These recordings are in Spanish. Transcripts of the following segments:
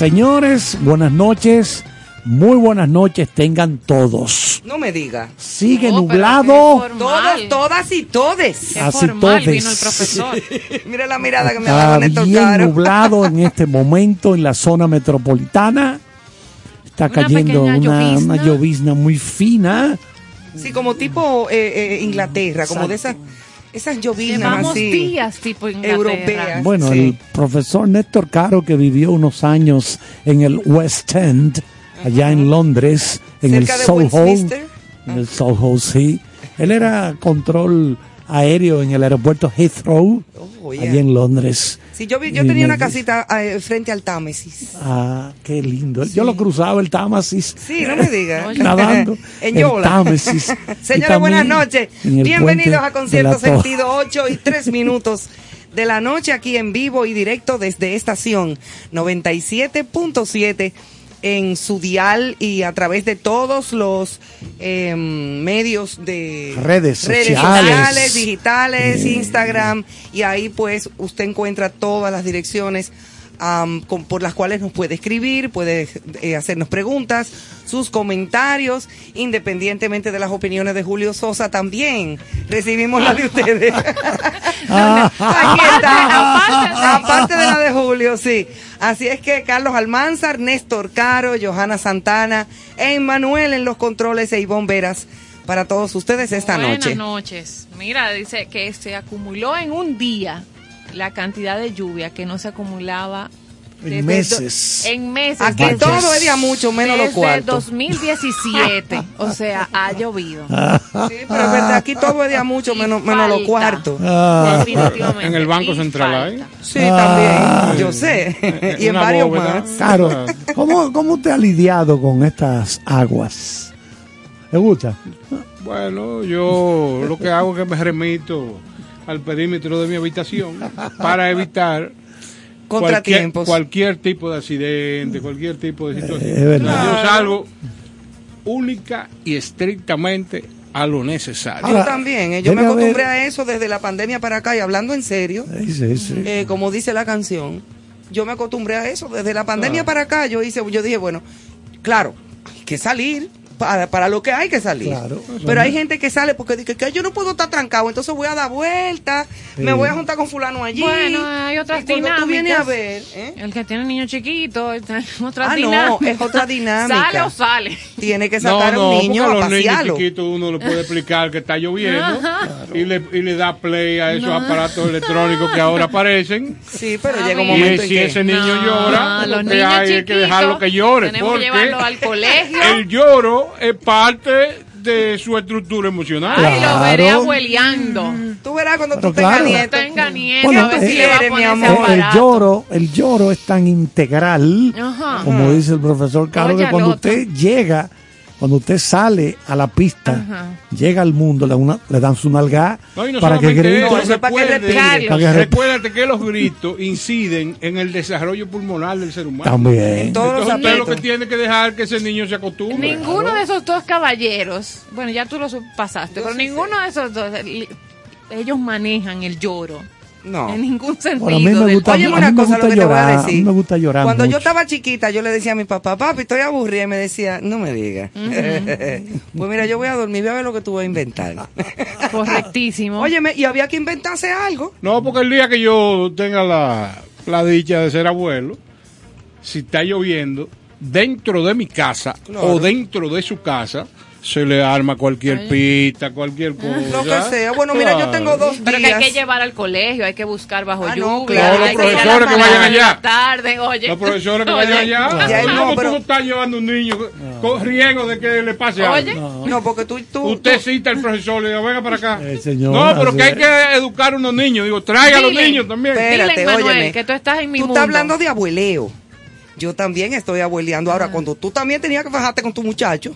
Señores, buenas noches. Muy buenas noches tengan todos. No me diga. Sigue No, nublado. Todos, todas y todes. Qué Así todes. vino el profesor. Mira la mirada que me Néstor bien Caro. nublado en este momento en la zona metropolitana. Está Una cayendo pequeña una, llovizna. una llovizna muy fina. Sí, como tipo eh, eh, Inglaterra, como de esas, esas Llevamos así. días tipo Inglaterra. Europeas. Bueno, Sí. el profesor Néstor Caro, que vivió unos años en el West End, allá en Londres, en Cerca el Soho. En el Soho, sí. Él era control aéreo en el aeropuerto Heathrow, Oh, yeah. allá en Londres. Sí, yo, vi- yo Y tenía una casita eh, frente al Támesis. Ah, qué lindo. Yo lo cruzaba el Támesis. Sí, no me digas. Nadando. en el Yola. Támesis. Señores, buenas noches. Bienvenidos a Concierto Sentido 8 y 3 minutos de la noche aquí en vivo y directo desde estación 97.7 en su dial y a través de todos los eh, medios de Redes sociales. digitales. Instagram y ahí pues usted encuentra todas las direcciones am, con- por las cuales nos puede escribir, puede eh, hacernos preguntas, sus comentarios, independientemente de las opiniones de Julio Sosa también recibimos la de ustedes. Aquí está, aparte de la de Julio, sí. Así es que Carlos Almanzar, Néstor Caro, Johanna Santana, Emmanuel en los controles e Ivonne Veras para todos ustedes esta Buenas noche. noches. Mira, dice que se acumuló en un día la cantidad de lluvia que no se acumulaba En desde meses. do- en meses. Aquí todo es de a mucho, menos los desde cuartos. 2017. o sea, ha llovido. Sí, pero es verdad, aquí todo es de a mucho, Y menos, menos los falta. cuartos. Ah, Definitivamente. En el Banco Y Central falta. Sí, Ah. también, yo sé. y en varios bóveda. más. Claro. ¿Cómo, ¿Cómo usted ha lidiado con estas aguas? ¿Le gusta? Bueno, yo lo que hago es que me remito al perímetro de mi habitación para evitar cualquier, Contratiempos. cualquier tipo de accidente, cualquier tipo de situación. es verdad. Yo salgo única y estrictamente a lo necesario. Yo también, eh, yo me acostumbré haber- a eso desde la pandemia para acá y hablando en serio, Sí, sí, sí. eh, como dice la canción, yo me acostumbré a eso desde la pandemia para acá. Yo hice, yo dije, bueno, claro, hay que salir para, para lo que hay que salir. Claro. Pero hay gente que sale porque dice que yo no puedo estar trancado, entonces voy a dar vuelta, me voy a juntar con fulano allí. Bueno, hay otras Y cuando tú vienes dinámicas. a ver, ¿eh? El que tiene niño chiquito, en otra Ah, no, dinámica. es otra dinámica. ¿Sale o sale? tiene que No, sacar a no, un niño a a los niños pasearlo. chiquitos uno le puede explicar que está lloviendo y, le, y le da play a esos aparatos electrónicos que ahora aparecen. Sí, pero Ah, llega un. Y momento en si que... ese niño No, llora, los que hay que dejarlo que llore. tenemos que llevarlo al colegio. El lloro es parte de su estructura emocional. Ay, lo veré abueleando. Tú verás cuando Pero tú tengas claro. nieto. Tenga nieto, Bueno, a ver si eh, le va a mi poner ese amor. El, lloro, el lloro es tan integral, Ajá. como dice el profesor Caro, Oye, que cuando usted llega, cuando usted sale a la pista, Ajá. llega al mundo, le, una- le dan su nalga No, y no para que grite. eso, No, para que Recuérdate que los gritos inciden en el desarrollo pulmonar del ser humano. También. Los Entonces usted lo que tiene que dejar que ese niño se acostumbre. Ninguno de esos dos caballeros, bueno, ya tú lo su- pasaste, pero ninguno de esos dos, ellos manejan el lloro. No. En ningún sentido. Bueno, a mí me gusta, Óyeme a mí una me cosa, gusta lo que te voy a llorar, a decir. mí me gusta llorar Cuando yo estaba chiquita, yo le decía a mi papá, papi, estoy aburrida. Y me decía, no me digas. pues mira, yo voy a dormir, voy a ver lo que tú vas a inventar. Correctísimo. Óyeme, y había que inventarse algo. No, porque el día que yo tenga la, la dicha de ser abuelo, si está lloviendo, dentro de mi casa Claro. o dentro de su casa, se le arma cualquier pita, cualquier cosa. Lo que sea. Bueno, mira, yo Claro. tengo dos Pero que hay que llevar al colegio, hay que buscar bajo Ah, no, lluvia. claro. hay Los profesores que vayan de la allá. tarde, oye. Los profesores que Oye. vayan allá. Ya, no, ¿Cómo pero- tú estás llevando un niño con riesgo de que le pase Oye. algo? No, porque tú, tú, Usted tú- cita al profesor le diga, venga para acá. Eh, señor, no, pero que hay que educar a unos niños. Digo, traiga a los niños también. Espérate, Dile, Manuel, óyeme. que tú estás en mi tú mundo. estás hablando de abueleo. Yo también estoy abueleando. Ahora, cuando tú también tenías que fajarte con tu muchacho,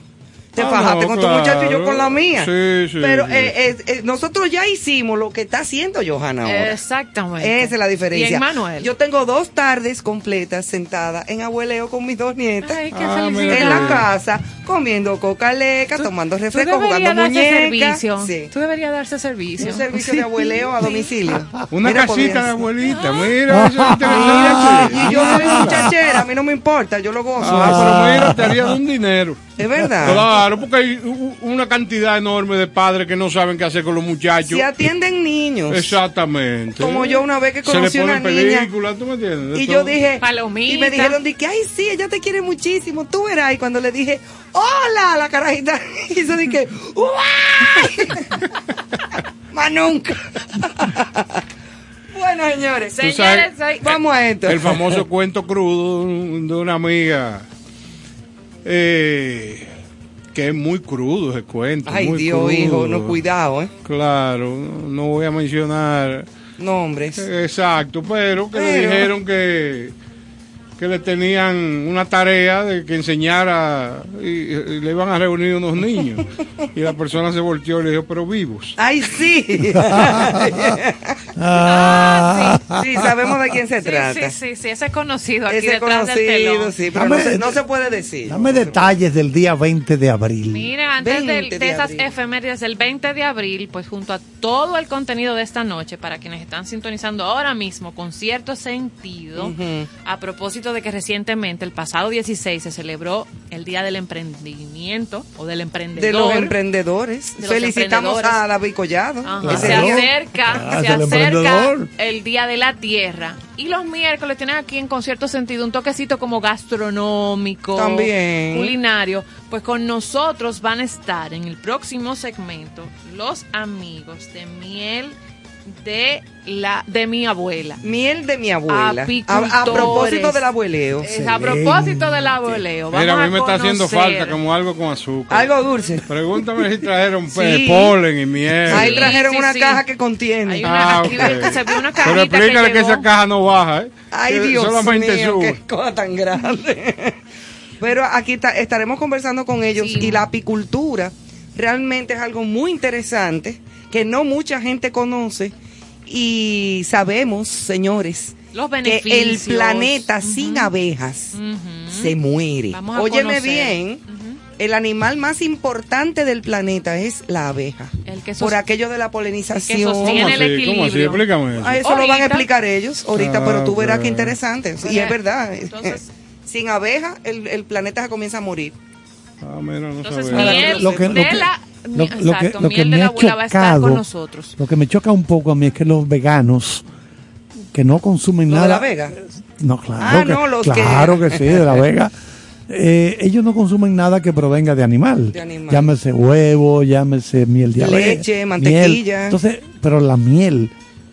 te Ah, fajaste no, con claro. tu muchacho y yo con la mía. Sí, sí, Pero sí. eh, eh, eh, nosotros ya hicimos lo que está haciendo Johanna ahora. Exactamente. Esa es la diferencia. Y en Manuel. Yo tengo dos tardes completas sentada en abueleo con mis dos nietas. Ay, qué Ah, en la casa, comiendo coca-leca, tomando Tú refresco, jugando muñecas. servicio. Sí. Tú deberías darse servicio. Un servicio de abueleo a domicilio. Una Mira, casita de abuelita, mira, eso es Ah, interesante. y yo soy muchachera, a mí no me importa, yo lo gozo. Ah, pero mira, te haría de un dinero. Es verdad. Claro, porque hay una cantidad enorme de padres que no saben qué hacer con los muchachos. Si atienden niños. Exactamente. Como yo una vez que Se le conocí ponen una niña. ¿tú me entiendes? De Y todo. yo dije, Palomita. y me dijeron, de que, ay, sí, ella te quiere muchísimo, tú verás. Y cuando le dije, hola, la carajita hizo de que. Más nunca. bueno, señores, Señores, soy- vamos a esto. El famoso cuento crudo de una amiga eh, que es muy crudo ese cuento. Ay, muy Dios, crudo. hijo, no, cuidado, ¿eh? Claro, no voy a mencionar Nombres. exacto, pero que le Pero- dijeron que, que le tenían una tarea de que enseñara y, y le iban a reunir unos niños. y la persona se volteó y le dijo, pero vivos. Ay, sí. Ah, sí, sabemos de quién se Sí, trata. sí, sí, sí, ese es conocido aquí Ese detrás del telón. sí, pero no se, no se puede decir. Dame detalles del día 20 de abril. Mira, antes 20 del- de, de esas abril. efemérides del 20 de abril, pues junto a todo el contenido de esta noche, para quienes están sintonizando ahora mismo con cierto sentido, a propósito de que recientemente, el pasado 16, se celebró el Día del Emprendimiento o del Emprendedor. de los emprendedores. De los Felicitamos emprendedores. a David Collado. Se acerca, Ah, se acerca el Día de la Tierra. Y los miércoles tienen aquí en concierto sentido un toquecito como gastronómico, También. culinario. Pues con nosotros van a estar en el próximo segmento los amigos de miel de la de mi abuela. Miel de mi abuela. A, propósito del abueleo. Es a propósito del abueleo. Vamos Mira, a mí me está haciendo falta como algo con azúcar. Algo dulce. Pregúntame si trajeron Sí. polen y miel. Ahí Sí, trajeron sí, una sí. caja que contiene. Hay una- aquí ok. se ve una Pero explícale que, llegó. esa caja no baja, ¿eh? Ay, Que Dios solamente mío, sube. qué cosa tan grande. Pero aquí ta- estaremos conversando con ellos Sí. y la apicultura realmente es algo muy interesante que no mucha gente conoce y sabemos, señores, Los que el planeta sin abejas se muere. Vamos a Óyeme conocer. bien, el animal más importante del planeta es la abeja. El que sos- por aquello de la polinización. que sostiene ¿Cómo el así? ¿Cómo así? equilibrio. Explícame eso. Ah, eso lo van a explicar ellos ahorita, Ah, pero tú verás qué interesante. y es verdad. entonces- Sin abeja, el, el planeta se comienza a morir. Ah, mira, no Entonces, sabía. miel Lo que- lo de que- la... Lo, lo que, lo que me ha abuela va a estar chocado, con nosotros. lo que me choca un poco a mí es que los veganos que no consumen Lo nada. de la Vega. No, claro, Ah, que, no, los que- claro que... sí, de la Vega. Eh, ellos no consumen nada que provenga de animal. De animal. Llámese huevo, llámese miel de abeja. Leche, miel. mantequilla. Entonces, pero la miel.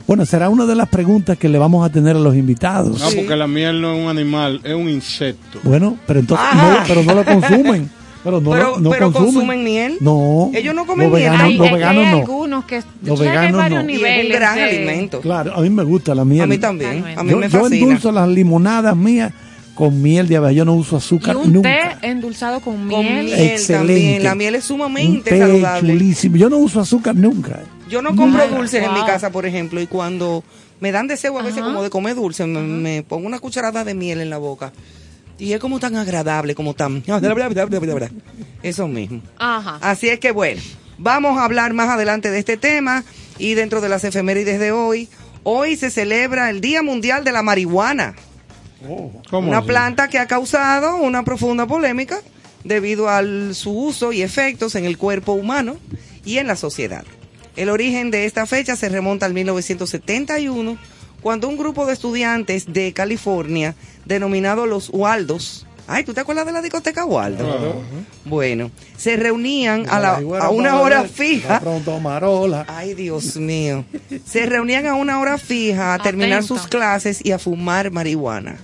Bueno, será una de las preguntas que le vamos a tener a los invitados. No, Sí. porque la miel no es un animal, es un insecto. Bueno, pero entonces no, pero no lo consumen. Pero no, Pero- no pero consumen. consumen miel. No. Ellos no comen los miel. Los veganos hay no. algunos que... Los hay veganos varios no. Y es niveles un gran de- alimento. Claro, a mí me gusta la miel. A mí también. A mí yo, me yo fascina. endulzo las limonadas mías con miel de abeja. Yo no uso Y azúcar un nunca. té endulzado con Con miel. Excelente. también. La miel es Un sumamente té saludable. chulísimo. Yo no uso azúcar nunca. Yo no compro dulces en mi casa, por ejemplo, y cuando me dan deseo a veces Ajá. como de comer dulce, me, me pongo una cucharada de miel en la boca. Y es como tan agradable, como tan... Eso mismo. Ajá. Así es que bueno, vamos a hablar más adelante de este tema y dentro de las efemérides de hoy, Hoy se celebra el Día Mundial de la Marihuana, ¿Cómo una así? planta que ha causado una profunda polémica debido a su uso y efectos en el cuerpo humano y en la sociedad. El origen de esta fecha se remonta al 1971, cuando un grupo de estudiantes de California, denominado los Waldos, ay, ¿tú te acuerdas de la discoteca Waldo? Claro. Bueno, se reunían a, la- a una hora fija. Pronto Marola. Ay, Dios mío. Se reunían a una hora fija a terminar sus clases y a fumar marihuana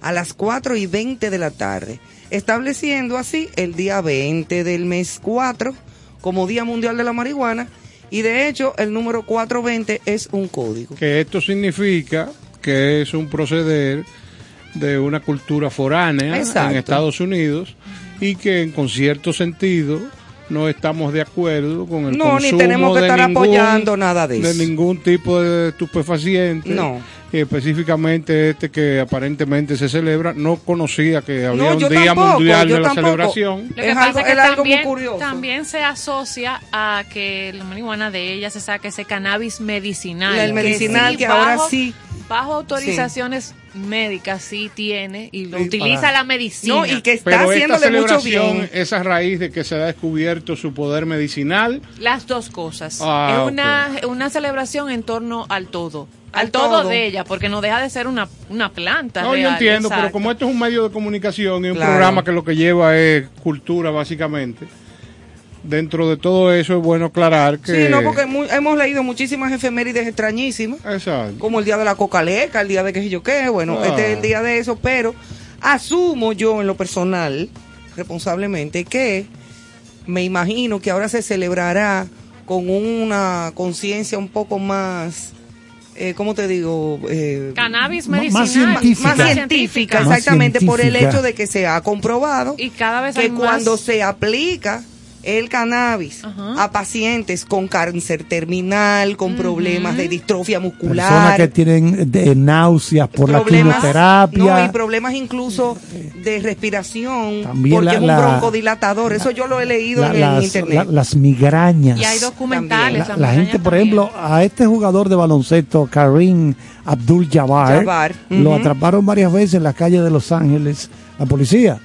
a las 4 y 20 de la tarde, estableciendo así el día 20 del mes 4 como Día Mundial de la Marihuana. Y de hecho, el número 420 es un código. Que esto significa que es un proceder de una cultura foránea Exacto. en Estados Unidos y que en- con cierto sentido no estamos de acuerdo con el No, ni consumo tenemos que de estar ningún- apoyando nada de eso. ningún tipo de estupefaciente. No. Y específicamente este que aparentemente se celebra, no conocía que había No, un día tampoco, mundial de la tampoco. celebración. Lo que Es pasa algo- es que algo muy también, curioso. también se asocia a que la marihuana de ella se saque ese cannabis medicinal. El medicinal sí, que ahora bajo- sí. Bajo autorizaciones médicas sí tiene y lo Sí, utiliza para- la medicina. No, y que está Pero esta haciéndole mucho celebración bien. es a raíz de que se ha descubierto su poder medicinal. Las dos cosas. Ah, es una, una celebración en torno al todo. Al, todo, todo. de ella, porque no deja de ser una, una planta. No, yo real, entiendo, pero como esto es un medio de comunicación y un Claro. programa que lo que lleva es cultura, básicamente, dentro de todo eso es bueno aclarar que... Sí, no, porque mu- hemos leído muchísimas efemérides extrañísimas. Exacto. como el día de la cocaleca, el día de qué sé yo qué, bueno, Ah. este es el día de eso, pero asumo yo en lo personal, responsablemente, que me imagino que ahora se celebrará con una conciencia un poco más, eh, ¿cómo te digo? Eh, Cannabis medicinal. más científica. más científica, Más exactamente, por el hecho de que se ha comprobado Y cada vez hay que más- cuando se aplica el cannabis Ajá. a pacientes con cáncer terminal, con problemas de distrofia muscular, Personas que tienen de náuseas por la quimioterapia. no, y problemas incluso de respiración, También porque la- es un la- broncodilatador. Eso yo lo he leído la- en, las, internet. la- las migrañas. Y hay documentales. la, gente, por también. ejemplo, a este jugador de baloncesto, Karim Abdul Jabbar, Jabbar, lo atraparon varias veces en la calle de Los Ángeles, la policía,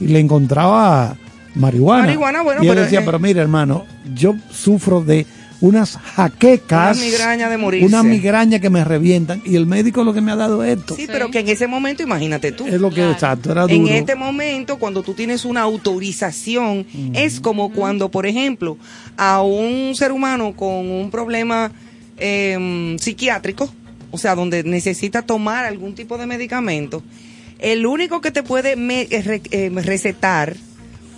y le encontraba marihuana. Marihuana, bueno, y él pero, decía, eh, pero mire, hermano, yo sufro de unas jaquecas, Una migraña de morirse. una migraña que me revientan, y el médico lo que me ha dado es esto. Sí, pero que en ese momento, imagínate tú. Es lo que Claro. exacto, era duro. En este momento, cuando tú tienes una autorización, es como cuando, por ejemplo, a un ser humano con un problema eh, psiquiátrico, o sea, donde necesita tomar algún tipo de medicamento, el único que te puede me- eh, re- eh, recetar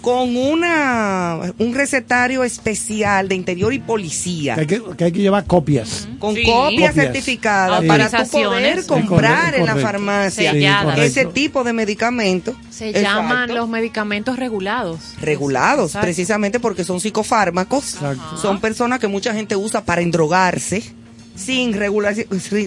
con una un recetario especial de interior y policía, que, hay que, que hay que llevar copias. con Sí. copias Copias. certificadas para tú poder. Sí, comprar en la farmacia ese tipo de medicamentos. Se Exacto. llaman los medicamentos regulados. regulados, Exacto. precisamente porque son psicofármacos. Exacto. Son personas que mucha gente usa para endrogarse sin,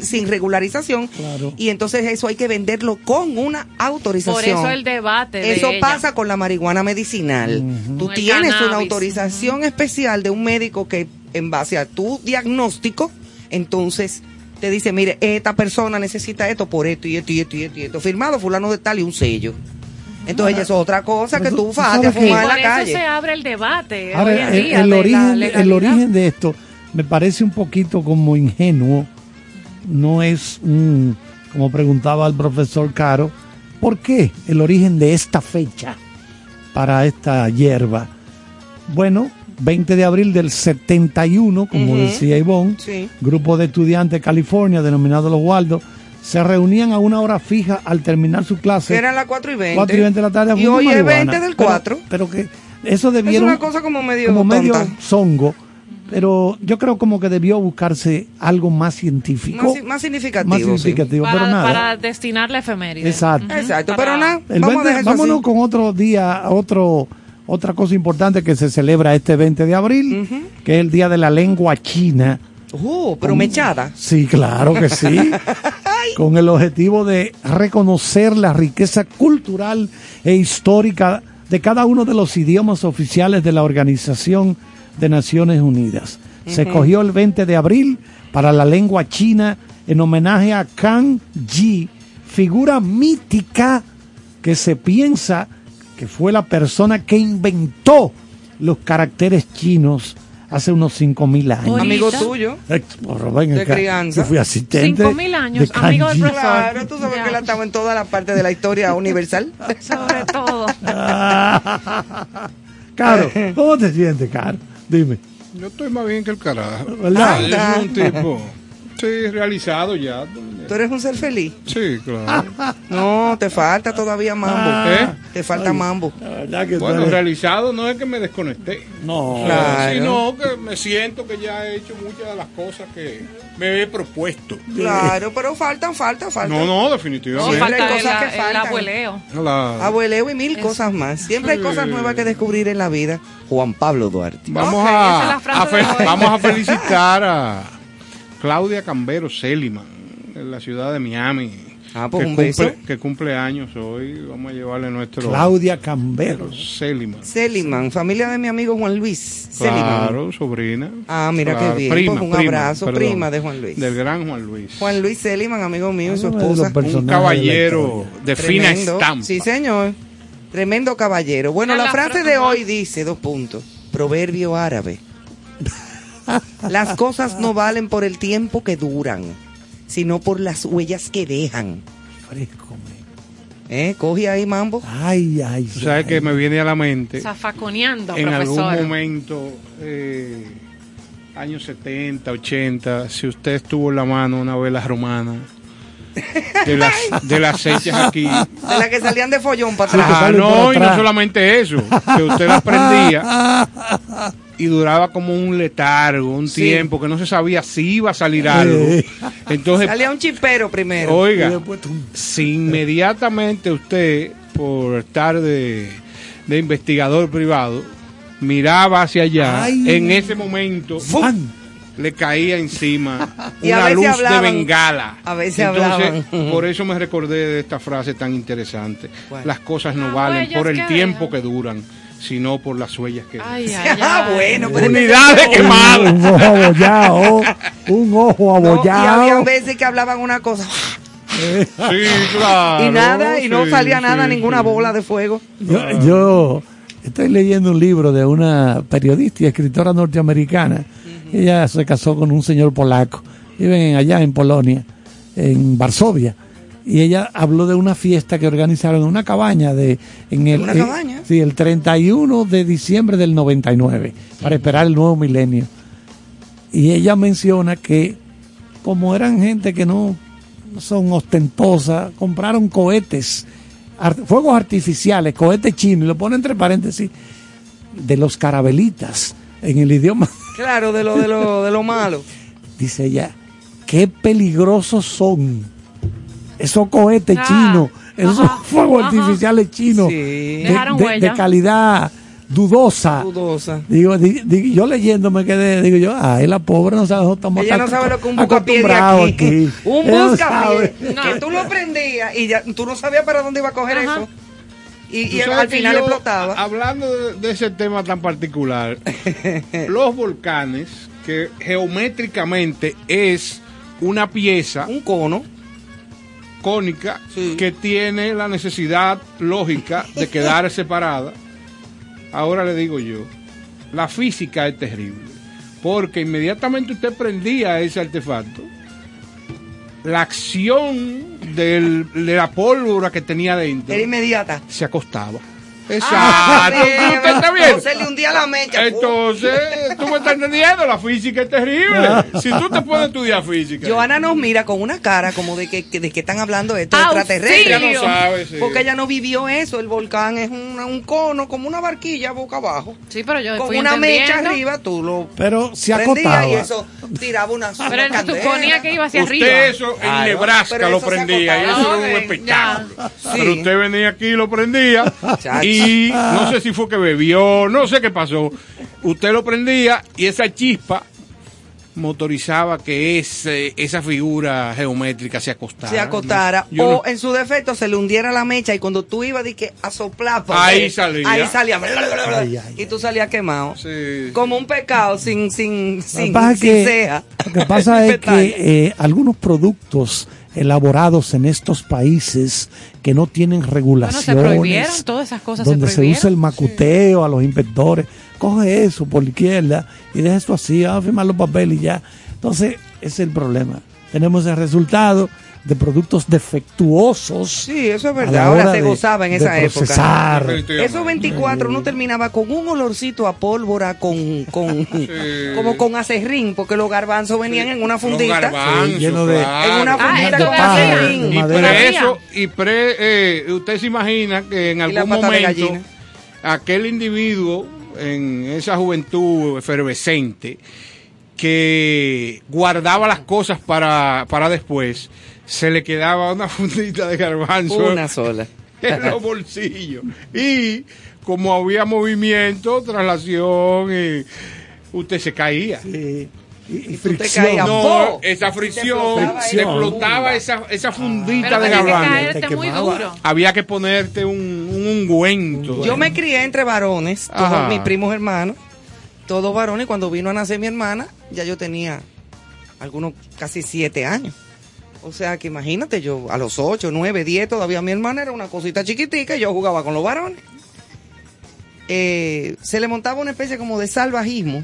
sin regularización. Claro. Y entonces eso hay que venderlo con una autorización. Por eso el debate. de Eso ella. pasa con la marihuana medicinal. Tú tienes una autorización especial de un médico que en base a tu diagnóstico, entonces te dice, mire, esta persona necesita esto por esto y esto y esto y esto, y esto. firmado fulano de tal y un sello. Entonces ya eso es otra cosa que tú- faste a fumar en Por la eso calle. se abre el debate Ahora, hoy en el, día el de la origen, el origen de esto me parece un poquito como ingenuo. No es un, como preguntaba el profesor Caro, ¿por qué el origen de esta fecha para esta hierba? Bueno, 20 de abril del 71, como Ujú. decía Ivonne, Sí. grupo de estudiantes de California, denominado Los Waldos, se reunían a una hora fija al terminar su clase. Eran las 4 y 20. 4 y 20 de la tarde. Y hoy es marihuana. 20 del Pero- 4. Pero, que eso Es debieron una cosa como medio como medio tonta. zongo, pero yo creo como que debió buscarse algo más científico, Más, más significativo. más sí. significativo, para, pero nada. para destinar la efeméride. Exacto. Exacto, Para- pero nada, El vamos 20 a vámonos así. con otro día, otro otra cosa importante que se celebra este 20 de abril, que es el Día de la Lengua China. Uh, pero mechada. Sí, claro que sí. con el objetivo de reconocer la riqueza cultural e histórica de cada uno de los idiomas oficiales de la Organización de Naciones Unidas. Se escogió el 20 de abril para la lengua china en homenaje a Kang Ji, figura mítica que se piensa que fue la persona que inventó los caracteres chinos hace unos 5000 años. Amigo tuyo. Eh, ven De crianza. yo fui asistente. 5000 años, de amigo del profesor. Claro, tú sabes Ya. que él ha estado en toda la parte de la historia universal. Sobre todo. Caro, ¿cómo te sientes, Caro? Dime. Yo estoy más bien que el carajo. ¿Verdad? Soy un tipo. Sí, realizado ya. Tú eres un ser feliz. Sí, claro. No, te falta todavía mambo. ¿Eh? Te falta mambo. La verdad que Bueno, eres- realizado no es que me desconecté. No. Claro. Sino que me siento que ya he hecho muchas de las cosas que me he propuesto. Claro, pero faltan, falta, falta. No, no, No, definitivamente. Hay falta el, cosas que el faltan. abueleo. La- Abueleo y mil cosas más. Siempre hay cosas nuevas que descubrir en la vida. Juan Pablo Duarte. Vamos, esa es a, a vamos a felicitar a Claudia Cambero Seliman, en la ciudad de Miami. Ah, pues que un cumple, beso. Que cumple años hoy. Vamos a llevarle nuestro Claudia Cambero. Seliman. Seliman, familia de mi amigo Juan Luis. Seliman. Claro, sobrina. Ah, mira Claro, qué bien. prima, Pues un prima, abrazo, perdón. prima de Juan Luis. Del gran Juan Luis. Juan Luis Seliman, amigo mío y su de esposa. un de caballero historia. de fina estampa. Sí, señor. Tremendo caballero. Bueno, la la frase fra- de hoy dice, dos puntos, proverbio árabe. Las cosas no valen por el tiempo que duran, sino por las huellas que dejan. Fresco. ¿Eh? Coge ahí, mambo. Ay, ay. Tú sabes que me viene a la mente Zafaconeando, en algún momento, eh, años 70, 80, si usted estuvo en la mano una vela romana de las, de las hechas aquí. De las que salían de follón para atrás. Ah, no, y no solamente eso, que usted las prendía y duraba como un letargo, un Sí. tiempo que no se sabía si iba a salir algo. Entonces, Salía un chipero primero. Y oiga, después tú- si inmediatamente usted, por estar de, de investigador privado, miraba hacia allá, Ay. en ese momento le caía encima Y una luz hablaban. de bengala. A veces Entonces, hablaban. por eso me recordé de esta frase tan interesante. Las cosas no Las valen por el tiempo dejan. que duran, sino por las huellas que. Ay, ay, Ah, bueno, pues Unidades quemadas. Un ojo abollado. Un ojo No, y abollado. había veces que hablaban una cosa Sí, claro. y nada, y no sí, salía nada, sí, ninguna sí. bola de fuego. Yo, yo estoy leyendo un libro de una periodista y escritora norteamericana. Ella se casó con un señor polaco. Viven allá en Polonia, en Varsovia. Y ella habló de una fiesta que organizaron en una cabaña de en el ¿Una eh, cabaña? sí, el 31 de diciembre del 99 para esperar el nuevo milenio. Y ella menciona que como eran gente que no son ostentosas, compraron cohetes, fuegos artificiales, cohetes chinos, y lo pone entre paréntesis, de los carabelitas, en el idioma, Claro, de lo, de lo, de lo malo. dice ella, qué peligrosos son esos cohetes Ah, chinos, esos ajá, fuegos ajá. artificiales chinos, Sí. de, calidad dudosa. Dudosa. Digo, di- di- yo leyendo me quedé, digo yo, ay, la pobre no sabe, estamos Ella no sabe lo que un buscapié de acostumbrados aquí. Un buscapié. sabe. No. Que tú lo prendías y ya, tú no sabías para dónde iba a coger Ajá. eso. Y, al final yo, explotaba. Hablando de, de ese tema tan particular, los volcanes, que geométricamente es una pieza un cono. Cónica Sí. que tiene la necesidad lógica de quedar separada. Ahora le digo yo, la física es terrible, porque inmediatamente usted prendía ese artefacto, la acción del- de la pólvora que tenía dentro Era inmediata. se acostaba. Ah, Exacto, sí, ¿usted está bien? no se le hundía la mecha. Entonces, tú me estás entendiendo, la física es terrible. Si tú te puedes estudiar física. Joana nos mira con una cara como de que, de que están hablando de esto Auxilio. extraterrestre. ella no sabe, sí. Porque ella no vivió eso. El volcán es un, un cono, como una barquilla boca abajo. Sí, pero yo Con fui una mecha arriba, tú lo Pero se prendías acotaba. y eso tiraba una Pero él candela. suponía que iba hacia Usted arriba. eso en Nebraska lo se prendía y eso era un Ok, espectáculo. Pero usted venía aquí y lo prendía Chacho. Y no sé si fue que bebió, no sé qué pasó. Usted lo prendía y esa chispa motorizaba que ese, esa figura geométrica se acostara. se acotara Yo o no- en su defecto se le hundiera la mecha y cuando tú ibas que a soplar Ahí ver, salía. ahí salía Ay, ay, y tú salías quemado Sí. como un pecado sin sin Lo sin, que pasa es sin que, ceja lo que pasa es que eh, algunos productos elaborados en estos países que no tienen regulaciones, prohibieron, todas esas cosas donde se, usa el macuteo a los inspectores, coge eso por la izquierda y deja eso así, va a firmar los papeles y ya. Entonces, ese es el problema. Tenemos el resultado de productos defectuosos. sí eso es verdad ahora hora se de- gozaba en de esa época. Esos 24 uno terminaba con un olorcito a pólvora, con, con como con acerrín, porque los garbanzos venían en una fundita. Sí, lleno de- claro. En una Ah, fundita esto con acerrín. Y Madera. preso, y pre, eh, usted se imagina que en algún momento aquel individuo en esa juventud efervescente que guardaba las cosas para, para después, se le quedaba una fundita de garbanzo Una sola. en los bolsillos. Y como había movimiento, traslación, y usted se caía. Sí. Y, fricción. caías. No, esa fricción, te explotaba esa, esa fundita Pero de garbanzo. Había que ponerte un, un ungüento. Yo me crié entre varones, todos Ajá. mis primos hermanos, todos varones. Cuando vino a nacer mi hermana, ya yo tenía algunos casi siete años. O sea que imagínate, yo a los ocho, nueve, diez, todavía mi hermana era una cosita chiquitica y yo jugaba con los varones. Eh, se le montaba una especie como de salvajismo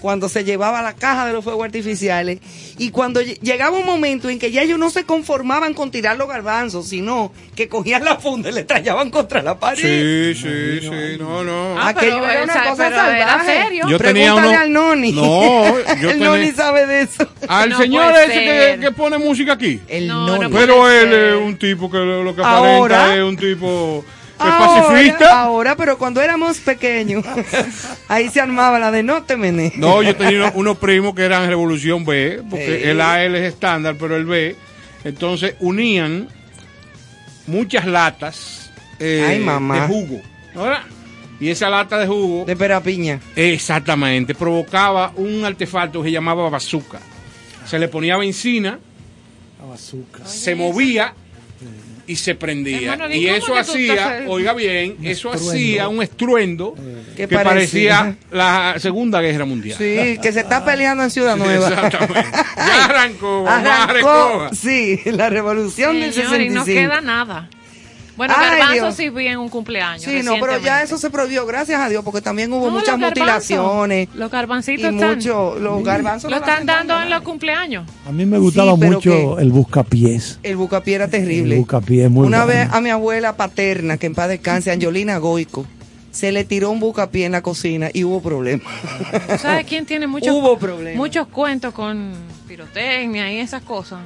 cuando se llevaba la caja de los fuegos artificiales y cuando lle- llegaba un momento en que ya ellos no se conformaban con tirar los garbanzos, sino que cogían la funda y le trallaban contra la pared. Sí, sí, sí, no, no. Ah, Aquello pero era una esa- cosa pero era salvaje. serio. Yo tenía Pregúntale uno- al Noni. No, yo el tenía- Noni sabe de eso. Al No señor ese que, ser. que pone música aquí. El No, Noni. no Pero él ser. es un tipo que lo que Ahora- aparenta es un tipo Ahora, pacifista. ahora, pero cuando éramos pequeños, ahí se armaba la de no te menes. No, yo tenía unos, unos primos que eran Revolución B, porque Sí. el AL es estándar, pero el B. Entonces unían muchas latas eh, Ay, mamá. de jugo. ¿verdad? Y esa lata de jugo, De perapiña. exactamente, provocaba un artefacto que se llamaba bazooka. Se le ponía benzina, La bazooka. se movía y se prendía. Hermano, ¿y eso hacía, estás- oiga bien, eso estruendo. hacía un estruendo Que que parecía parecía. la Segunda Guerra Mundial. Sí, que se está peleando en Ciudad Nueva. Exactamente. Ya arrancó, Arrancó, sí, la revolución del Señor, y 65. no queda nada. Bueno, Ay, garbanzo Dios. sí vi en un cumpleaños. Sí, no, pero ya eso se prohibió, gracias a Dios, porque también hubo No, muchas los mutilaciones. Los garbancitos Y están, mucho, los garbanzos lo están dando en los cumpleaños. A mí me gustaba Sí, mucho el buscapiés. El bucapié era terrible. El bucapié es muy Una bueno. vez a mi abuela paterna, que en paz descanse, Angelina Goico, se le tiró un bucapié en la cocina y hubo problemas. ¿Sabes quién tiene muchos, Hubo problemas. muchos cuentos con pirotecnia y esas cosas?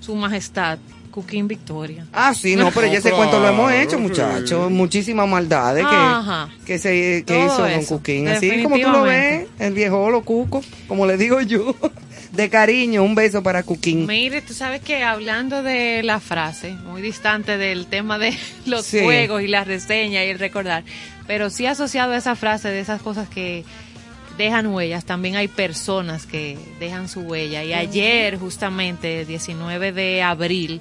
Su Majestad, Cuquín Victoria. Ah, sí, no, pero ya ese Claro, cuento lo hemos hecho, muchachos. Muchísimas maldades Ajá. que, que, se, que hizo Don Cuquín. Así como tú lo ves, el viejo lo cuco, como le digo yo. De cariño, un beso para Cuquín. Mire, tú sabes que hablando de la frase, muy distante del tema de los Sí. juegos y la reseña y el recordar, pero sí asociado a esa frase de esas cosas que dejan huellas, también hay personas que dejan su huella. Y ayer, justamente, 19 de abril,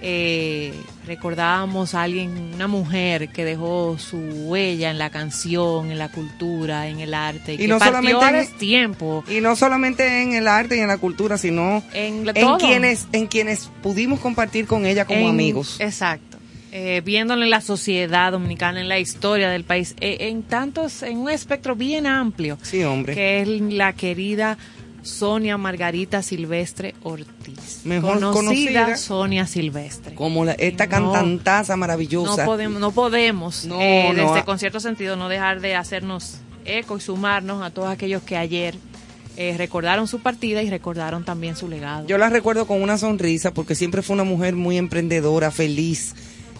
eh, recordábamos a alguien, una mujer que dejó su huella en la canción, en la cultura, en el arte, y, Y que no partió solamente en- destiempo. Y no solamente en el arte y en la cultura, sino En la- en todo. quienes, en quienes pudimos compartir con ella como En- amigos. Exacto. Eh, viéndolo en la sociedad dominicana, en la historia del país, eh, en tantos, en un espectro bien amplio, Sí, hombre. que es la querida Sonia Margarita Silvestre Ortiz. Mejor conocida, conocida Sonia Silvestre. Como la- esta No. cantantaza No maravillosa. podemos, no podemos No, eh, no, desde ah. con cierto sentido, no dejar de hacernos eco y sumarnos a todos aquellos que ayer eh, recordaron su partida y recordaron también su legado. Yo la recuerdo con una sonrisa porque siempre fue una mujer muy emprendedora, feliz,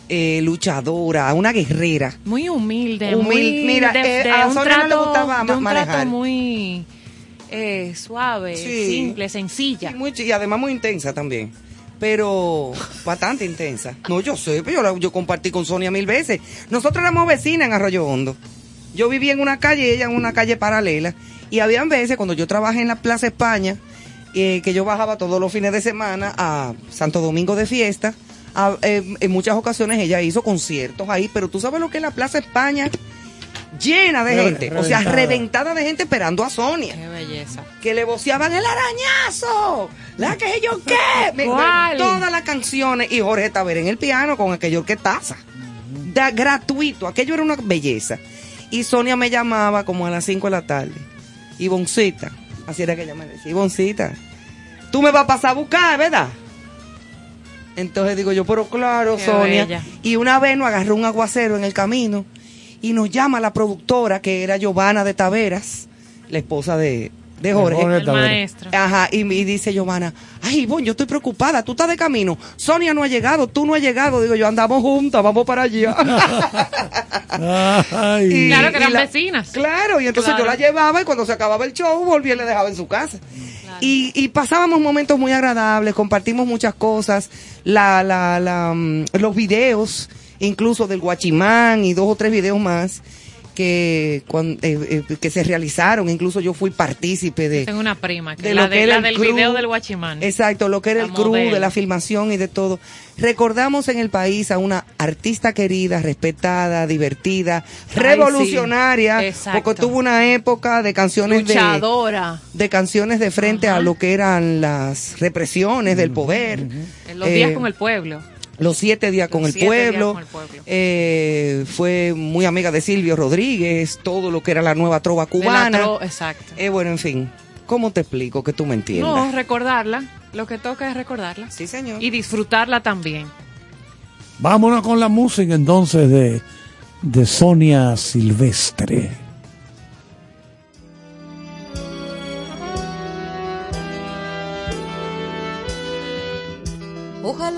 eh, luchadora, una guerrera. Muy humilde, Humil- muy mira, de, eh, de a un Sonia no le trato, gustaba de un manejar. trato muy eh, suave, Sí. simple, sencilla. Y, muy y además muy intensa también. Pero bastante intensa. No, yo sé, pero yo, compartí con Sonia mil veces. Nosotros éramos vecinas en Arroyo Hondo. Yo vivía en una calle, ella en una calle paralela. Y habían veces cuando yo trabajé en la Plaza España, eh, que yo bajaba todos los fines de semana a Santo Domingo de fiesta. A- eh, en muchas ocasiones ella hizo conciertos ahí, pero tú sabes lo que es la Plaza España llena de Re- gente, o sea, reventada. de gente esperando a Sonia Qué belleza. que le voceaban el arañazo, la que yo qué, Me- ¿Cuál? todas las canciones y Jorge Taver en el piano con aquello que taza, da gratuito, aquello era una belleza. Y Sonia me llamaba como a las 5 de la tarde, Ivoncita, así era que ella me decía, Ivoncita, tú me vas a pasar a buscar, ¿verdad? Entonces digo yo, pero claro, Qué Sonia. bella. Y una vez nos agarró un aguacero en el camino y nos llama la productora, que era Giovanna de Taveras, la esposa de, de Jorge. Jorge El maestro. Ajá, y, y dice Giovanna, ay, Ivonne, yo estoy preocupada, tú estás de camino, Sonia no ha llegado, tú no has llegado, digo yo, andamos juntas, vamos para allá. Ay. Y- Claro que eran la- vecinas. Claro, y entonces Claro. yo la llevaba y cuando se acababa el show volvía y le dejaba en su casa. Y, y pasábamos momentos muy agradables, compartimos muchas cosas, la, la, la, mm, los videos, incluso del Guachimán y dos o tres videos más que, eh, eh, que se realizaron, incluso yo fui partícipe de, Tengo una prima, que de es la, lo que de, era la el del crew. video del Guachimán. Exacto, lo que era La el crew, modelo. de la filmación y de todo. Recordamos en el país a una artista querida, respetada, divertida, Ay, revolucionaria, sí. Porque tuvo una época de canciones de, Luchadora. de canciones de frente Ajá. a lo que eran las represiones del poder. En los días Eh, con el pueblo. Los siete días con, Los el, siete días pueblo, con el pueblo. Eh, fue muy amiga de Silvio Rodríguez, todo lo que era la nueva trova cubana. tro- exacto. Eh, bueno, en fin, ¿cómo te explico que tú me entiendas? No, recordarla. Lo que toca es recordarla. Sí, señor. Y disfrutarla también. Vámonos con la música entonces de, de Sonia Silvestre. Ojalá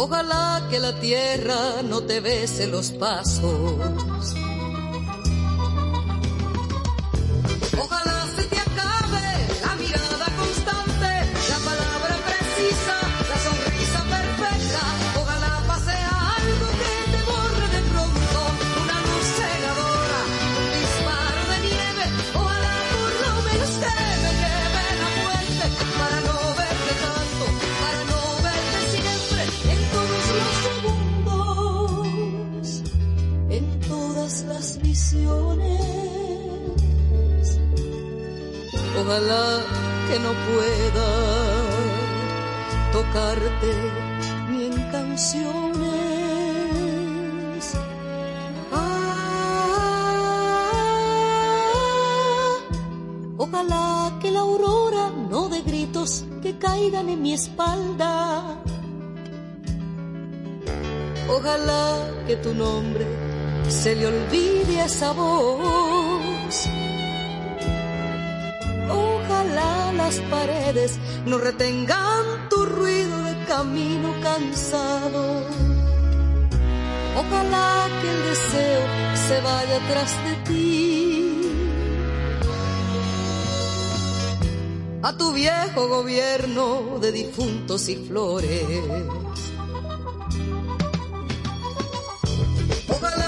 Ojalá que la tierra no te bese los pasos. Ojalá que no pueda tocarte ni en canciones. Ah, ojalá que la aurora no de gritos que caigan en mi espalda. Ojalá que tu nombre se le olvide esa voz. Ojalá las paredes no retengan tu ruido de camino cansado. Ojalá que el deseo se vaya tras de ti. A tu viejo gobierno de difuntos y flores. Ojalá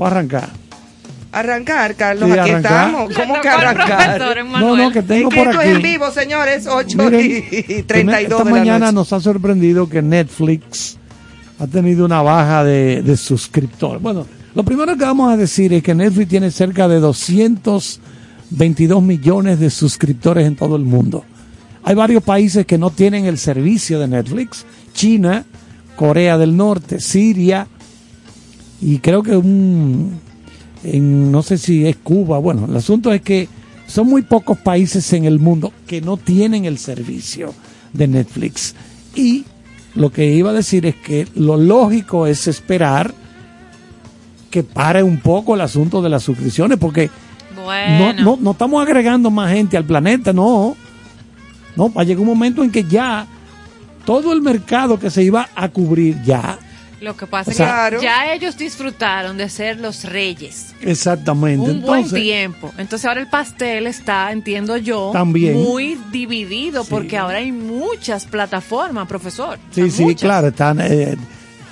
Voy a arrancar. Arrancar, Carlos, Sí, aquí arrancar. estamos. ¿Cómo que arrancar? No, no, que tengo por esto aquí. es en vivo, señores, 8 Miren, y 32 esta de la mañana noche. nos ha sorprendido que Netflix ha tenido una baja de, de suscriptores. Bueno, lo primero que vamos a decir es que Netflix tiene cerca de 222 millones de suscriptores en todo el mundo. Hay varios países que no tienen el servicio de Netflix. China, Corea del Norte, Siria y creo que un, en, no sé si es Cuba. Bueno, el asunto es que son muy pocos países en el mundo que no tienen el servicio de Netflix. Y lo que iba a decir es que lo lógico es esperar que pare un poco el asunto de las suscripciones, porque no, no, no estamos agregando más gente al planeta, no. No, va a llegar un momento en que ya todo el mercado que se iba a cubrir ya. Lo que pasa o es sea- que ya ellos disfrutaron de ser los reyes Exactamente. un Entonces, buen tiempo. Entonces ahora el pastel está, entiendo yo, También. muy dividido porque ahora hay muchas plataformas, profesor. Sí, sí, muchas. claro, están eh,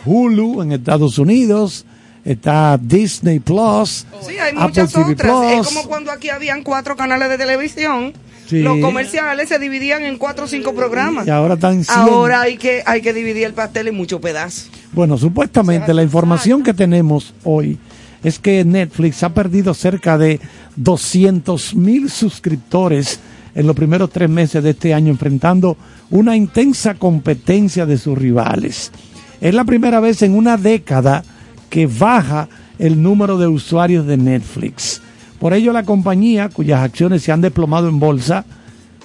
Hulu en Estados Unidos, está Disney Plus, Sí, hay Apple muchas TV otras. Plus. Es como cuando aquí habían cuatro canales de televisión. Sí. Los comerciales se dividían en cuatro o cinco programas. y ahora están 100. Ahora hay que, hay que dividir el pastel en muchos pedazos. Bueno, supuestamente la información que tenemos hoy es que Netflix ha perdido cerca de 200 mil suscriptores en los primeros tres meses de este año, enfrentando una intensa competencia de sus rivales. Es la primera vez en una década que baja el número de usuarios de Netflix. Por ello, la compañía, cuyas acciones se han desplomado en bolsa,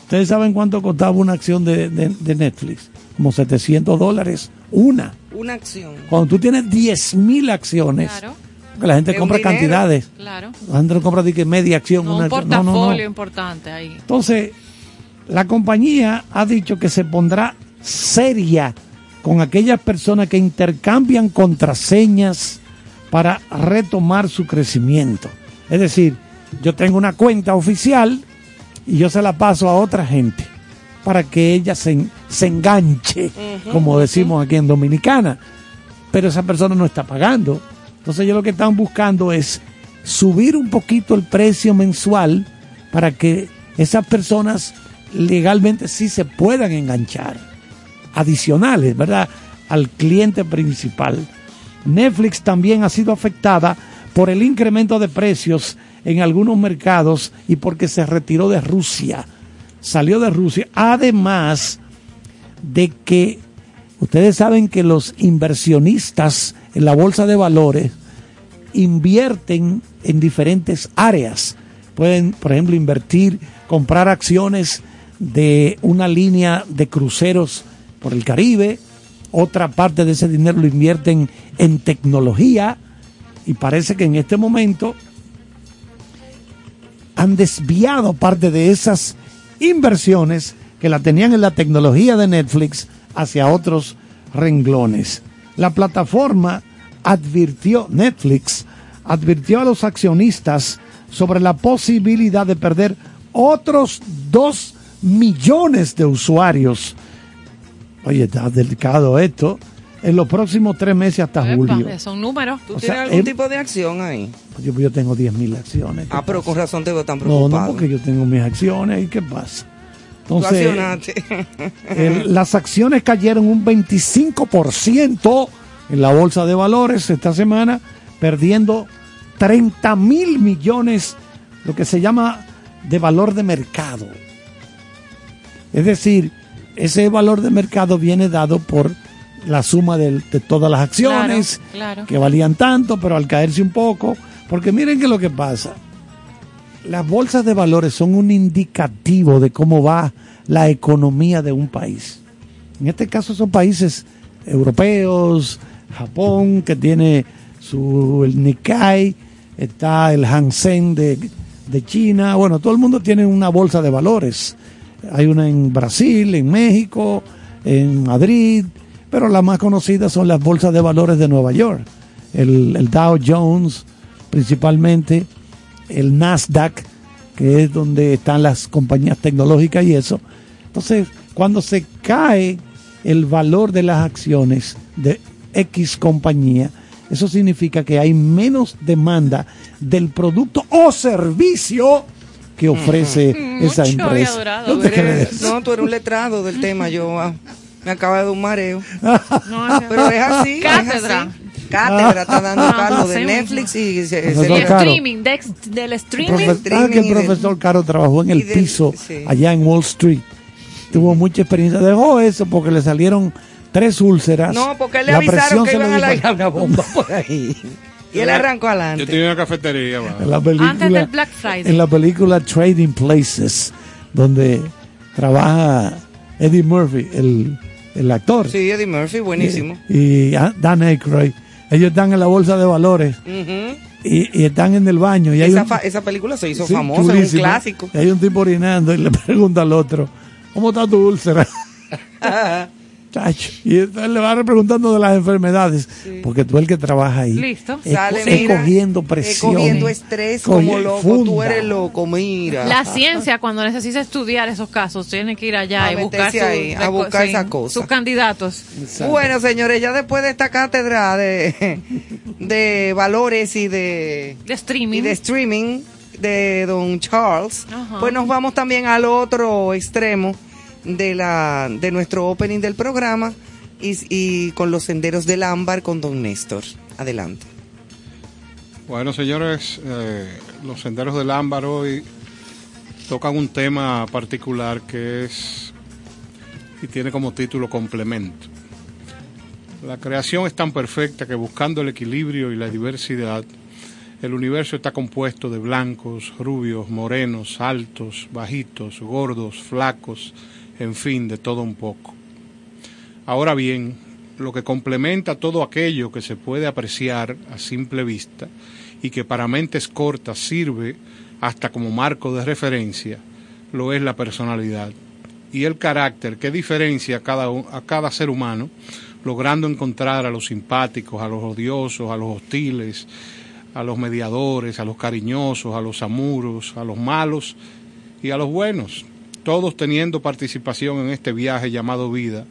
¿ustedes saben cuánto costaba una acción de, de- de Netflix? Como 700 dólares, una. Una acción. Cuando tú tienes 10 mil acciones, Claro, que la gente compra cantidades, claro. la gente no compra de que media acción, No, una un acción. No, no, no. portafolio importante ahí. Entonces, la compañía ha dicho que se pondrá seria con aquellas personas que intercambian contraseñas para retomar su crecimiento. Es decir, yo tengo una cuenta oficial y yo se la paso a otra gente para que ella se, se enganche, como decimos aquí en Dominicana. Pero esa persona no está pagando. Entonces ellos lo que están buscando es subir un poquito el precio mensual para que esas personas legalmente sí se puedan enganchar. Adicionales, ¿verdad? Al cliente principal. Netflix también ha sido afectada por el incremento de precios en algunos mercados y porque se retiró de Rusia. Salió de Rusia. Además de que ustedes saben que los inversionistas en la bolsa de valores invierten en diferentes áreas. Pueden, por ejemplo, invertir, comprar acciones de una línea de cruceros por el Caribe. Otra parte de ese dinero lo invierten en tecnología. Y parece que en este momento han desviado parte de esas inversiones que la tenían en la tecnología de Netflix hacia otros renglones. La plataforma advirtió, Netflix advirtió a los accionistas sobre la posibilidad de perder otros 2 millones de usuarios. Oye, está delicado esto. En los próximos tres meses hasta Epa, julio. son números. ¿Tú O tienes sea, algún em- tipo de acción ahí? Yo, yo tengo 10 mil acciones. ¿qué Ah, pero pasa? con razón te veo tan No, preocupado. no, porque yo tengo mis acciones. ¿Y qué pasa? Entonces, el- las acciones cayeron un 25% en la bolsa de valores esta semana, perdiendo 30 mil millones, lo que se llama de valor de mercado. Es decir, ese valor de mercado viene dado por la suma del- de, todas las acciones Claro, claro. que valían tanto, pero al caerse un poco, porque miren que lo que pasa, las bolsas de valores son un indicativo de cómo va la economía de un país. En este caso son países europeos, Japón, que tiene su el Nikkei, está el Hang Seng de, de China. Bueno, todo el mundo tiene una bolsa de valores. Hay una en Brasil, en México, en Madrid, pero las más conocidas son las bolsas de valores de Nueva York. El, el Dow Jones, principalmente, el Nasdaq, que es donde están las compañías tecnológicas y eso. Entonces, cuando se cae el valor de las acciones de X compañía, eso significa que hay menos demanda del producto o servicio que ofrece esa Mucho había empresa. durado, ¿No te Tú eres- crees? no, tú eres un letrado del tema, yo ah, me acaba de dar un mareo. No. Pero es así. es Cátedra. así. Cátedra está dando Ah, Carlos de sí Netflix y se, Profesor se- El streaming, dex- del El streaming. profe- ah, que el profesor Caro trabajó en el del- piso sí. allá en Wall Street. Tuvo mucha experiencia. Dejó eso porque le salieron tres úlceras. No, porque le La avisaron presión que iban a la- una bomba por ahí. y él arrancó Yo adelante. tenía una cafetería. En la película, Antes del Black Friday. En la película Trading Places, donde trabaja Eddie Murphy, el, el actor. Sí, Eddie Murphy, buenísimo. Y, y ah, Dan Aykroyd. Ellos están en la bolsa de valores y, y están en el baño. Y hay esa, un- esa película se hizo Sí, famosa, es un clásico. Y hay un tipo orinando y le pregunta al otro, ¿cómo está tu úlcera? Chacho. Y entonces le va preguntando de las enfermedades, porque tú el que trabaja ahí. Listo. Es, Sale, es mira, cogiendo es presión. cogiendo estrés Coge- como loco. Tú funda. eres loco, mira. La ciencia, cuando necesita estudiar esos casos, tiene que ir allá A y buscar, sus- ahí, a buscar sí, esa cosa. sus candidatos. Bueno, señores, ya después de esta cátedra de, de valores y de, De streaming. y de streaming de don Charles, Ajá. pues nos vamos también al otro extremo de la de nuestro opening del programa y, con los senderos del ámbar con don Néstor. Adelante. Bueno, señores, eh, los senderos del ámbar hoy tocan un tema particular que es y tiene como título complemento. La creación es tan perfecta que buscando el equilibrio y la diversidad, el universo está compuesto de blancos, rubios, morenos, altos, bajitos, gordos, flacos, en fin, de todo un poco. Ahora bien, lo que complementa todo aquello que se puede apreciar a simple vista y que para mentes cortas sirve hasta como marco de referencia, lo es la personalidad y el carácter que diferencia a cada, a cada ser humano, logrando encontrar a los simpáticos, a los odiosos, a los hostiles, a los mediadores, a los cariñosos, a los amuros, a los malos y a los buenos, todos teniendo participación en este viaje llamado vida,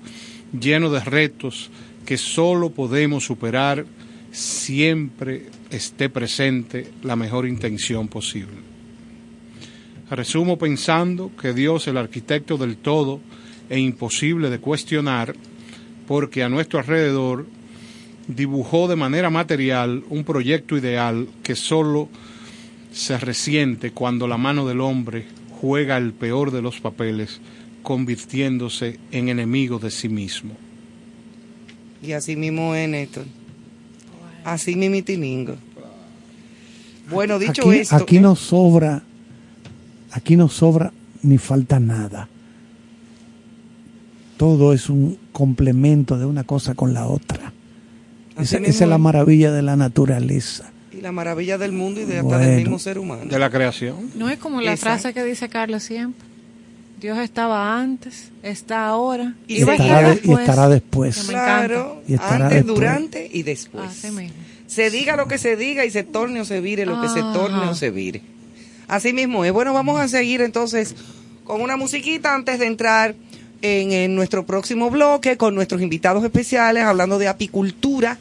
lleno de retos que solo podemos superar siempre esté presente la mejor intención posible. Resumo pensando que Dios, el arquitecto del todo e imposible de cuestionar, porque a nuestro alrededor dibujó de manera material un proyecto ideal que solo se resiente cuando la mano del hombre juega el peor de los papeles, convirtiéndose en enemigo de sí mismo. Y así mismo es, Néstor. Así mismo tiningo. Bueno, dicho aquí, esto. aquí ¿eh? no sobra, aquí no sobra ni falta nada. Todo es un complemento de una cosa con la otra. Esa, es la maravilla de la naturaleza. Y la maravilla del mundo y de hasta Bueno. del mismo ser humano. De la creación. No es como la Exacto. frase que dice Carlos siempre. Dios estaba antes, está ahora Y y, va a seguirá. estar estará, de- y después. estará después. Claro, Y estará antes, después. durante y después. Así mismo. Se diga lo que se diga y se torne o se vire lo que se torne o se vire. Así mismo es. Bueno, vamos a seguir entonces con una musiquita antes de entrar en, en nuestro próximo bloque con nuestros invitados especiales hablando de apicultura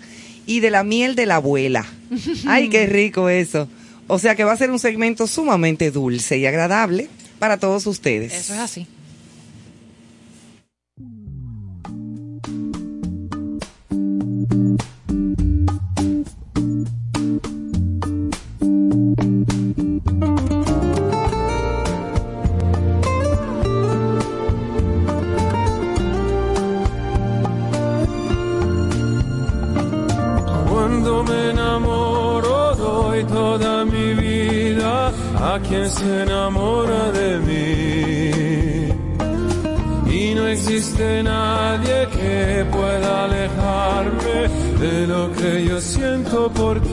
y de la miel de la abuela. Ay, qué rico eso. O sea que va a ser un segmento sumamente dulce y agradable para todos ustedes. Eso es así. a quien se enamora de mí. Y no existe nadie que pueda alejarme de lo que yo siento por ti.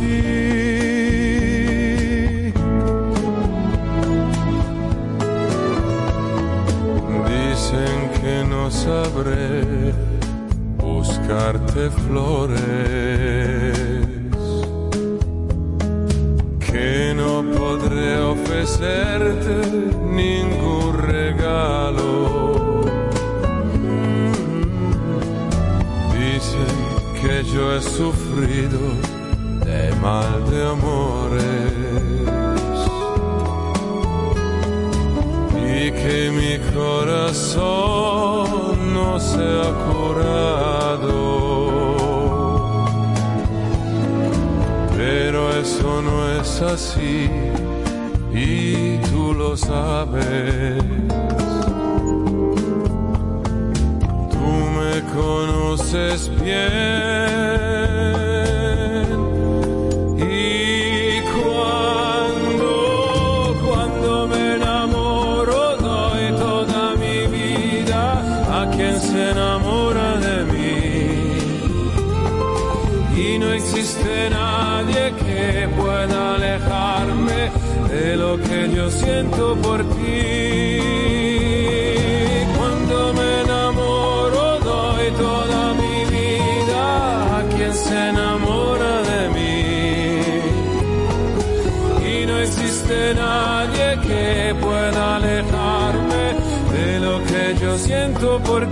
Dicen que no sabré buscarte flores ofrecerte ningún regalo. Dicen que yo he sufrido de mal de amores y que mi corazón no se ha curado. Pero eso no es así tú lo sabes. Tú me conoces bien. por ti. Cuando me enamoro doy toda mi vida a quien se enamora de mí. Y no existe nadie que pueda alejarme de lo que yo siento por ti.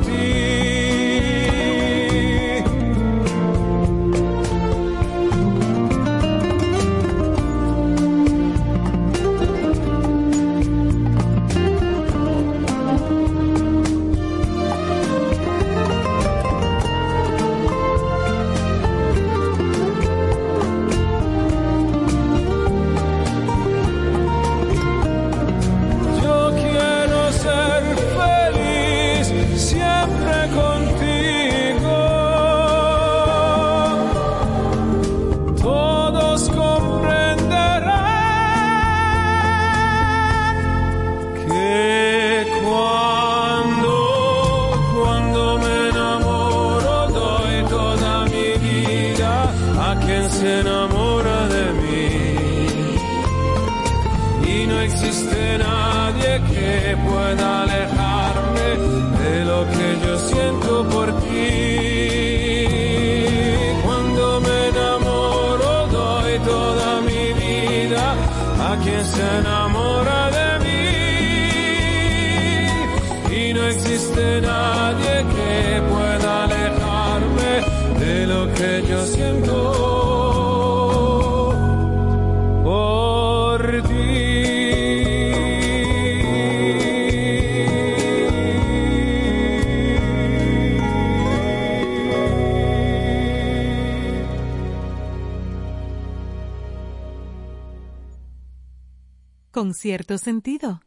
cierto sentido.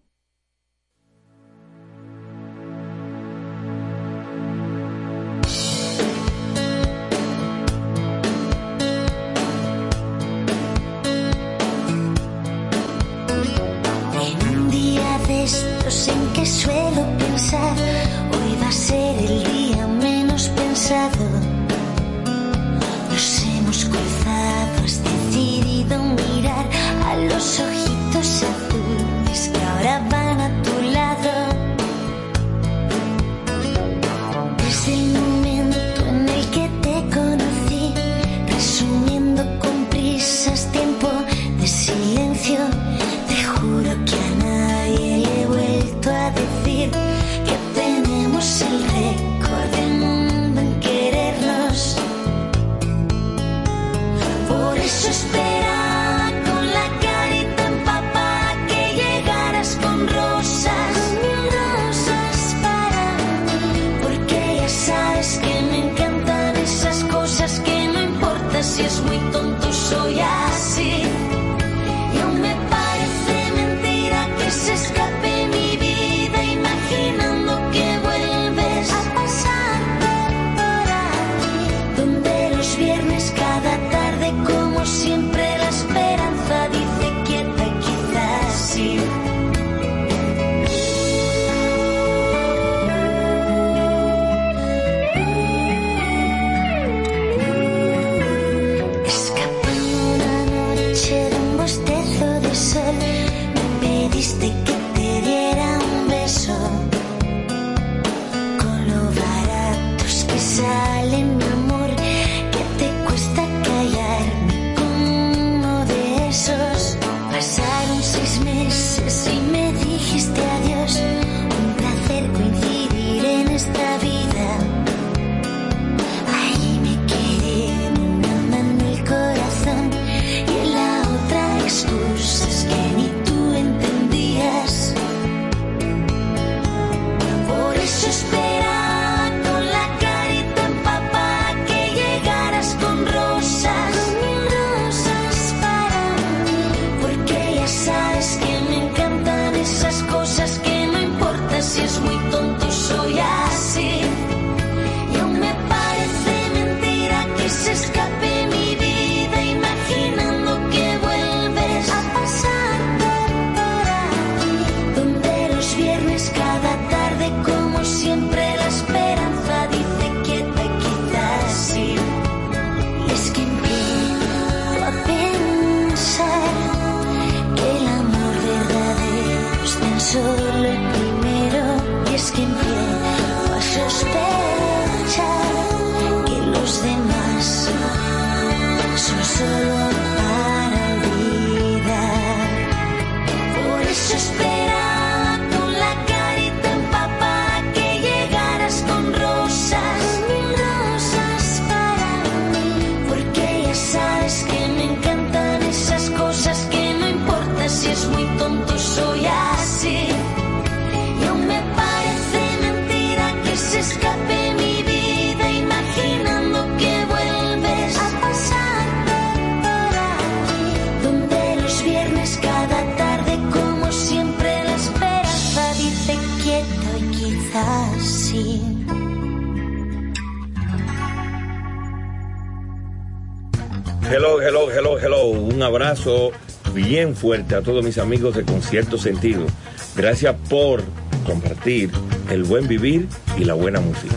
Un abrazo bien fuerte a todos mis amigos de Concierto Sentido. Gracias por compartir el buen vivir y la buena música.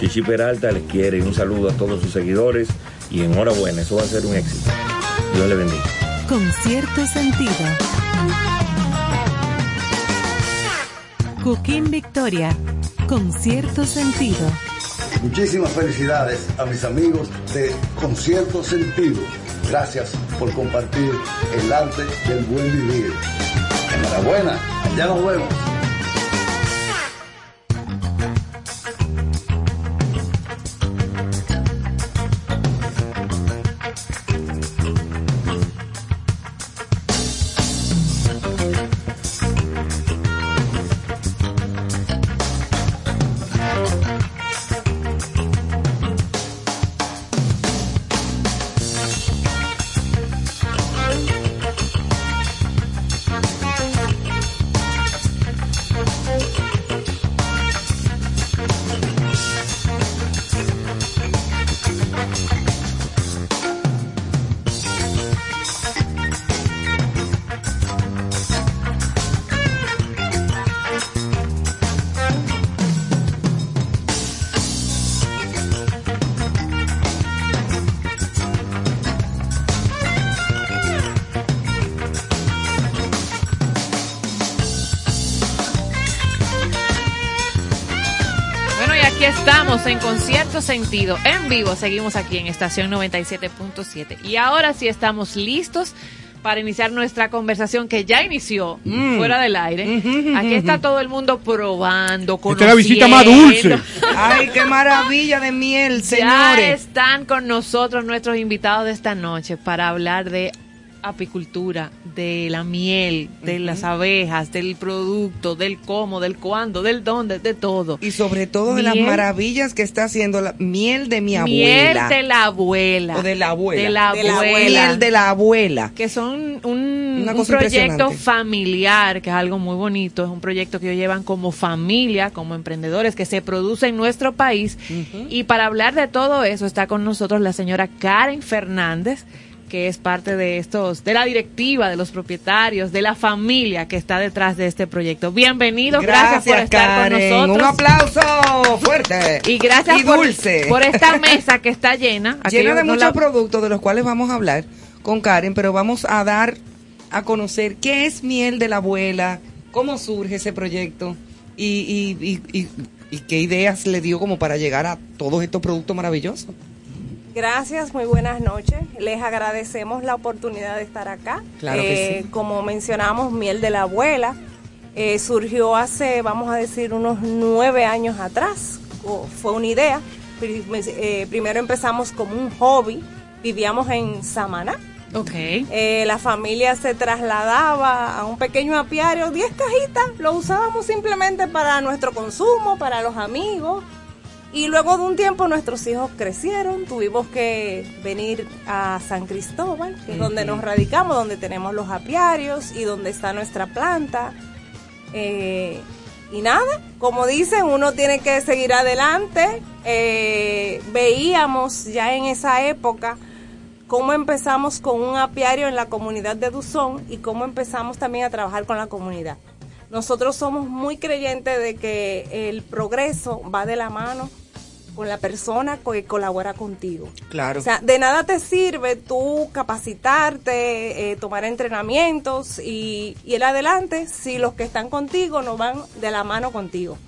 Chichi Peralta les quiere un saludo a todos sus seguidores y enhorabuena, eso va a ser un éxito. Dios le bendiga. Con cierto sentido. Cooking Victoria. Con cierto sentido. Muchísimas felicidades a mis amigos de Concierto Sentido. Gracias por compartir el arte del buen vivir. Enhorabuena, ya nos vemos. En Concierto Sentido, en vivo. Seguimos aquí en estación 97.7. Y ahora sí estamos listos para iniciar nuestra conversación que ya inició Mm. fuera del aire. Aquí está todo el mundo probando, Esta es la visita más conociendo. dulce. Ay, qué maravilla de miel, Ya señores. están con nosotros nuestros invitados de esta noche para hablar de apicultura, de la miel, de las abejas, del producto, del cómo, del cuándo, del dónde, de todo. Y sobre todo de las Miel. maravillas que está haciendo la miel de mi Miel abuela. de la abuela. O de la abuela. De la De la abuela. Miel de la abuela. Que son un, un proyecto familiar, que es algo muy bonito. Es un proyecto que ellos llevan como familia, como emprendedores, que se produce en nuestro país. Y para hablar de todo eso está con nosotros la señora Karen Fernández que es parte de estos, de la directiva, de los propietarios, de la familia que está detrás de este proyecto. Bienvenidos, gracias, por estar Karen. con nosotros. Un aplauso fuerte. Y gracias Y dulce. por esta mesa que está llena. Llena de no muchos la- productos de los cuales vamos a hablar con Karen, pero vamos a dar a conocer qué es miel de la abuela, cómo surge ese proyecto y, y, y, y- y qué ideas le dio como para llegar a todos estos productos maravillosos. Gracias, muy buenas noches. Les agradecemos la oportunidad de estar acá. Claro que Eh, sí. Como mencionamos, Miel de la Abuela eh, surgió hace, vamos a decir, unos nueve años atrás. Fue una idea. Eh, primero empezamos como un hobby. Vivíamos en Samaná. Ok. Eh, la familia se trasladaba a un pequeño apiario, 10 cajitas, lo usábamos simplemente para nuestro consumo, para los amigos. Y luego de un tiempo nuestros hijos crecieron, tuvimos que venir a San Cristóbal, que es donde nos radicamos, donde tenemos los apiarios y donde está nuestra planta. Eh, y nada, como dicen, uno tiene que seguir adelante. Eh, veíamos ya en esa época cómo empezamos con un apiario en la comunidad de Duzón y cómo empezamos también a trabajar con la comunidad. Nosotros somos muy creyentes de que el progreso va de la mano con la persona que colabora contigo. Claro. O sea, de nada te sirve tú capacitarte, eh, tomar entrenamientos y ir adelante si los que están contigo no van de la mano contigo.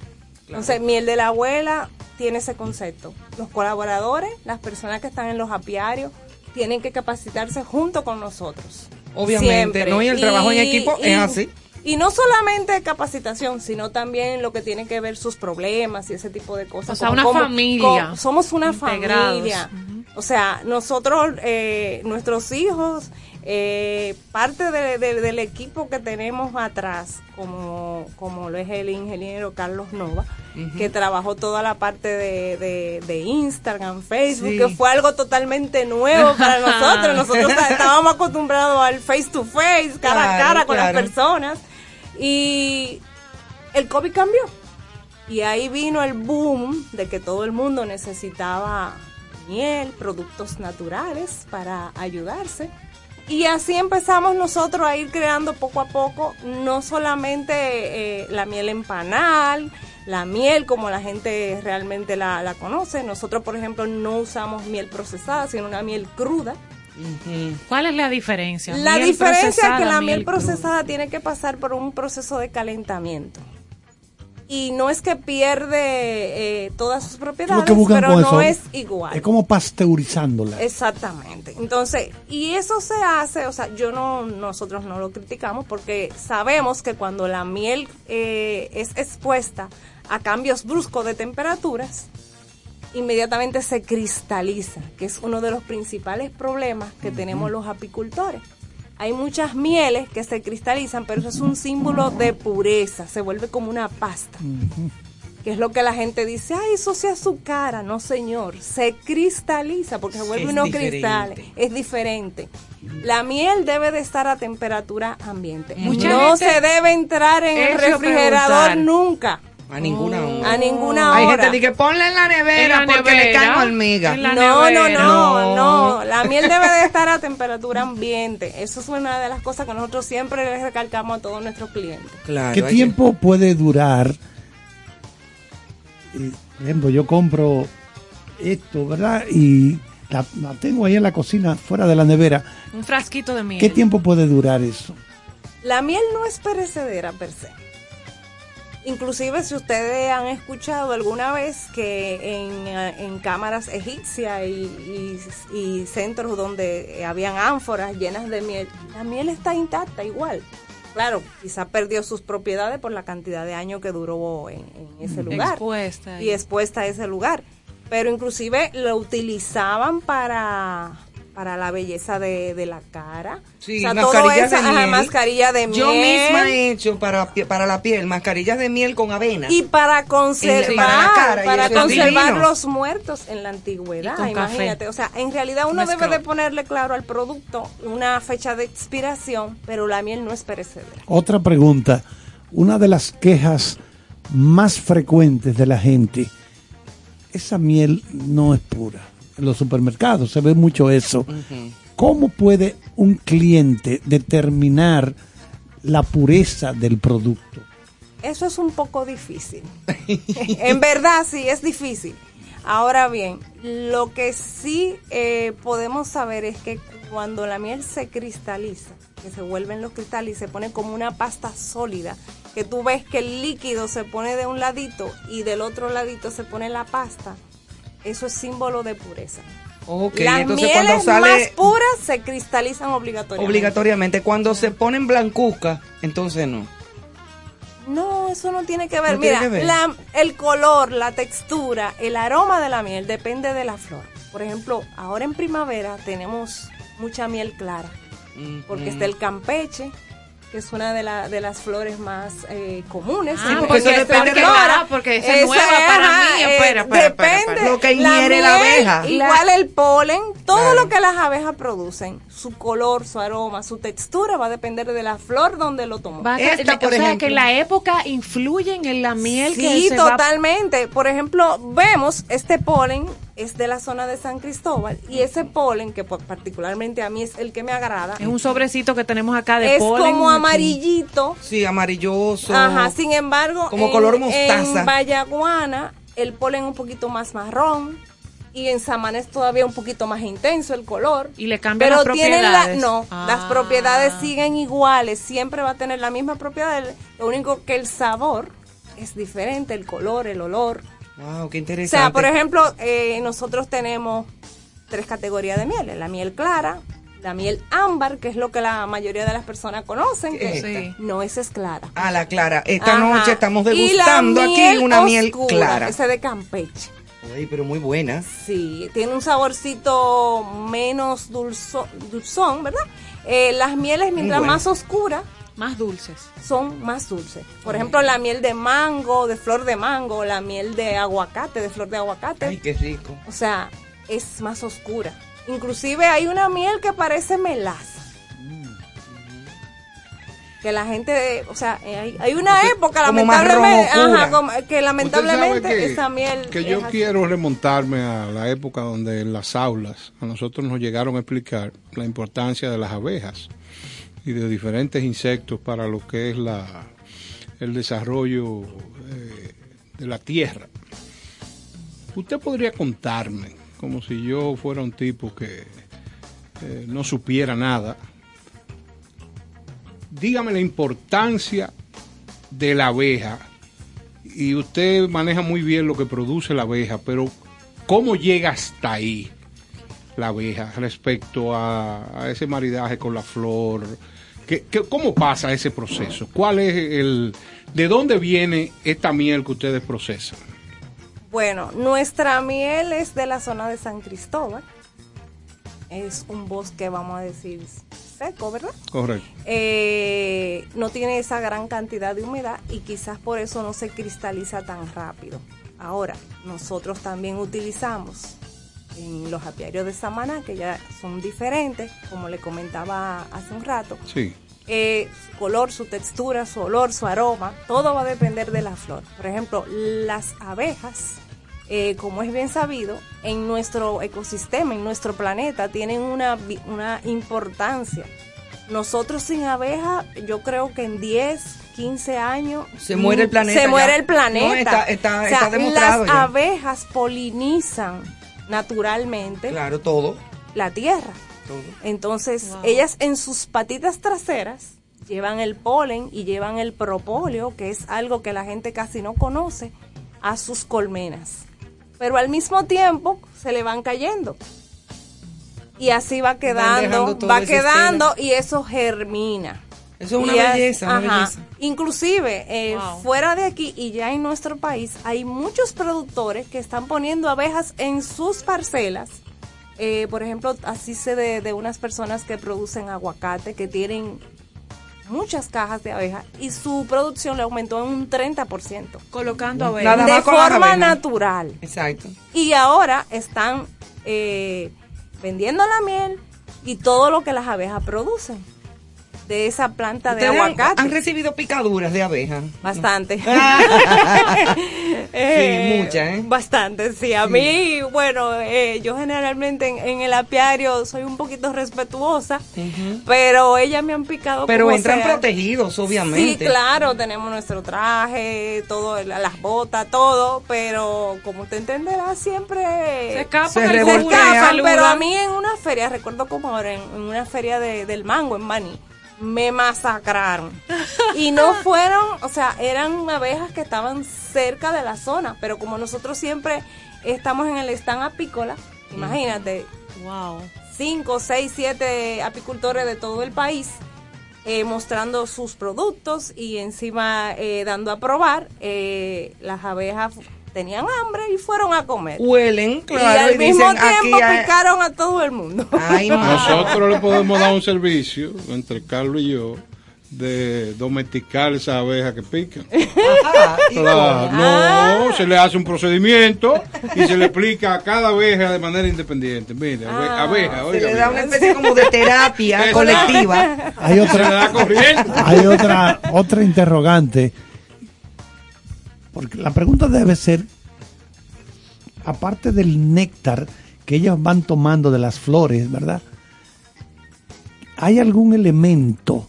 Entonces, miel de la abuela tiene ese concepto. Los colaboradores, las personas que están en los apiarios, tienen que capacitarse junto con nosotros. Obviamente, ¿no? Y el trabajo en equipo es así. Y no solamente capacitación, sino también lo que tiene que ver sus problemas y ese tipo de cosas. O sea, Como una familia. somos una Integrados. familia. O sea, nosotros, eh, nuestros hijos, eh, parte de- de- del equipo que tenemos atrás, como, como lo es el ingeniero Carlos Nova, que trabajó toda la parte de, de- Instagram, Facebook, Sí. que fue algo totalmente nuevo para nosotros. Nosotros estábamos acostumbrados al face to face, cara a cara con claro. las personas. Y el COVID cambió. Y ahí vino el boom de que todo el mundo necesitaba miel, productos naturales para ayudarse. Y así empezamos nosotros a ir creando poco a poco, no solamente eh, la miel en panal, la miel como la gente realmente la, la conoce. Nosotros, por ejemplo, no usamos miel procesada, sino una miel cruda. ¿Cuál es la diferencia? La Miel diferencia es que la miel procesada tiene que pasar por un proceso de calentamiento. Y no es que pierde eh, todas sus ¿Qué es lo propiedades, que buscan pero con no eso? es igual. Es como pasteurizándola. Exactamente. Entonces, y eso se hace, o sea, yo no, nosotros no lo criticamos porque sabemos que cuando la miel eh, es expuesta a cambios bruscos de temperaturas, inmediatamente se cristaliza, que es uno de los principales problemas que tenemos los apicultores. Hay muchas mieles que se cristalizan, pero eso es un símbolo de pureza, se vuelve como una pasta que es lo que la gente dice, ay, eso se azucara. No, señor, se cristaliza porque se vuelve Es unos diferente. cristales. Es diferente. La miel debe de estar a temperatura ambiente. Mucha no se debe entrar en el refrigerador nunca. A ninguna hora. A ninguna Hay hora. gente que dice, ponla en la nevera En la porque le caen hormigas. No, no, no, No. no. La miel debe de estar a temperatura ambiente. Eso es una de las cosas que nosotros siempre les recalcamos a todos nuestros clientes. Claro, ¿Qué hay que- tiempo puede durar? Por ejemplo, yo compro esto, ¿verdad? Y la, la tengo ahí en la cocina, fuera de la nevera. Un frasquito de miel. ¿Qué tiempo puede durar eso? La miel no es perecedera per se. Inclusive si ustedes han escuchado alguna vez que en, eh, en cámaras egipcias y, y- y centros donde habían ánforas llenas de miel, la miel está intacta igual. Claro, quizá perdió sus propiedades por la cantidad de años que duró en, en ese lugar Expuesta ahí. y expuesta a ese lugar. Pero inclusive lo utilizaban para, para la belleza de, de la cara. Sí, o sea, todo mascarillas eso, de ajá, miel. mascarilla de miel. Yo misma he hecho para, para la piel mascarillas de miel con avena. Y para conservar, para la cara, conservar los muertos en la antigüedad, imagínate. café. O sea, en realidad uno Un debe de ponerle claro al producto una fecha de expiración, pero la miel no es perecedera. Otra pregunta. Una de las quejas más frecuentes de la gente, esa miel no es pura. En los supermercados se ve mucho eso. ¿Cómo puede un cliente determinar la pureza del producto? Eso es un poco difícil. en verdad sí, es difícil. Ahora bien, lo que sí eh, podemos saber es que cuando la miel se cristaliza, que se vuelven los cristales y se pone como una pasta sólida, que tú ves que el líquido se pone de un ladito y del otro ladito se pone la pasta, eso es símbolo de pureza. Las entonces mieles cuando sale más puras se cristalizan obligatoriamente. obligatoriamente, cuando se ponen blancuzca, entonces no. No, eso no tiene que ver. No Mira, que ver. la- el color, la textura, el aroma de la miel depende de la flor. Por ejemplo, ahora en primavera tenemos mucha miel clara, porque está el campeche, que es una de, la- de las flores más eh, comunes. Ah, porque eso esta depende de la- porque esa es nueva para mí. Espera, espera, espera, depende. espera. Lo que ingiere la miel, abeja. Igual el polen, todo Claro. lo que las abejas producen, su color, su aroma, su textura va a depender de la flor donde lo tomó. Va a ca- Esta, o por sea, ejemplo. que la época influyen en la miel que Sí, se va totalmente. Por ejemplo, vemos este polen es de la zona de San Cristóbal y ese polen que particularmente a mí es el que me agrada. Es un sobrecito que tenemos acá de es polen. como amarillito. Sí, amarilloso. Ajá, sin embargo, Como en- color mostaza. En Vallaguana el polen un poquito más marrón y en Samana es todavía un poquito más intenso el color. Y le cambian Pero las tienen la, propiedades. no, Ah. las propiedades siguen iguales, siempre va a tener la misma propiedad, lo único que el sabor es diferente, el color, el olor. Wow, qué O interesante. sea, por ejemplo, eh, nosotros tenemos tres categorías de miel, la miel clara, la miel ámbar, que es lo que la mayoría de las personas conocen, que Esta. no esa es clara. A la clara. Esta Ajá. noche estamos degustando aquí una miel clara. Esa de Campeche. Ay, pero muy buena. Sí, tiene un saborcito menos dulzo- dulzón, ¿verdad? Eh, las mieles, mientras más oscuras, Más dulces. son más dulces. Por ejemplo, la miel de mango, de flor de mango, la miel de aguacate, de flor de aguacate. Ay, qué rico. O sea, es más oscura. Inclusive hay una miel que parece melaza. Que la gente, o sea, eh, hay, hay una época como lamentablemente, ajá, como- que lamentablemente que- esa miel Que yo así. quiero remontarme a la época donde en las aulas a nosotros nos llegaron a explicar la importancia de las abejas y de diferentes insectos para lo que es la el desarrollo eh, de la tierra. Usted podría contarme, como si yo fuera un tipo que eh, no supiera nada, dígame la importancia de la abeja y usted maneja muy bien lo que produce la abeja, pero ¿cómo llega hasta ahí la abeja respecto a, ese maridaje con la flor? ¿Qué, qué- cómo pasa ese proceso? ¿Cuál es el, de dónde viene esta miel que ustedes procesan? Bueno, nuestra miel es de la zona de San Cristóbal. Es un bosque, vamos a decir, seco, ¿verdad? Correcto. Eh, no tiene esa gran cantidad de humedad y quizás por eso no se cristaliza tan rápido. Ahora, nosotros también utilizamos en los apiarios de Samaná, que ya son diferentes, como le comentaba hace un rato, Sí. eh, su color, su textura, su olor, su aroma, todo va a depender de la flor. Por ejemplo, las abejas, eh, como es bien sabido, en nuestro ecosistema, en nuestro planeta, tienen una, una importancia. Nosotros sin abeja, yo creo que en 10, 15 años... Se muere el mm, planeta Se ya. muere el planeta. No, está- está- O sea, está demostrado Las ya. abejas polinizan naturalmente Claro, todo. la tierra. todo. Entonces, ellas en sus patitas traseras llevan el polen y llevan el propóleo, que es algo que la gente casi no conoce, a sus colmenas. Pero al mismo tiempo se le van cayendo. Y así va quedando, va quedando y eso germina. Eso es una belleza, una ajá. belleza. Inclusive, eh, Wow. fuera de aquí y ya en nuestro país, hay muchos productores que están poniendo abejas en sus parcelas. Eh, por ejemplo, así sé de, de unas personas que producen aguacate, que tienen muchas cajas de abejas y su producción le aumentó en un 30%. Colocando Nada abejas. de forma natural. Exacto. Y ahora están eh, vendiendo la miel y todo lo que las abejas producen de esa planta de ¿Ustedes han- aguacate. han recibido picaduras de abeja? Bastante. Sí, muchas, ¿eh? Bastante, sí. A mí, bueno, eh, yo generalmente en, en el apiario soy un poquito respetuosa, pero ellas me han picado Pero como entran sea. protegidos, obviamente. Sí, claro, tenemos nuestro traje, todo, la- las botas, todo, pero como usted entenderá, siempre Se escapan Se revoltea. escapan, pero a mí en una feria, recuerdo como ahora, en, en una feria de- del mango en Bani, me masacraron. Y no fueron, o sea, eran abejas que estaban cerca de la zona, pero como nosotros siempre estamos en el stand apícola, imagínate, Wow. 5, 6, 7 apicultores de todo el país eh, mostrando sus productos y encima eh, dando a probar, eh, las abejas tenían hambre y fueron a comer. Huelen, claro, y al y mismo dicen, tiempo aquí hay- picaron a todo el mundo. Ay. Nosotros le podemos dar un servicio, entre Carlos y yo, de domesticar esas abejas que pican. Ajá, ¿y Claro, no, se le hace un procedimiento y se le explica a cada abeja de manera independiente. Mire, Ah, abeja, Se oiga, le da una especie como de terapia colectiva. Hay se le otra, da corriente. hay otra, otra interrogante. Porque la pregunta debe ser, aparte del néctar que ellos van tomando de las flores, ¿verdad? ¿Hay algún elemento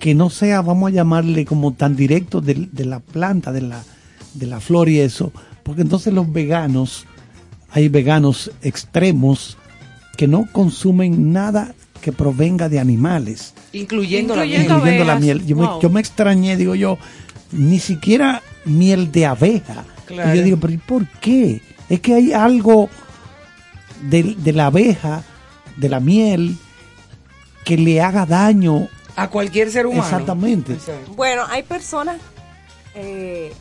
que no sea, vamos a llamarle como tan directo de, la planta, de la, de la flor y eso, porque entonces los veganos, hay veganos extremos que no consumen nada que provenga de animales, Incluyendo, la Incluyendo miel. incluyendo la miel. Yo, me, yo me extrañé, digo yo, ni siquiera miel de abeja. Claro. Y yo digo, pero ¿y por qué? Es que hay algo de, de la abeja, de la miel, que le haga daño. A cualquier ser humano. Exactamente. Bueno, hay personas eh,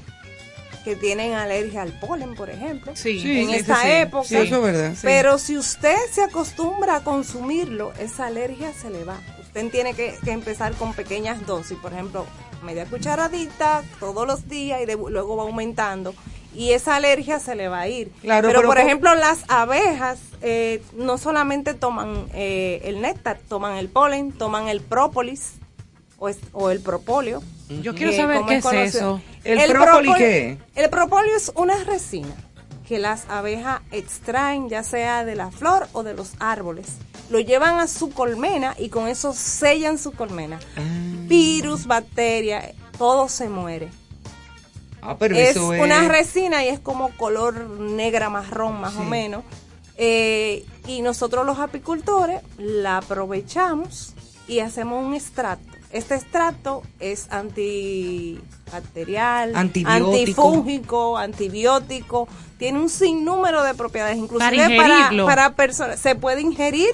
que tienen alergia al polen, por ejemplo. Sí. Sí, en sí, esta sí, época. Sí, eso es verdad. sí. Pero si usted se acostumbra a consumirlo, esa alergia se le va. Usted tiene que, que empezar con pequeñas dosis, por ejemplo, media cucharadita todos los días y de- luego va aumentando. Y esa alergia se le va a ir. Claro, pero, pero por po- ejemplo, las abejas eh, no solamente toman eh, el néctar, toman el polen, toman el própolis o, es- o el propóleo. Yo quiero saber qué es conocido. eso. ¿El própoli qué? El propóleo es una resina que las abejas extraen ya sea de la flor o de los árboles. Lo llevan a su colmena y con eso sellan su colmena. Ah. Virus, bacterias, todo se muere. Ah, pero es eso es. una resina y es como color negra marrón más o menos. Eh, y nosotros los apicultores la aprovechamos y hacemos un extracto. Este extracto es antibacterial, Antibiótico. antifúngico, antibiótico, tiene un sinnúmero de propiedades, inclusive Para para, para personas, se puede ingerir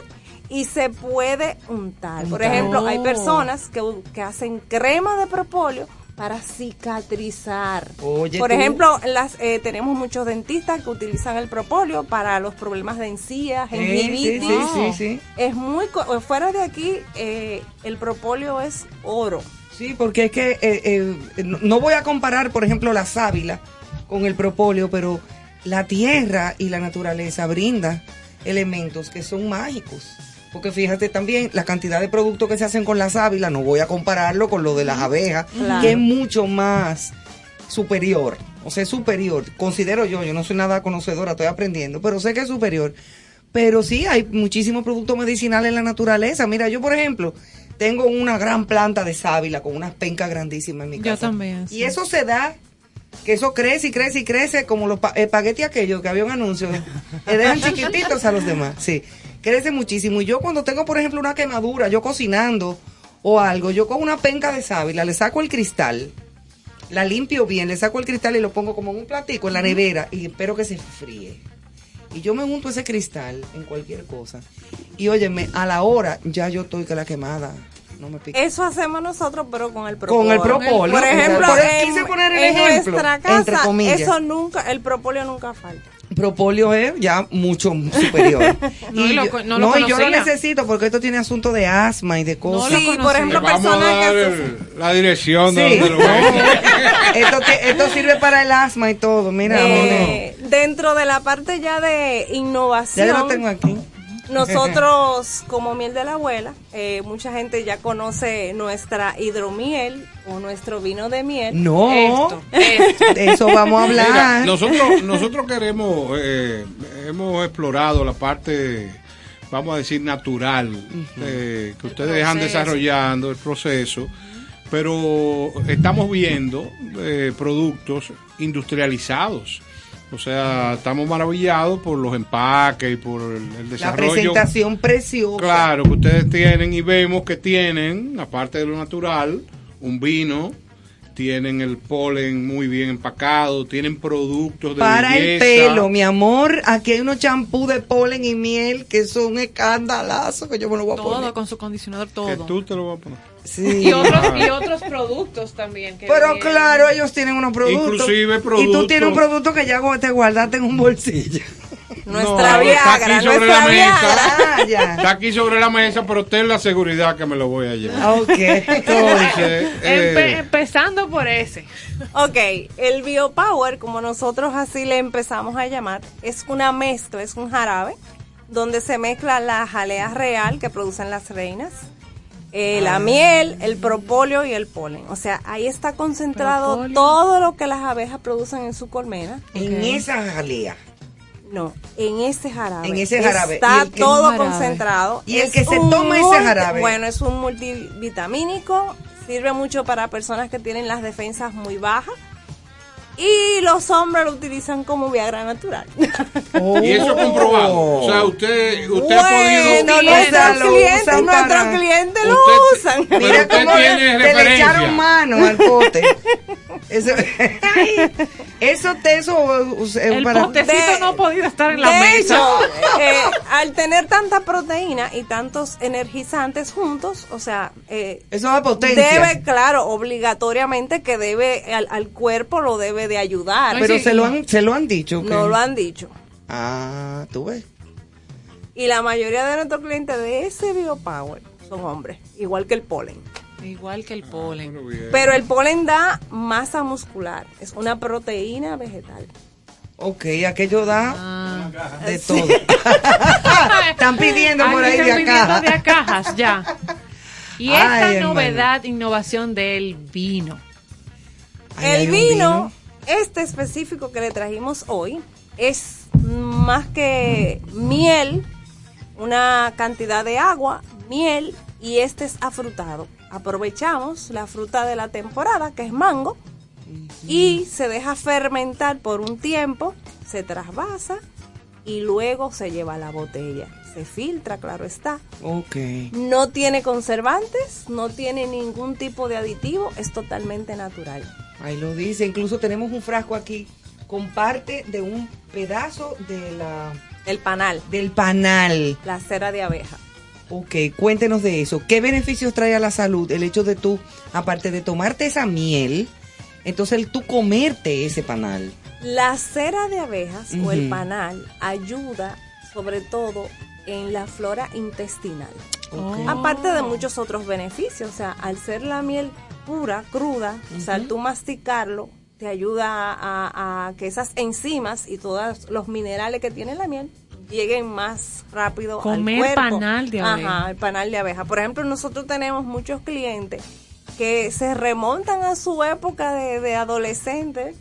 y se puede untar. Por ejemplo, hay personas que, que hacen crema de propóleo para cicatrizar. Oye, Por tú. ejemplo, las, eh, tenemos muchos dentistas que utilizan el propóleo para los problemas de encías, Eh, gingivitis. sí, sí, sí. Es muy co- fuera de aquí eh, el propóleo es oro. Sí, porque es que eh, eh, no no voy a comparar, por ejemplo, la sábila con el propóleo, pero la tierra y la naturaleza brinda elementos que son mágicos. Porque fíjate también la cantidad de productos que se hacen con la sábila, no voy a compararlo con lo de las abejas, Claro. que es mucho más superior. O sea, es superior. Considero yo, yo no soy nada conocedora, estoy aprendiendo, pero sé que es superior. Pero sí, hay muchísimos productos medicinales en la naturaleza. Mira, yo, por ejemplo, tengo una gran planta de sábila con unas pencas grandísimas en mi Yo casa. también, sí. Y eso se da, que eso crece y crece y crece como los pa- espagueti aquellos que había un anuncio. Le dejan chiquititos a los demás. Sí, crece muchísimo. Y yo cuando tengo, por ejemplo, una quemadura, yo cocinando o algo, yo con una penca de sábila le saco el cristal. La limpio bien, le saco el cristal y lo pongo como en un platico en la nevera y espero que se fríe. Y yo me unto ese cristal en cualquier cosa. Y óyeme, a la hora ya yo estoy que la quemada no me pica. Eso hacemos nosotros, pero con el propóleo. Con el propóleo. Por ejemplo, en, quise poner el en ejemplo, nuestra entre comillas. eso nunca, el propóleo nunca falta. Propóleo es ya mucho superior. No, y lo yo, no lo yo necesito porque esto tiene asunto de asma y de cosas. Sí, por ejemplo, a personas dar que el- la dirección de Sí. donde lo esto, te- esto sirve para el asma y todo. Mira, Eh, dentro de la parte ya de no. innovación, ya lo tengo aquí. Nosotros como miel de la abuela, eh, mucha gente ya conoce nuestra hidromiel o nuestro vino de miel. No, Esto, de eso vamos a Mira, hablar. nosotros, nosotros queremos, eh, hemos explorado la parte, vamos a decir, natural, eh, que ustedes están desarrollando el proceso, pero estamos viendo eh, productos industrializados. O sea, estamos maravillados por los empaques y por el, el La desarrollo. presentación preciosa. Claro, que ustedes tienen y vemos que tienen, aparte de lo natural, un vino, tienen el polen muy bien empacado, tienen productos de Para el belleza. pelo, mi amor, aquí hay unos champú de polen y miel que son escandalazos que yo me lo voy a todo poner. con su condicionador, Que todo. tú te lo vas a poner. Sí. Y otros, y otros productos también. que Pero vienen. claro, ellos tienen unos productos. Inclusive Y tú productos- tienes un producto que ya te guardaste en un bolsillo. Nuestra No, está Viagra, aquí sobre nuestra la Viagra. Ah, ya. Está aquí sobre la mesa, pero ten la seguridad que me lo voy a llevar. Ah, Ok. Entonces, Empe- eh, empezando por ese. Ok, el Biopower, como nosotros así le empezamos a llamar, es una mezcla, es un jarabe, donde se mezcla la jalea real que producen las reinas, eh, la miel, el propóleo y el polen. O sea, ahí está concentrado todo lo que las abejas producen en su colmena. En esa jalea. No, en ese jarabe. En ese jarabe. Está Y todo jarabe. concentrado. Y el que se toma ese jarabe. Bueno, es un multivitamínico. Sirve mucho para personas que tienen las defensas muy bajas. Y los hombres lo utilizan como Viagra natural. Y eso es comprobado. O sea, usted, usted ha podido. nuestros clientes, usan nuestros para- clientes lo Usted- usan. Pero Mira usted cómo tiene le, echaron mano al pote. Eso, eso te eso es El para potecito de- no ha podido estar en la de mesa. hecho, eh, al tener tanta proteína y tantos energizantes juntos, o sea, eh, eso da potencia. debe, claro, obligatoriamente que debe al, al cuerpo lo debe de ayudar. pero sí, se y- lo han se lo han dicho. no lo han dicho. Ah, tú ves. Y la mayoría de nuestros clientes de ese biopower son hombres, igual que el polen. Igual que el polen. Pero el polen da masa muscular, es una proteína vegetal. Ok, aquello da Ah. de todo. Están pidiendo por ahí de están pidiendo acá. de cajas, ya. Y Ay, esta hermano. novedad, innovación del vino. Ay, el vino, este específico que le trajimos hoy, es más que miel, una cantidad de agua, miel y este es afrutado. Aprovechamos la fruta de la temporada, que es mango, y se deja fermentar por un tiempo, se trasvasa y luego se lleva a la botella. Se filtra, claro está. Ok. No tiene conservantes, no tiene ningún tipo de aditivo, es totalmente natural. Ahí lo dice. Incluso tenemos un frasco aquí con parte de un pedazo de la El panal, del panal. la cera de abeja. Ok, cuéntenos de eso. ¿Qué beneficios trae a la salud el hecho de tú, aparte de tomarte esa miel, entonces el tú comerte ese panal? La cera de abejas o el panal ayuda sobre todo en la flora intestinal. Aparte de muchos otros beneficios, o sea, al ser la miel pura, cruda, o sea, tú masticarlo, te ayuda a, a que esas enzimas y todos los minerales que tiene la miel lleguen más rápido Comer al cuerpo. panal de abeja. Ajá, el panal de abeja. Por ejemplo, nosotros tenemos muchos clientes que se remontan a su época de, de adolescente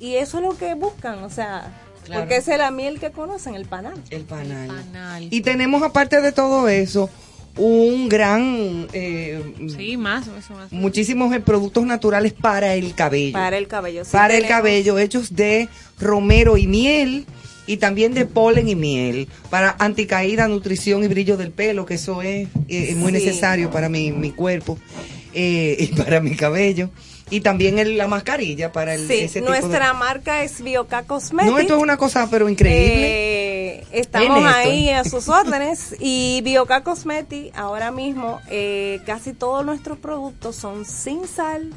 y eso es lo que buscan, o sea, Claro. porque esa es la miel que conocen, el panal. El panal. Panal. Y tenemos, aparte de todo eso, un gran... eh, Sí, más. Muchísimos eh, productos naturales para el cabello. Para el cabello. sí para el cabello, hechos de romero y miel y también de polen y miel, para anticaída, nutrición y brillo del pelo, que eso es eh, muy Sí. necesario para mi, mi cuerpo eh, y para mi cabello. Y también el- la mascarilla para el, Sí, ese tipo de- nuestra marca es Bioca Cosmetics. No, esto es una cosa pero increíble. Eh, estamos ahí a sus órdenes y Bioca Cosmetics ahora mismo eh, casi todos nuestros productos son sin sal,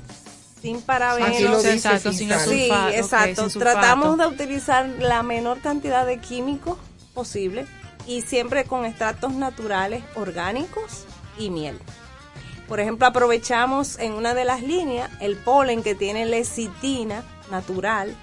sin parabenos. Aquí lo dice, exacto, sin. Sí, exacto. Tratamos de utilizar la menor cantidad de químicos posible y siempre con extractos naturales, orgánicos y miel. Por ejemplo, aprovechamos en una de las líneas el polen que tiene lecitina natural,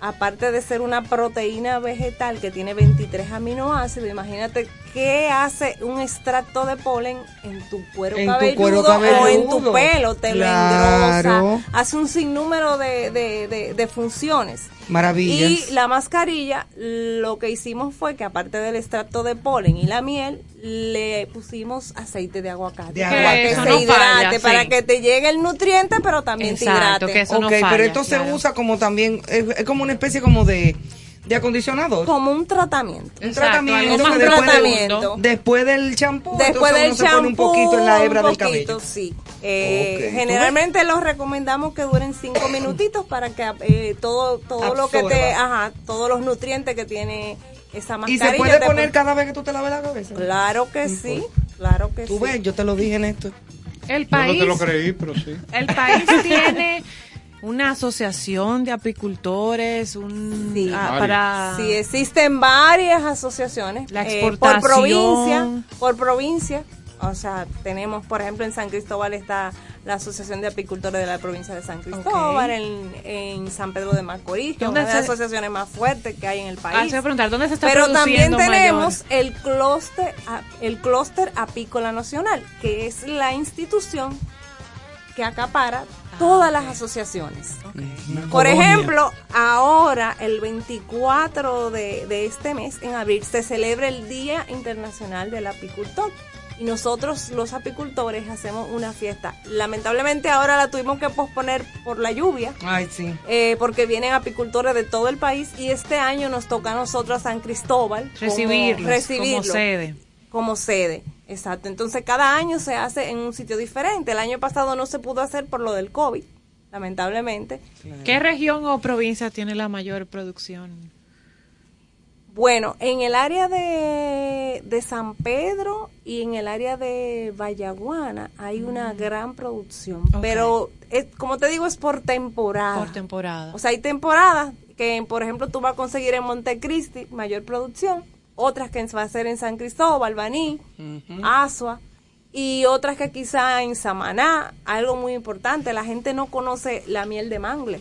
aparte de ser una proteína vegetal que tiene 23 aminoácidos. Imagínate qué hace un extracto de polen en tu cuero, En tu cabelludo, o en tu pelo, te Claro. lo engrosa, hace un sinnúmero de, de- de- de funciones. Maravillas. Y la mascarilla, lo que hicimos fue que aparte del extracto de polen y la miel, le pusimos aceite de aguacate. De para aguacate. que Eso se no hidrate, falla, para sí. que te llegue el nutriente, pero también Exacto, te que hidrate. eso no ok, pero falla, esto se usa como también, es, es como una especie como de, de acondicionador. Como un tratamiento. Un tratamiento que después, tratamiento. del- después del champú, Después del pone un champú, poquito en la hebra un del poquito, cabello. sí. Eh, ¿tú generalmente los recomendamos que duren cinco minutitos para que eh, todo todo lo que te, ajá, todos los nutrientes que tiene esa Y mascarilla. se puede poner pon- cada vez que tú te laves la cabeza. Claro que sí, claro que Tú sí. ves, yo te lo dije, Néstor. El Yo no país, te lo creí, pero sí. el país tiene una asociación de apicultores, un Sí. ah, para Sí, existen varias asociaciones. La eh, por exportación. provincia, por provincia. O sea, tenemos, por ejemplo, en San Cristóbal está la Asociación de Apicultores de la provincia de San Cristóbal, en, en San Pedro de Macorís, que es ¿Dónde una de las se- asociaciones más fuertes que hay en el Ah, país. se iba a preguntar, ¿dónde se está Pero también tenemos mayor? el clúster, el clúster apícola nacional, que es la institución que acapara todas las asociaciones. Por ejemplo, ahora el 24 de, de este mes, en abril, se celebra el Día Internacional del Apicultor. y nosotros los apicultores hacemos una fiesta. Lamentablemente ahora la tuvimos que posponer por la lluvia, Ay, sí. eh, porque vienen apicultores de todo el país y este año nos toca a nosotros a San Cristóbal como- Recibirlos recibirlo como sede. Como sede. Exacto. Entonces cada año se hace en un sitio diferente. El año pasado no se pudo hacer por lo del COVID, lamentablemente. ¿Qué región o provincia tiene la mayor producción? Bueno, en el área de, de San Pedro y en el área de Vallaguana hay una gran producción, pero es, como te digo es por temporada. Por temporada. O sea, hay temporadas que, por ejemplo, tú vas a conseguir en Montecristi mayor producción, otras que va a ser en San Cristóbal, Baní, Asua, y otras que quizá en Samaná, algo muy importante, la gente no conoce la miel de mangle.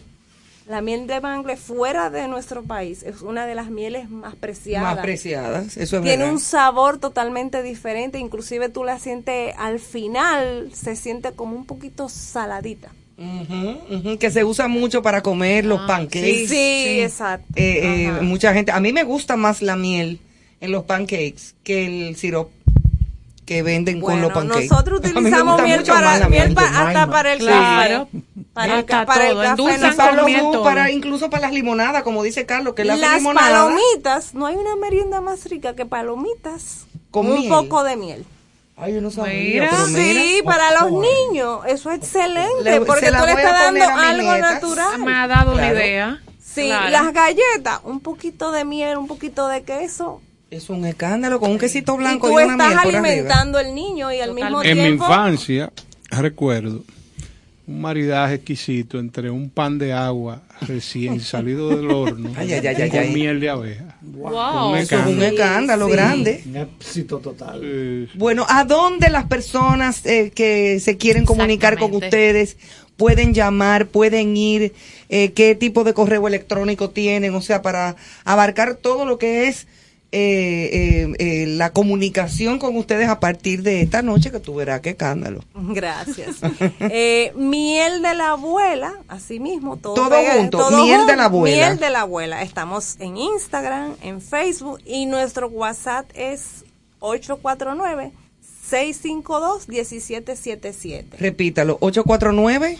La miel de mangle fuera de nuestro país es una de las mieles más preciadas. Más preciadas, eso es Tiene verdad. un sabor totalmente diferente, inclusive tú la sientes al final, se siente como un poquito saladita. Ujú, ujú, que se usa mucho para comer los pancakes. Sí, exacto. Eh, eh, mucha gente, a mí me gusta más la miel en los pancakes que el sirope que venden con los pancakes. nosotros utilizamos miel para, miel miel pa- de hasta Maima. para el Claro. café. Para el, ca- para el todo, café endulzan Para los miel para incluso para las limonadas, como dice Carlos, que la Las limonada palomitas, no hay una merienda más rica que palomitas Con un miel. poco de miel. Ay, yo no sabía, Mira. pero mira. Sí, para los niños, eso es excelente, Le- porque tú le estás dando algo natural. Me ha dado una idea. Sí, Claro. las galletas, un poquito de miel, un poquito de queso. Es un escándalo con un quesito Y blanco y, tú una estás miel por arriba. alimentando al niño y al mismo En mi tiempo... infancia, recuerdo un maridaje exquisito entre un pan de agua recién salido del horno Ay, ay, ay, ay, con ay. miel de abeja. Wow. Un Eso es un escándalo. sí. grande. Un éxito total. Eh, Bueno, ¿a dónde las personas eh, que se quieren comunicar con ustedes pueden llamar, pueden ir? Eh, ¿Qué tipo de correo electrónico tienen? O sea, para abarcar todo lo que es eh, eh, eh, la comunicación con ustedes a partir de esta noche que tú verás qué escándalo. Gracias. Miel de la abuela, así mismo, todo, Todo pega- junto, todo miel junto, de la abuela. Miel de la abuela. Estamos en Instagram, en Facebook y nuestro WhatsApp es 849 652 1777. Repítalo, 849,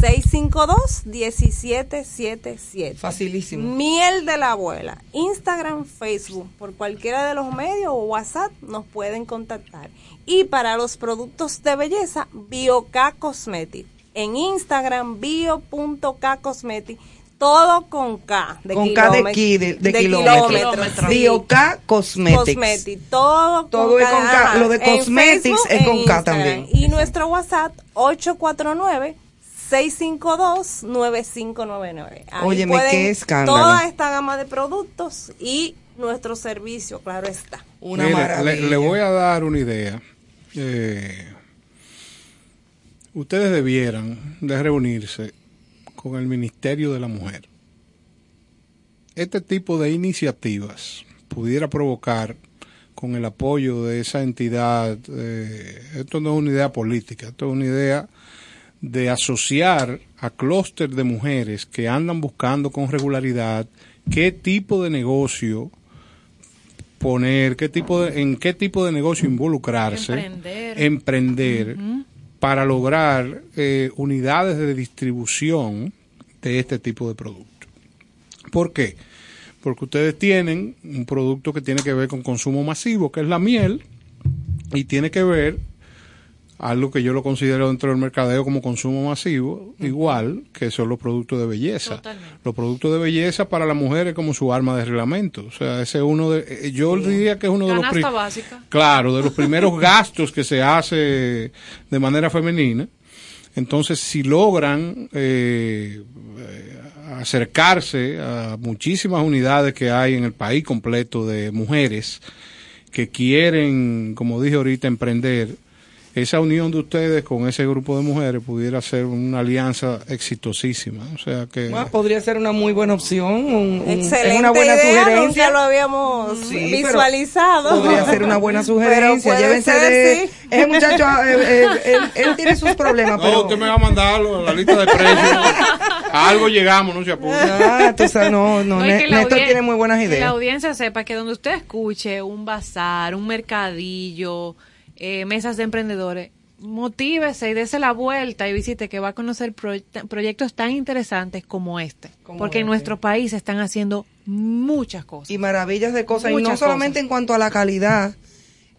652-1777. facilísimo. Miel de la abuela. Instagram, Facebook, por cualquiera de los medios o WhatsApp nos pueden contactar. Y para los productos de belleza, BioK Cosmetic. En Instagram, bio.kcosmetic. Todo con K. De Con K de ki- de- de kilómetro, kilómetro. sí. Bioca Cosmetics. Cosmetic, todo, Todo es con K. Lo de cosmetics Facebook, es con K Instagram. también. Y nuestro WhatsApp 849 652-9599. Ahí Óyeme, qué escándalo. Toda esta gama de productos y nuestro servicio, claro está. Una Mire, maravilla. le, le voy a dar una idea. Eh, ustedes debieran de reunirse con el Ministerio de la Mujer. Este tipo de iniciativas pudiera provocar, con el apoyo de esa entidad, eh, esto no es una idea política, esto es una idea de asociar a clúster de mujeres que andan buscando con regularidad qué tipo de negocio poner, qué tipo de, en qué tipo de negocio involucrarse, Emprender. emprender para lograr eh, unidades de distribución de este tipo de productos. ¿Por qué? Porque ustedes tienen un producto que tiene que ver con consumo masivo, que es la miel, y tiene que ver algo que yo lo considero dentro del mercadeo como consumo masivo, igual que son los productos de belleza. Totalmente. Los productos de belleza para la mujer es como su arma de reglamento. O sea, ese es uno de, eh, yo diría que es uno de los básica. Claro, de los primeros gastos que se hace de manera femenina. Entonces, si logran eh, eh, acercarse a muchísimas unidades que hay en el país completo de mujeres que quieren, como dije ahorita, emprender, esa unión de ustedes con ese grupo de mujeres pudiera ser una alianza exitosísima. O sea que... Podría ser una muy buena opción, un- Excelente una buena idea, sugerencia. nunca lo habíamos Sí, pero visualizado. Podría ser una buena Pero sugerencia. puede Llévense ser, de. sí. Ese muchacho, eh, eh, él, él tiene sus problemas, No, pero. usted me va a mandarlo a la lista de precios. a algo llegamos, no se apure. Ah, sabes, no, no, No, Néstor tiene muy buenas que la ideas. audiencia sepa que donde usted escuche un bazar, un mercadillo, eh, mesas de emprendedores, motívese y dése la vuelta y visite que va a conocer proye- proyectos tan interesantes como este. Como porque en este. nuestro país están haciendo muchas cosas. y maravillas de cosas, y no solamente en cuanto a la calidad.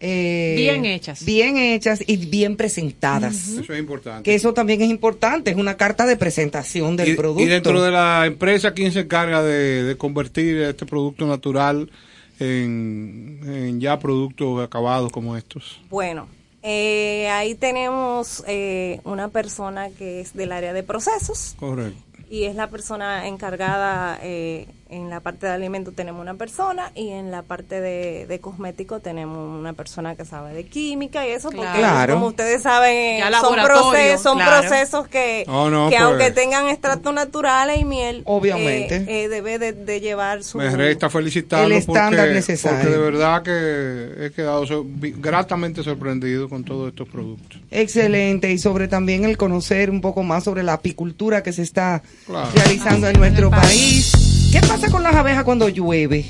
eh, Bien hechas. Bien hechas y bien presentadas. Eso es importante. Que eso también es importante, es una carta de presentación del y, producto. y dentro de la empresa, ¿quién se encarga de, de convertir este producto natural en, en ya productos acabados como estos? Bueno, eh, ahí tenemos eh, una persona que es del área de procesos Correcto. Y es la persona encargada eh, en la parte de alimentos tenemos una persona y en la parte de, de cosmético tenemos una persona que sabe de química y eso porque Claro. como ustedes saben son, procesos, son claro. procesos que, no, que pues. aunque tengan extractos naturales y miel Obviamente. eh, eh, debe de, de llevar su Me resta felicitarlo El estándar porque, necesario. porque de verdad que he quedado so- gratamente sorprendido con todos estos productos. Excelente, y sobre también el conocer un poco más sobre la apicultura que se está Claro. realizando en nuestro país. ¿Qué pasa con las abejas cuando llueve?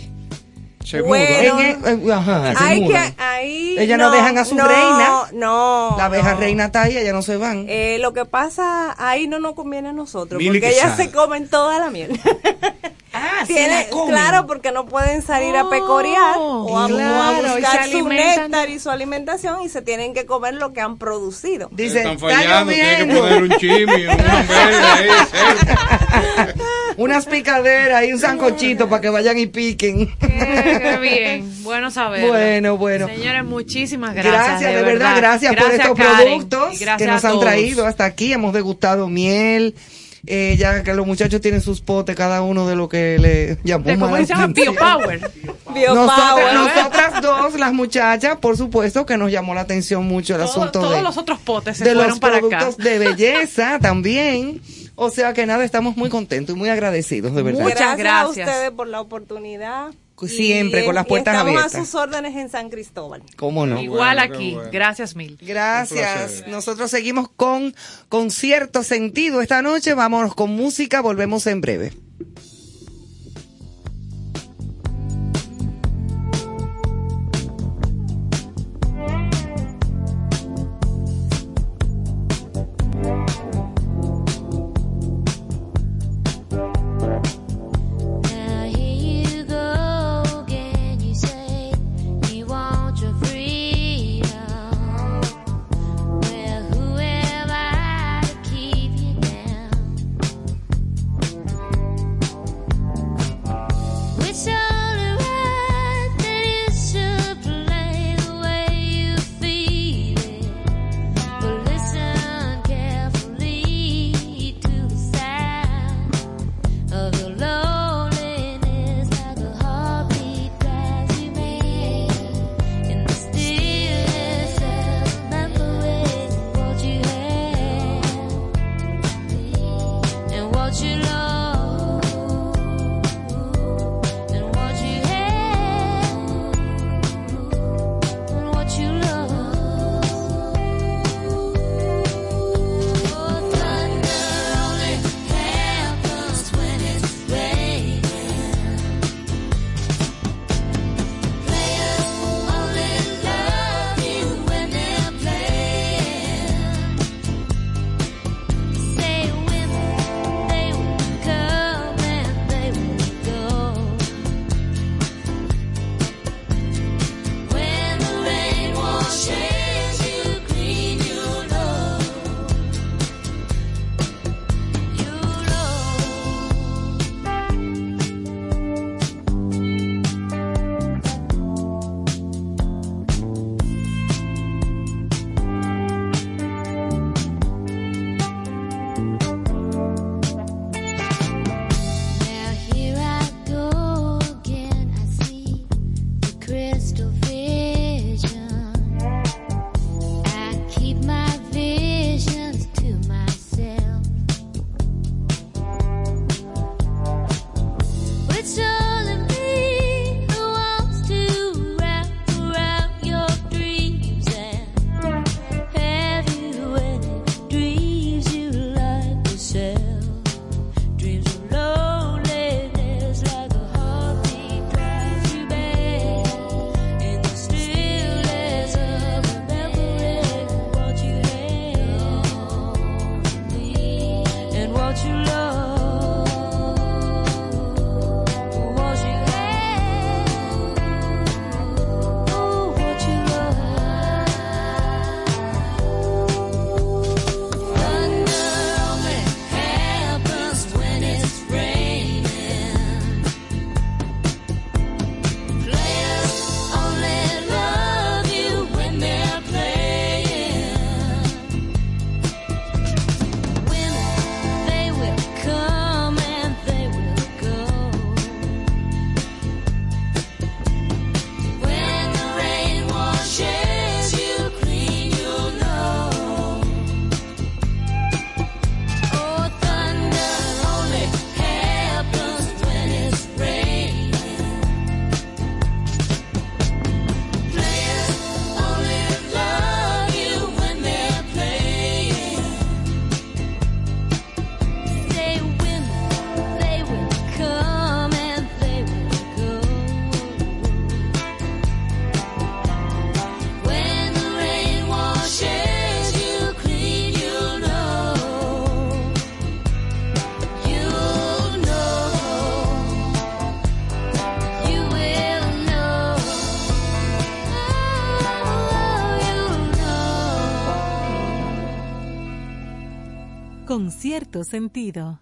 Se Bueno, el- eh, ajá, se hay que mudan. ahí Ellas no dejan a su no, reina. No, La abeja no. reina está ahí, ellas no se van. Eh, lo que pasa ahí no nos conviene a nosotros Mili porque ellas se comen toda la miel. Tiene- claro, porque no pueden salir a Oh, pecorear o a, o a buscar su néctar y su alimentación y se tienen que comer lo que han producido. Dice, Están está fallando, tiene que poner un chimi, un hamburger ahí, cerca. Unas picaderas y un sancochito para que vayan y piquen. Qué, qué bien, bueno saberlo. Bueno, bueno. Señores, muchísimas gracias. Gracias, de, verdad, gracias, por estos Karen, productos que nos han traído hasta aquí. Hemos degustado miel. Eh, ya que los muchachos tienen sus potes, cada uno de lo que le llamó ¿Cómo se llama? Biopower. Nosotras, Biopower. nosotras dos, las muchachas, por supuesto que nos llamó la atención mucho el Todo- asunto todos de, los otros potes se de fueron los para acá. productos de belleza también. O sea que nada, estamos muy contentos y muy agradecidos, de verdad. Muchas gracias, a gracias. ustedes por la oportunidad. Siempre, Y- con las y puertas estamos abiertas. a sus órdenes en San Cristóbal. ¿Cómo no? Igual Bueno, aquí. bueno. Gracias mil. Gracias. Nosotros seguimos con, con cierto sentido esta noche. Vámonos con música. Volvemos en breve. cierto sentido.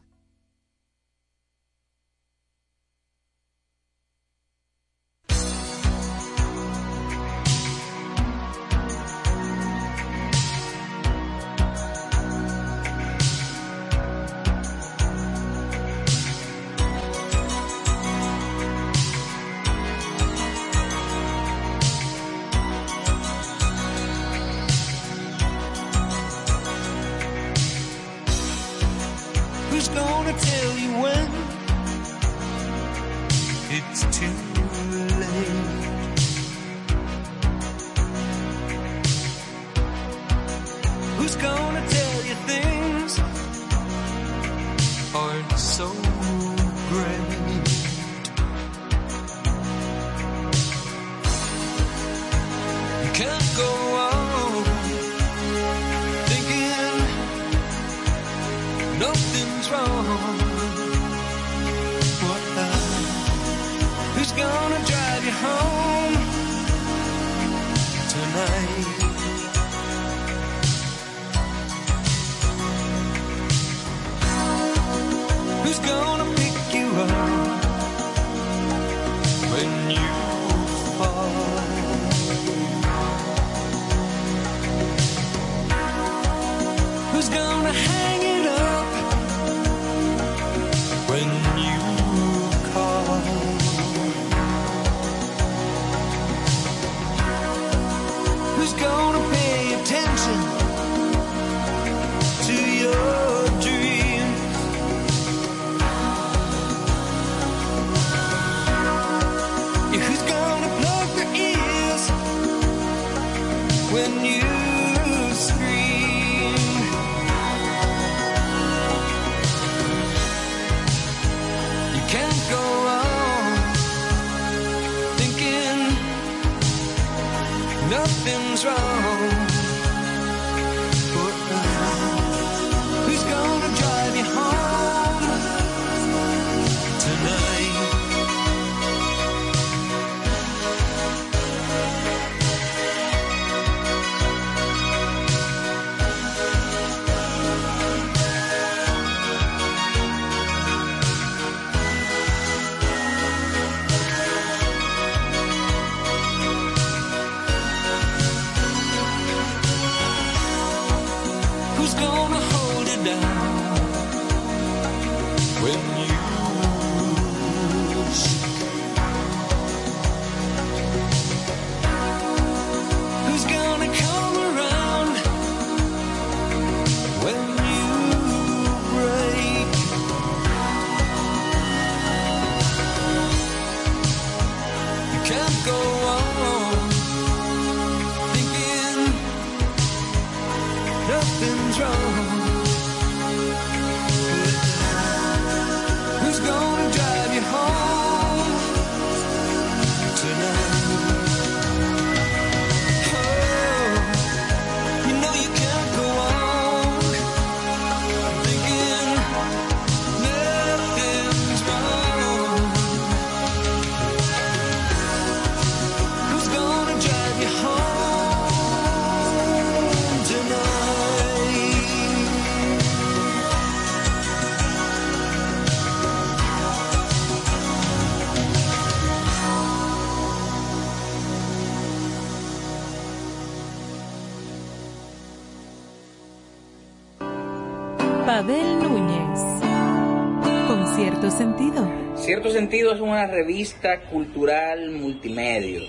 sentido es una revista cultural multimedia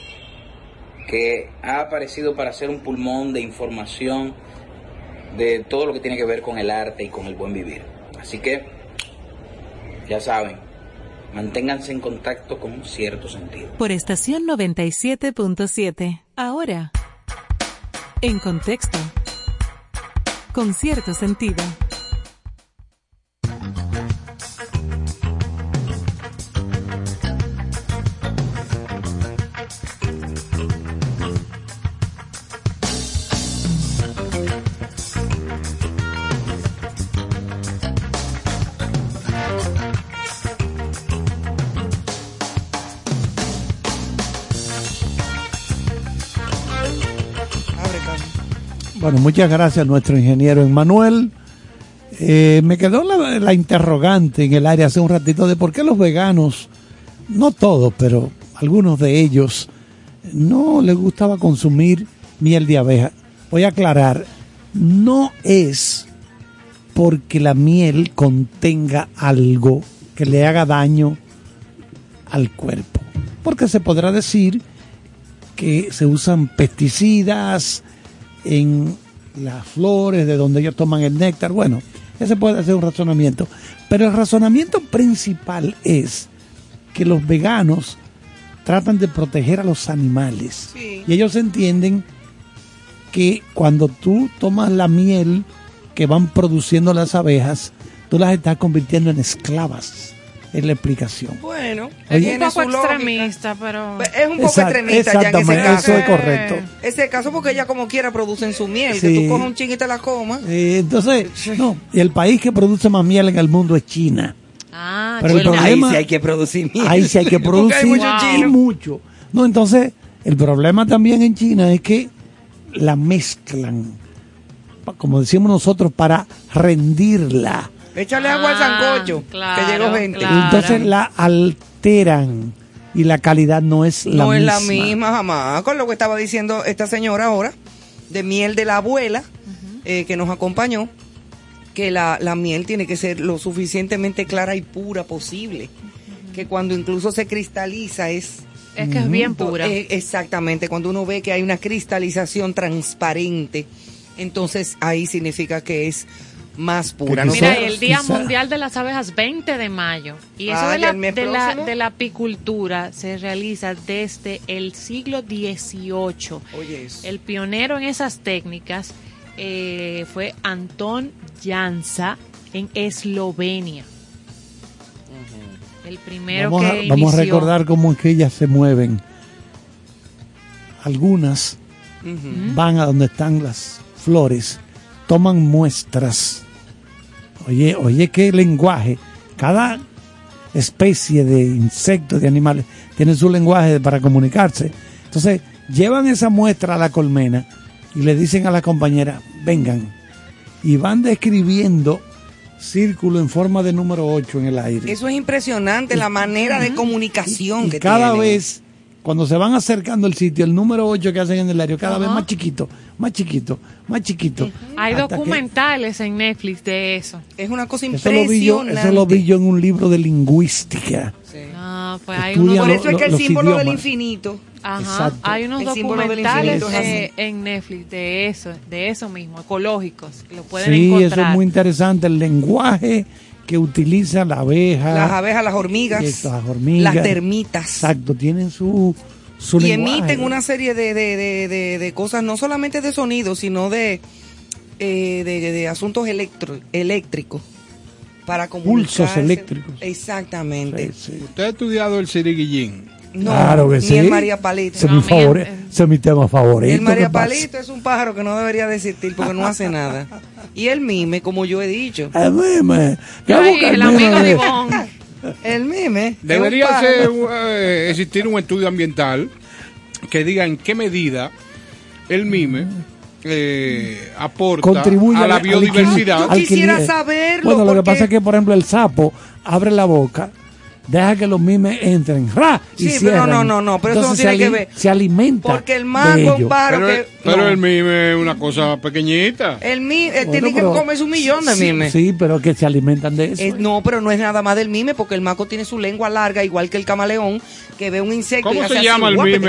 que ha aparecido para ser un pulmón de información de todo lo que tiene que ver con el arte y con el buen vivir. Así que, ya saben, manténganse en contacto con cierto sentido. Por estación 97.7, ahora, en contexto, con cierto sentido. Bueno, muchas gracias a nuestro ingeniero Emanuel. Eh, me quedó la, la, interrogante en el área hace un ratito de por qué los veganos, no todos, pero algunos de ellos, no les gustaba consumir miel de abeja. Voy a aclarar, no es porque la miel contenga algo que le haga daño al cuerpo, porque se podrá decir que se usan pesticidas, en las flores de donde ellos toman el néctar. Bueno, ese puede ser un razonamiento. Pero el razonamiento principal es que los veganos tratan de proteger a los animales. Sí. Y ellos entienden que cuando tú tomas la miel que van produciendo las abejas, tú las estás convirtiendo en esclavas. Es la explicación. Bueno, Oye, tiene un poco extremista, pero... Es un poco Exact- extremista ya en ese exactamente, caso. eso es correcto. Ese caso porque ella como quiera producen su miel, que Sí. tú coges un chingue y te la comas. Eh, entonces, no, y el país que produce más miel en el mundo es China. Ah, Pero el problema- Ahí sí hay que producir miel. Ahí sí hay que Porque hay producir mucho y chino. mucho. No, entonces, el problema también en China es que la mezclan, como decimos nosotros, para rendirla. Échale agua al Ah, sancocho, claro, que llegó gente. claro. Entonces la alteran y la calidad no es la no misma. es la misma jamás. Con lo que estaba diciendo esta señora ahora, de miel de la abuela, eh, que nos acompañó, que la, la miel tiene que ser lo suficientemente clara y pura posible. Que cuando incluso se cristaliza es... Es que es bien pura. Eh, exactamente, cuando uno ve que hay una cristalización transparente, entonces ahí significa que es más pura. Mira, el Día quizá- Mundial de las Abejas, 20 de mayo. Y eso Ah, de, la, el mes de, la, próximo. de la apicultura se realiza desde el siglo XVIII. Oye, eso. El pionero en esas técnicas eh, fue Anton Jansa en Eslovenia. El primero Vamos, a, que vamos a recordar cómo es que ellas se mueven. Algunas van a donde están las flores, toman muestras. Oye, oye, qué lenguaje. Cada especie de insectos, de animales, tiene su lenguaje para comunicarse. Entonces, llevan esa muestra a la colmena y le dicen a la compañera, vengan. Y van describiendo círculo en forma de número 8 en el aire. Eso es impresionante, la manera de comunicación Y que cada vez, cuando se van acercando al sitio, el número 8 que hacen en el aire, cada vez Ajá. más chiquito, más chiquito, más chiquito. Hay hasta que- documentales en Netflix de eso. Es una cosa Eso lo, vi yo, impresionante. eso lo vi yo en un libro de lingüística. Sí. Ah, pues hay unos, Por eso es que el símbolo del idiomas. infinito. ajá, Exacto. hay unos El del documentales eh, en Netflix de eso, de eso mismo, ecológicos, que lo pueden Sí, eso encontrar. es muy interesante, el lenguaje que utiliza la abeja. Las abejas, las hormigas, Estas hormigas. las termitas. Exacto, tienen su, su y lenguaje. emiten una serie de, de, de, de, de cosas, no solamente de sonido, sino de, eh, de, de asuntos electro, eléctricos. Para comunicarse. Pulsos eléctricos. Exactamente. Sí, sí. Usted ha estudiado el siriguillín. No, claro que ni sí. el María Palito. Ese es, No, mi eh. ese es mi tema favorito. El María. Palito es un pájaro que no debería de existir porque no hace nada. Y el mime, como yo he dicho. El mime. ¿Qué Ay, busca el mime amigo de. El mime. Debería ser, eh, existir un estudio ambiental que diga en qué medida el mime eh, aporta contribuye a la al- al biodiversidad. Yo quisiera saberlo, Bueno, lo que pasa es que, por ejemplo, el sapo abre la boca, deja que los mimes entren, ¡ra! y Sí, pero no, no, no, pero eso no Entonces tiene se que ver. Se alimenta. Porque el es un pájaro Pero, que. pero no. el mime es una cosa pequeñita. El mi, él Bueno, tiene pero- que comerse un millón de sí, mimes. Sí, pero que se alimentan de eso. Eh, no, pero no es nada más del mime, porque el maco tiene su lengua larga, igual que el camaleón, que ve un insecto y ¿Cómo hace se así, llama el mime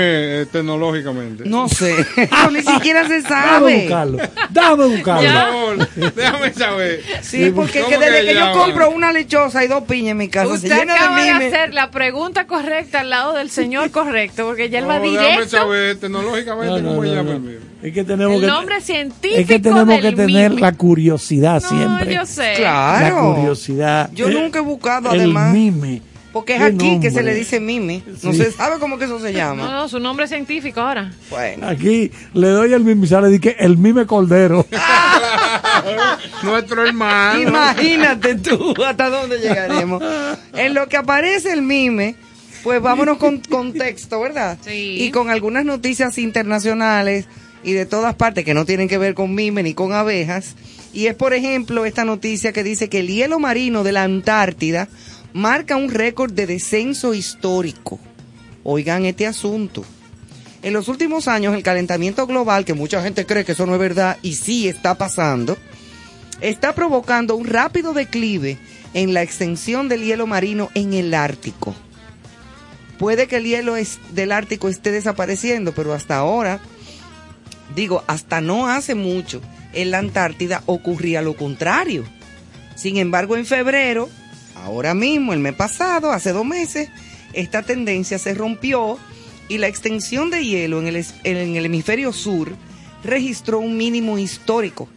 eh, tecnológicamente? No sé, ni siquiera se Dame sabe. buscarlo. Dame Por buscarlo. favor, déjame saber. Sí, porque ¿Cómo que desde que, yo compro una lechosa y dos piñas en mi casa, se Usted llena de de mime. hacer la pregunta correcta al lado del señor correcto, porque ya él va No, déjame directo. saber tecnológicamente No, no, cómo se no, llama no. el. Es que tenemos El que, nombre científico es que tenemos del que tener mime. la curiosidad No, siempre. yo sé. Claro. La curiosidad. Yo Eh, nunca he buscado, el además. mime. Porque es ¿Qué aquí que se le dice mime. No Sí. se sabe cómo que eso se No, llama. no, su nombre científico ahora. Bueno. Aquí le doy al mime y sale de que el mime cordero. Nuestro hermano. Imagínate tú hasta dónde llegaremos. En lo que aparece el mime, pues vámonos con contexto, ¿verdad? Sí. Y con algunas noticias internacionales y de todas partes que no tienen que ver con mime ni con abejas. Y es, por ejemplo, esta noticia que dice que el hielo marino de la Antártida marca un récord de descenso histórico. Oigan este asunto. En los últimos años, el calentamiento global, que mucha gente cree que eso no es verdad y sí está pasando, está provocando un rápido declive en la extensión del hielo marino en el Ártico. Puede que el hielo del Ártico esté desapareciendo, pero hasta ahora, digo, hasta no hace mucho, en la Antártida ocurría lo contrario. Sin embargo, en febrero, ahora mismo, el mes pasado, hace dos meses, esta tendencia se rompió y la extensión de hielo en el, es- en el hemisferio sur registró un mínimo histórico,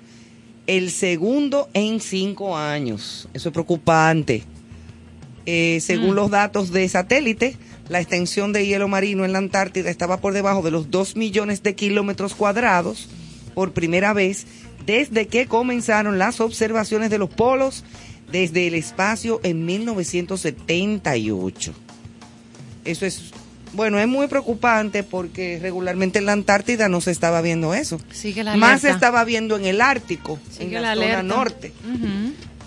el segundo en cinco años. Eso es preocupante. Eh, según Mm. los datos de satélite, la extensión de hielo marino en la Antártida estaba por debajo de los 2 millones de kilómetros cuadrados por primera vez desde que comenzaron las observaciones de los polos desde el espacio en 1978. Eso es, bueno, es muy preocupante porque regularmente en la Antártida no se estaba viendo eso. Sigue la Más se estaba viendo en el Ártico, Sigue en la la, zona norte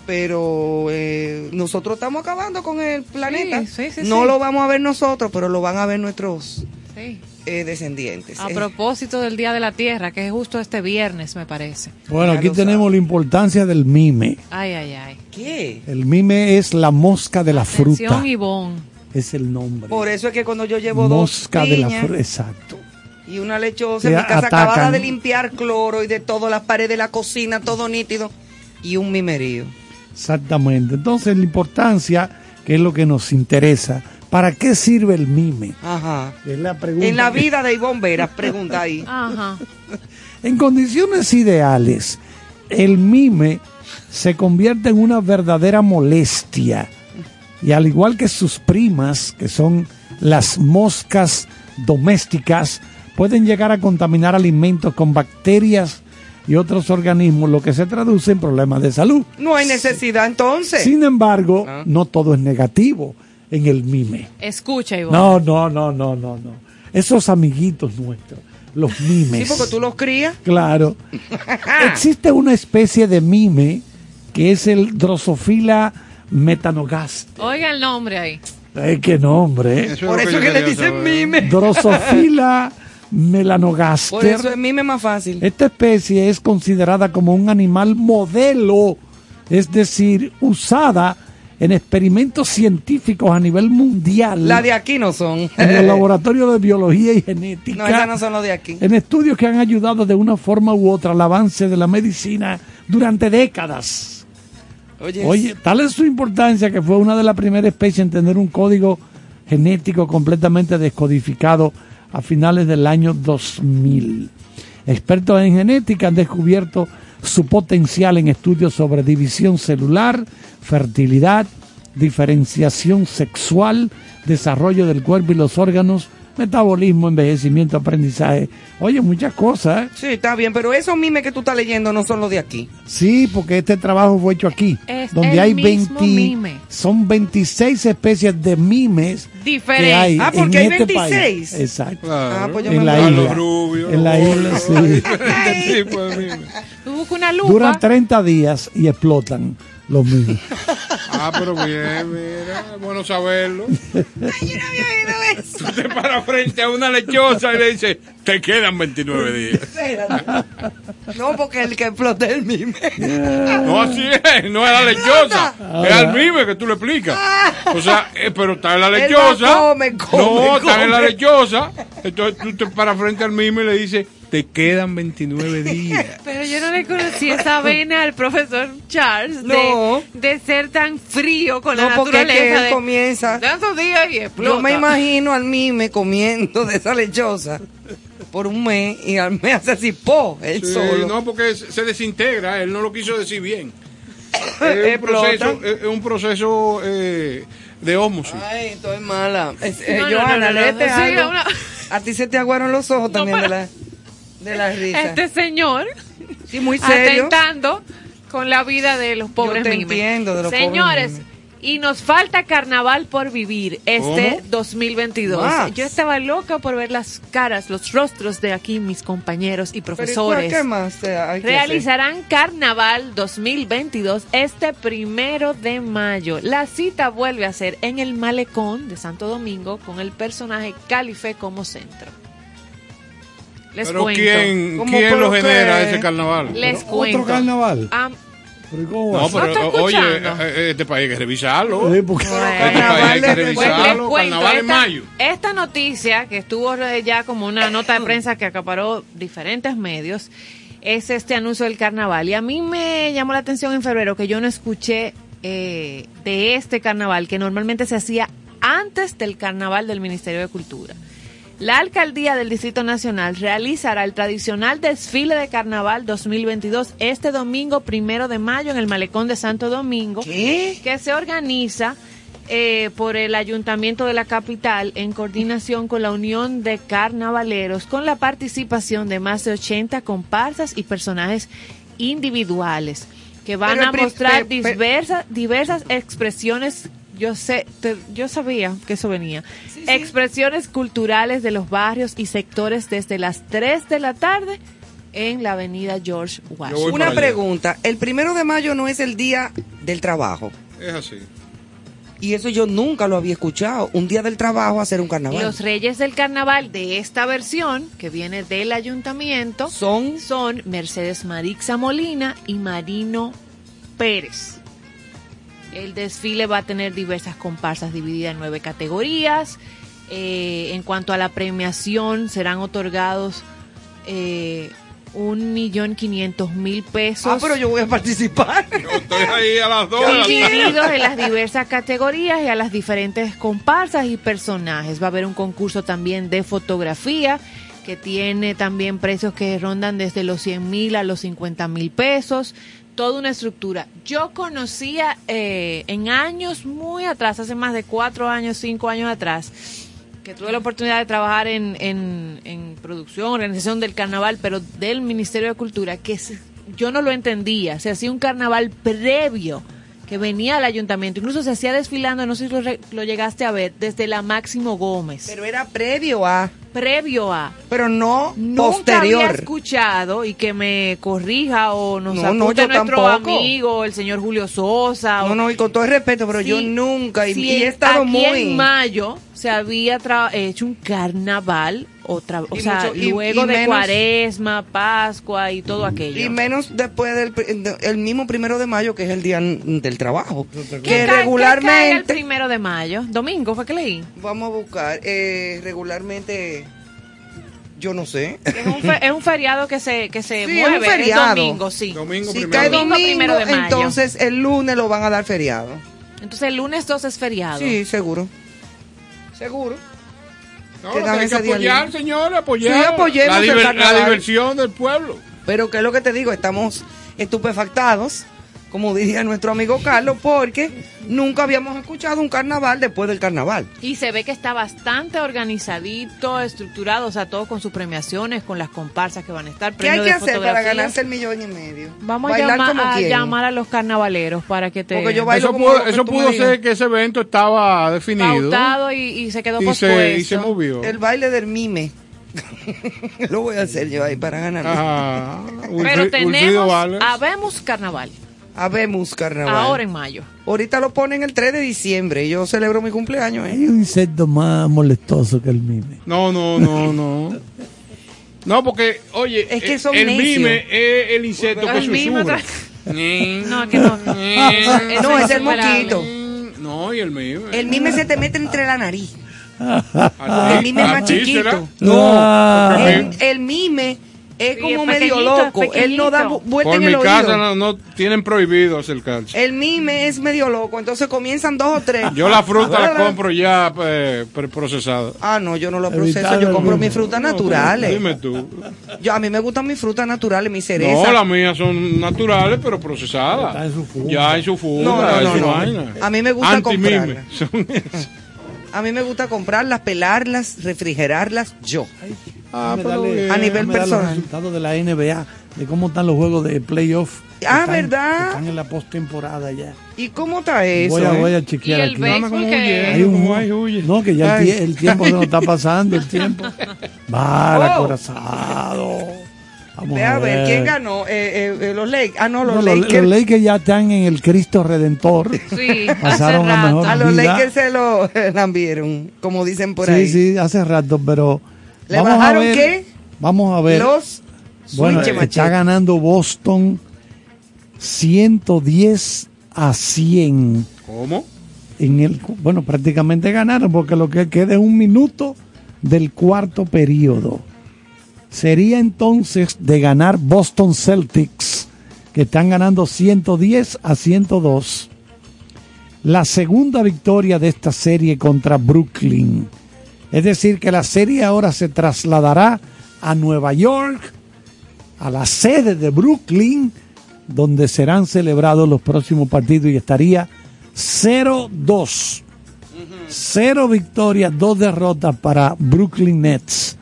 pero eh, nosotros estamos acabando con el planeta. Sí, sí, sí, no lo vamos a ver nosotros, pero lo van a ver nuestros Sí. Eh, descendientes. A Eh, propósito del Día de la Tierra, que es justo este viernes, me parece. Bueno, Ya aquí tenemos la importancia del mime. Ay, ay, ay. ¿Qué? El mime es la mosca de la fruta. Atención, Ivonne. Es el nombre. Por eso es que cuando yo llevo Mosca dos de la fruta. Exacto. y una lechosa en mi casa atacan. acabada de limpiar cloro y de todo, las paredes de la cocina, todo nítido, y un mimerío. Exactamente. Entonces, la importancia, que es lo que nos interesa. ¿Para qué sirve el mime? Ajá. Es la pregunta. En la vida de Ivonne Vera, pregunta ahí. Ajá. En condiciones ideales, el mime se convierte en una verdadera molestia. Y al igual que sus primas, que son las moscas domésticas, pueden llegar a contaminar alimentos con bacterias y otros organismos, lo que se traduce en problemas de salud. No hay necesidad entonces. Sin embargo, Ah. no todo es negativo en el mime. Escucha, Ivonne. No, no, no, no, no, no. Esos amiguitos nuestros, los mimes. Sí, porque tú los crías. Claro. Existe una especie de mime que es el Drosophila metanogaster. Oiga el nombre ahí. Ay, qué nombre. ¿eh? Por eso que le dicen mime. Drosophila Por melanogaster. eso es mime más fácil. Esta especie es considerada como un animal modelo, es decir, usada en experimentos científicos a nivel mundial. La de aquí no son. en los laboratorios de biología y genética. No, esas no son los de aquí. En estudios que han ayudado de una forma u otra al avance de la medicina durante décadas. Oye, Oye, tal es su importancia que fue una de las primeras especies en tener un código genético completamente descodificado a finales del año 2000. Expertos en genética han descubierto su potencial en estudios sobre división celular, fertilidad, diferenciación sexual, desarrollo del cuerpo y los órganos, metabolismo, envejecimiento, aprendizaje. Oye, muchas cosas. ¿eh? Sí, está bien, pero esos mimes que tú estás leyendo no son los de aquí. Sí, porque este trabajo fue hecho aquí, Es donde el hay mismo 20, mime. son 26 especies de mimes que Diferente. hay Ah, porque en hay este 26. país. Exacto. Ah, pues yo en me la isla. Los rubios, en la isla, gordos, sí. diferentes tipos de mime. Tú buscas una lupa. Duran 30 días y explotan los mimes. Ah, pero bien, mira, es bueno saberlo. Tú te paras frente a una lechosa y le dices, te quedan 29 días. Espérate. No, porque el que explota es el mime. No, así es, no es la lechosa, es al mime que tú le explicas. O sea, eh, pero está en la lechosa. come, come, no, está en la lechosa. Entonces tú te paras frente al mime y le dices, te quedan 29 días. Pero yo no le conocí esa vena al profesor Charles de, No. de ser tan frío con No, la porque es que naturaleza. él de, comienza. Tantos días y explota. Yo me imagino al mime comiendo de esa lechosa por un mes y al mes hace así, po, él Sí, solo. no, porque se desintegra, él no lo quiso decir bien. Es un proceso, es es un proceso eh, de ósmosis. Ay, estoy mala. Es- eh, No, Johanna, no, no, no. léete Sí, algo. una- A ti se te aguaron los ojos también de la, de la risa. Este señor Sí, muy serio. atentando con la vida de los pobres te mimes. entiendo, de los pobres Señores, mimes. Y nos falta carnaval por vivir este ¿Cómo? 2022. Más. Yo estaba loca por ver las caras, los rostros de aquí, mis compañeros y Pero, profesores. ¿Qué más hay que hacer? Realizarán Carnaval 2022 este primero de mayo. La cita vuelve a ser en el Malecón de Santo Domingo con el personaje Calife como centro. Les Pero cuento. ¿quién, ¿Cómo, ¿quién pero lo genera ese carnaval? Les Pero cuento. ¿Otro carnaval? Ah, ¿Pero y cómo va No, pero está oye, eh, eh, este país hay que revisarlo. Sí, porque- Bueno, Este país hay que Pues revisarlo. cuento, Carnaval en esta, mayo. esta noticia que estuvo eh, ya como una nota de prensa que acaparó diferentes medios es este anuncio del carnaval. Y a mí me llamó la atención en febrero que yo no escuché eh, de este carnaval que normalmente se hacía antes del carnaval del Ministerio de Cultura. La alcaldía del Distrito Nacional realizará el tradicional desfile de carnaval 2022 este domingo primero de mayo en el Malecón de Santo Domingo ¿Qué? que se organiza eh, por el Ayuntamiento de la capital en coordinación con la Unión de Carnavaleros, con la participación de más de 80 comparsas y personajes individuales que van Pero a mostrar diversas, diversas expresiones. Yo sé, te- yo sabía que eso venía. Expresiones culturales de los barrios y sectores desde las 3 de la tarde en la avenida George Washington. Una pregunta. El primero de mayo no es el día del trabajo. Es así. Y eso yo nunca lo había escuchado. Un día del trabajo hacer un carnaval. Los reyes del carnaval de esta versión, que viene del ayuntamiento, Son son Mercedes Marixa Molina y Marino Pérez. El desfile va a tener diversas comparsas divididas en nueve categorías. Eh, en cuanto a la premiación, serán otorgados eh, un millón quinientos mil pesos. Ah, pero yo voy a participar. Yo estoy ahí a las dos. divididos en las diversas categorías y a las diferentes comparsas y personajes. Va a haber un concurso también de fotografía que tiene también precios que rondan desde los 100 mil a los 50 mil pesos. Toda una estructura. Yo conocía eh, en años muy atrás, hace más de cuatro años, cinco años atrás, que tuve la oportunidad de trabajar en, en, en producción, organización del carnaval, pero del Ministerio de Cultura, que yo no lo entendía. Se hacía un carnaval previo que venía al ayuntamiento. Incluso se hacía desfilando, no sé si lo, lo llegaste a ver, desde la Máximo Gómez. Pero era previo a. previo a. Pero no Nunca había posterior. escuchado y que me corrija o nos No, no, yo nuestro tampoco. amigo, el señor Julio Sosa. o- No, no, y con todo el respeto, pero yo nunca. Y, sí, y he estado aquí muy. en mayo se había tra- hecho un carnaval, otra, o Y sea, mucho- y- luego y de menos- Cuaresma, Pascua y todo aquello. Y menos después del el mismo primero de mayo, que es el día del trabajo. ¿Qué Que ca- ¿Qué cae el regularmente. primero de mayo? Domingo, ¿fue que leí? Vamos a buscar. eh, regularmente. Yo no sé. Es un, fe- es un feriado que se, que se Sí, es un mueve, feriado. domingo, sí. Domingo Si primero. cae Domingo primero de mayo. entonces el lunes lo van a dar feriado. Entonces el lunes 2 es feriado. Sí, seguro. Seguro. No, que hay que apoyar, señor, apoyar. Sí, apoyemos la, el diver- la diversión del pueblo. Pero que es lo que te digo, estamos estupefactados, como diría nuestro amigo Carlos, porque nunca habíamos escuchado un carnaval después del carnaval. Y se ve que está bastante organizadito, estructurado, o sea, todo con sus premiaciones, con las comparsas que van a estar. ¿Qué hay que de hacer para ganarse el millón y medio? Vamos a llamar, como a quieren. llamar a los carnavaleros para que te Porque yo bailo Eso como pudo, eso pudo ser que ese evento estaba definido. pautado y, y se quedó y se, y se movió. El baile del mime. lo voy a hacer yo ahí para ganar. Pero tenemos, habemos carnaval, Habemos carnaval. ahora en mayo. Ahorita lo ponen el 3 de diciembre yo celebro mi cumpleaños. ¿eh? Hay un insecto más molestoso que el mime. No, no, no, no. No, porque, oye, Es que eh, son el necios. mime es el insecto que El mime susurra. No, que no. No, es el moquito. No, y el mime. El mime se te mete entre la nariz. El mime es más chiquito. No, Ah. el, el mime es Sí, como es medio loco. Él no da vuelta Por en mi el casa oído. no, no tienen prohibido acercarse. El mime es medio loco, entonces comienzan dos o tres. Yo la fruta la Hola. compro ya eh, preprocesada. Ah, no, yo no lo proceso, Evitar yo el compro mis frutas No, naturales. Dime tú. Yo, a mí me gustan mis frutas naturales, mis cerezas. No, las mías son naturales, pero procesadas. Está en su funda. Ya en su funda, No, no, en no, su no. vaina. A mí me gusta comprarlas. A mí me gusta comprarlas, pelarlas, refrigerarlas yo. Ah, darle-. A nivel dar los personal. resultados de la NBA de cómo están los juegos de playoff. que Ah, están- ¿verdad? Están en la postemporada ya. ¿Y cómo está eso? Voy a, eh? voy a chequear ¿Y el aquí. Hay un- Como hay, huye. no, que ya el, el tiempo se nos está pasando, el tiempo. Va, Oh. acorazado. Vamos Ve a ver, ¿quién ganó? Eh, eh, eh, los Lakers. Ah, no, los No, Lakers. los Lakers ya están en el Cristo Redentor. Sí, Pasaron hace a rato. mejor A los vida. Lakers se lo lambieron, como dicen por sí, ahí. sí, hace rato, pero. ¿Le vamos a bajaron ver- qué? Vamos a ver. Los bueno, está ganando Boston 110 a 100. ¿Cómo? En el, bueno, prácticamente ganaron porque lo que queda es un minuto del cuarto periodo. Sería entonces de ganar Boston Celtics, que están ganando 110 a 102. La segunda victoria de esta serie contra Brooklyn. Es decir, que la serie ahora se trasladará a Nueva York, a la sede de Brooklyn, donde serán celebrados los próximos partidos y estaría 0-2. Cero victorias, dos derrotas para Brooklyn Nets.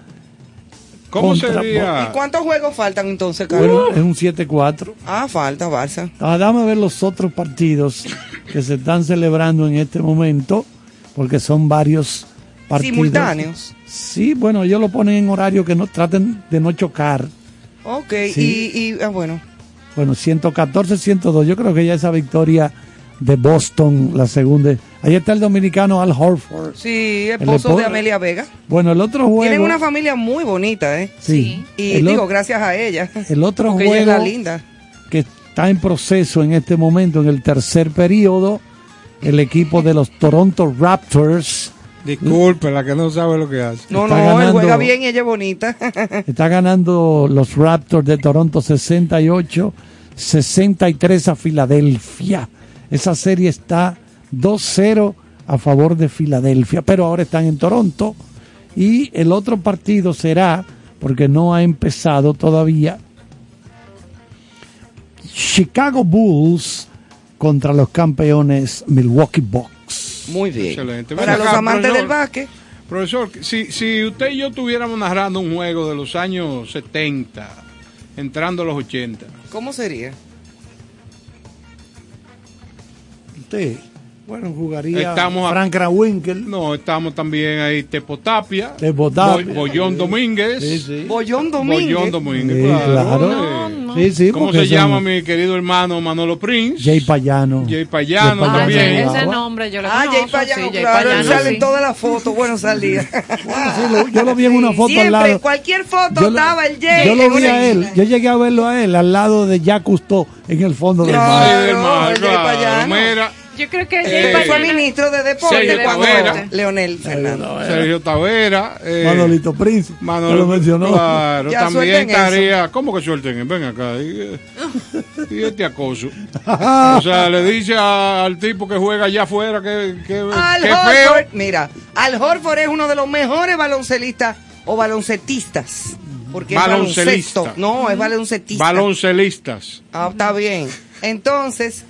¿Cómo sería? ¿Y cuántos juegos faltan entonces, Carlos? Bueno, es un 7-4. Ah, falta Barça. Ah, dame ver los otros partidos que se están celebrando en este momento, porque son varios partidos. Simultáneos. Sí, bueno, ellos lo ponen en horario que no traten de no chocar. Ok, Sí. y, y ah, bueno. Bueno, 114, 102. Yo creo que ya esa victoria de Boston, la segunda. Ahí está el dominicano Al Horford. Sí, esposo de Amelia Vega. Bueno, el otro juego. Tienen una familia muy bonita, ¿eh? Sí. Y El, digo, gracias a ella. el otro Porque ella es la juego linda. que está en proceso en este momento, en el tercer periodo, el equipo de los Toronto Raptors Disculpe, la que no sabe lo que hace. No, Está no, él juega bien y ella es bonita. Está ganando los Raptors de Toronto 68, 63 a Filadelfia. Esa serie está 2-0 a favor de Filadelfia, pero ahora están en Toronto. Y el otro partido será, porque no ha empezado todavía, Chicago Bulls contra los campeones Milwaukee Bucks. Muy bien. Excelente. Para los amantes profesor. del básquet. Profesor, si, si usted y yo estuviéramos narrando un juego de los años 70, entrando a los 80, ¿Cómo sería? Usted, bueno, jugaría Estamos a- Frank Krawinkel. no, estamos también ahí Tepo Tapia, Tepo Tapia. Bo- Bollón Domínguez, Sí, sí. Bollón Domínguez. Bollón Domínguez, Sí, claro. claro. Sí, sí, ¿Cómo se son llama mi querido hermano Manolo Prince? Jay Payano. Jay Payano Ah, también. ese, ese nombre yo lo Ah, conozco. Jay Payano, sí, Jay claro, él Payano, sale sí. en todas las fotos. Bueno, salía. Sí, lo- yo lo vi en una foto Siempre, al lado. cualquier foto Yo estaba el Jay. Yo lo vi a él, yo llegué a verlo a él al lado de Jacques Cousteau en el fondo del Claro. mar. Ay, del mar, el Jay claro. Payano. Mira, Yo creo que Eh, fue ministro de deporte Sergio cuando Tavera. Leonel Fernández. Sergio Tavera. eh, Manolito Prince, Manolo, que lo mencionó. Claro, Ya también eso. estaría. ¿Cómo que suelten? Ven acá. Y, y este acoso. o sea, le dice a- al tipo que juega allá afuera que, que, Al que Horford, feo. mira, Al Horford es uno de los mejores baloncelistas o baloncetistas. Porque es Baloncelista. baloncesto. No, es baloncetista. Baloncelistas. Ah, está bien. Entonces,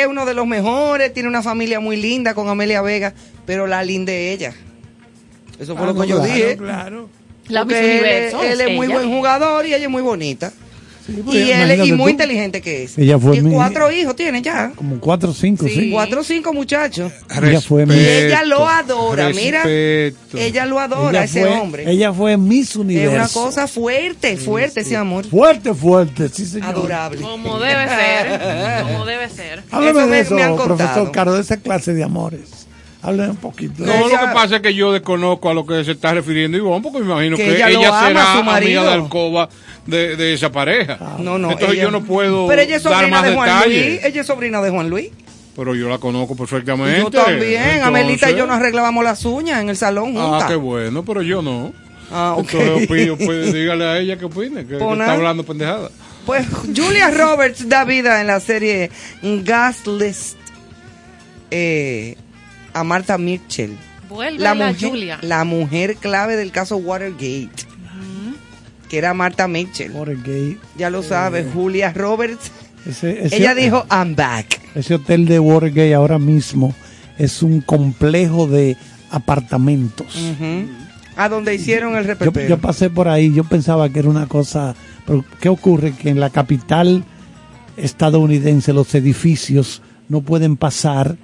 es uno de los mejores, tiene una familia muy linda con Amelia Vega, pero la linda es ella. Eso fue Ah, lo que no, yo claro, dije. Claro. La él, él es muy buen jugador y ella es muy bonita. Sí, Y él es y muy tú, inteligente que es. Ella fue y mi- cuatro hijos tiene ya. Como cuatro o cinco, sí. Cuatro o cinco muchachos. Ella fue Y mi- ella lo adora, mira. Ella lo adora, Ella ese fue- hombre. Ella fue Miss es Universo. una cosa fuerte, fuerte ese amor. Fuerte, fuerte, sí, señor. Adorable. Como debe ser. Como debe ser. Háblame Eso de eso, me han profesor Caro, de esa clase de amores. Háblame un poquito. No, Ella- lo que pasa es que yo desconozco a lo que se está refiriendo Ivonne, porque me imagino Que que, ella ella, lo ama, su será amiga de alcoba de, de esa pareja. No, no. Entonces ella- yo no puedo Pero ella es dar sobrina más de Juan detalles. Luis. Ella es sobrina de Juan Luis. Pero yo la conozco perfectamente. Yo también. Entonces- Amelita y yo nos arreglábamos las uñas en el salón juntas. Ah, qué bueno, pero yo no. Ah, ok. Entonces, opino, pues, dígale a ella que opine, que, que Pues está hablando pendejada. Pues Julia Roberts da vida en la serie Gas List eh, a Martha Mitchell. Vuelve La la, mujer, Julia. la mujer clave del caso Watergate, que era Martha Mitchell. Watergate. Ya lo sabes, Julia Roberts. Ese- ese- Ella dijo, I'm back. Ese hotel de Watergate ahora mismo es un complejo de apartamentos. Ujú. A donde hicieron el Yo, yo pasé por ahí, yo pensaba que era una cosa, pero ¿qué ocurre? Que en la capital estadounidense los edificios no pueden pasar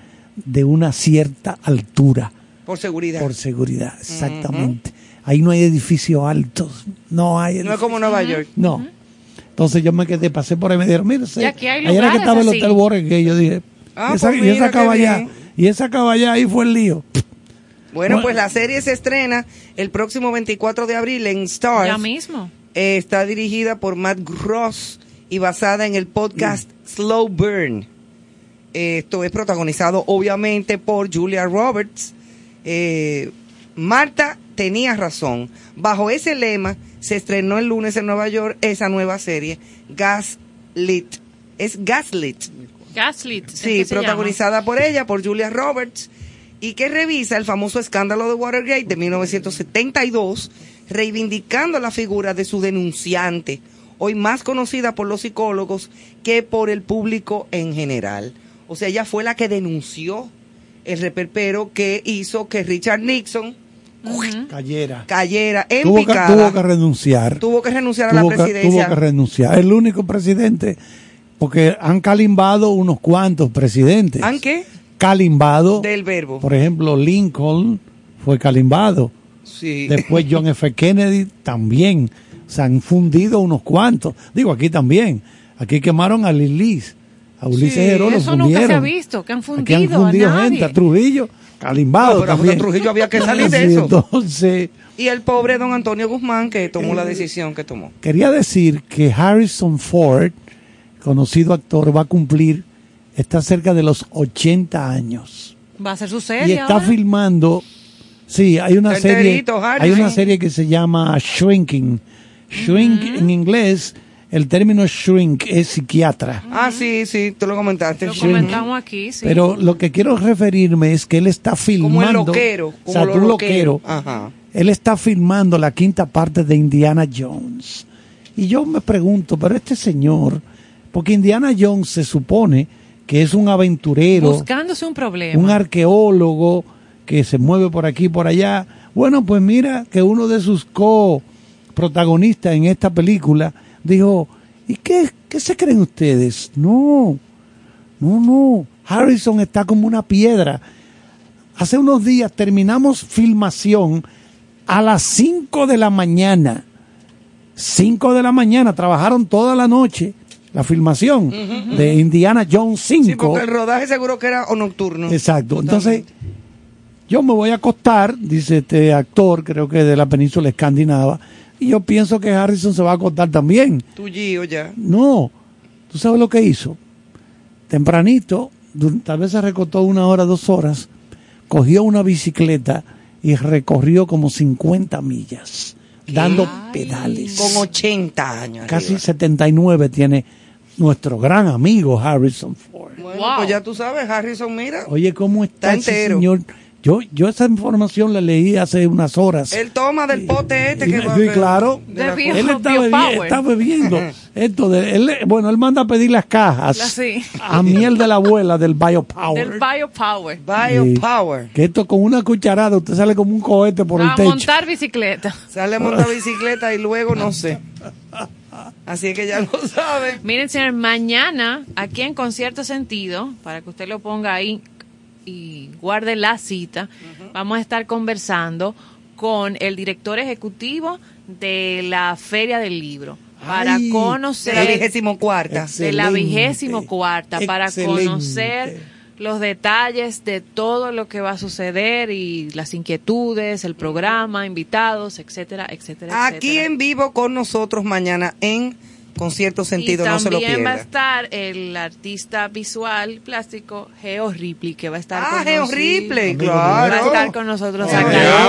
de una cierta altura por seguridad. por seguridad, exactamente. Ahí no hay edificios altos, no hay no es edificios. como Nueva York. No. Entonces yo me quedé, pasé por ahí y me dijeron, aquí hay ayer era que estaba el. Hotel Watergate, yo dije, Ah, y esa, pues y esa bien. y esa caballa ahí fue el lío. Bueno, Bueno. pues la serie se estrena el próximo 24 de abril en Stars. Ya mismo. Eh, está dirigida por Matt Gross y basada en el podcast Slow Burn. Esto es protagonizado obviamente por Julia Roberts. Eh, Marta tenía razón. Bajo ese lema se estrenó el lunes en Nueva York esa nueva serie, Gaslit. Es Gaslit. Gaslit. Sí, protagonizada por ella, por Julia Roberts, y que revisa el famoso escándalo de Watergate de 1972, reivindicando la figura de su denunciante, hoy más conocida por los psicólogos que por el público en general. O sea, ella fue la que denunció el reperpero que hizo que Richard Nixon Cayera. cayera en Tuvo que, tuvo que renunciar. Tuvo que renunciar a la que, presidencia. tuvo que renunciar. El único presidente, porque han calimbado unos cuantos presidentes. ¿Han qué? Calimbado. Del verbo. Por ejemplo, Lincoln fue calimbado. Sí. Después John F. Kennedy también. Se han fundido unos cuantos. Digo, aquí también. Aquí quemaron a Lilis. A Ulises Sí, Heró eso nunca fundieron. se ha visto, que han Aquí fundido, han fundido a nadie. gente. A Trujillo, calimbado No, pero a también. Trujillo había que salir de eso. Entonces, Y el pobre don Antonio Guzmán que tomó Eh, la decisión que tomó. Quería decir que Harrison Ford, conocido actor, va a cumplir, está cerca de los 80 años. Va a ser su Y serie está ahora. filmando, sí, hay una serie, Harrison. hay una serie que se llama Shrinking. Shrink en inglés, el término shrink es psiquiatra. Ah, sí, sí, tú lo comentaste. Lo comentamos aquí, sí. Pero lo que quiero referirme es que él está filmando. Como el loquero. Como un loqueros. loquero. Ajá. Él está filmando la quinta parte de Indiana Jones. Y yo me pregunto, pero este señor, porque Indiana Jones se supone que es un aventurero, Buscándose un problema. un arqueólogo que se mueve por aquí y por allá. Bueno, pues mira que uno de sus co-protagonistas en esta película dijo, ¿y qué, qué se creen ustedes? No, no, no. Harrison está como una piedra. Hace unos días terminamos filmación a las 5 de la mañana. 5 de la mañana, trabajaron toda la noche la filmación de Indiana Jones 5. Sí, porque el rodaje seguro que era o nocturno. Exacto. Entonces, yo me voy a acostar, dice este actor, creo que de la península escandinava, y yo pienso que Harrison se va a acostar también. Tu Gio ya. No, ¿tú sabes lo que hizo? Tempranito, tal vez se recostó una hora, dos horas, cogió una bicicleta y recorrió como 50 millas, dando pedales. Con 80 años. Casi arriba. 79 tiene nuestro gran amigo Harrison Ford. Bueno, pues ya tú sabes, Harrison, mira. Oye, ¿cómo está, Está ese entero. señor? Yo, yo esa información la leí hace unas horas. Él toma del pote este Y- que va sí, a claro. de Bio- él está, Biopower. bebi- está bebiendo esto de, él, bueno, él manda a pedir las cajas Sí. a miel de la abuela del Biopower. Del Biopower. Biopower. Que esto con una cucharada usted sale como un cohete por el A techo. montar bicicleta. Sale a montar bicicleta y luego no sé. Así que ya lo saben. Miren, señor, mañana, aquí en Concierto Sentido, para que usted lo ponga ahí y guarde la cita, vamos a estar conversando con el director ejecutivo de la Feria del Libro para Ay, conocer De la vigésimo cuarta. de la vigésimo cuarta para Excelente. conocer los detalles de todo lo que va a suceder y las inquietudes, el programa, invitados, etcétera, etcétera. Aquí etcétera. en vivo con nosotros mañana en Concierto Sentido, y no se lo también va a pierda. estar el artista visual plástico Geo Ripley que va a estar Ah, con Geo Ripley, Amigo va a claro. estar con nosotros acá.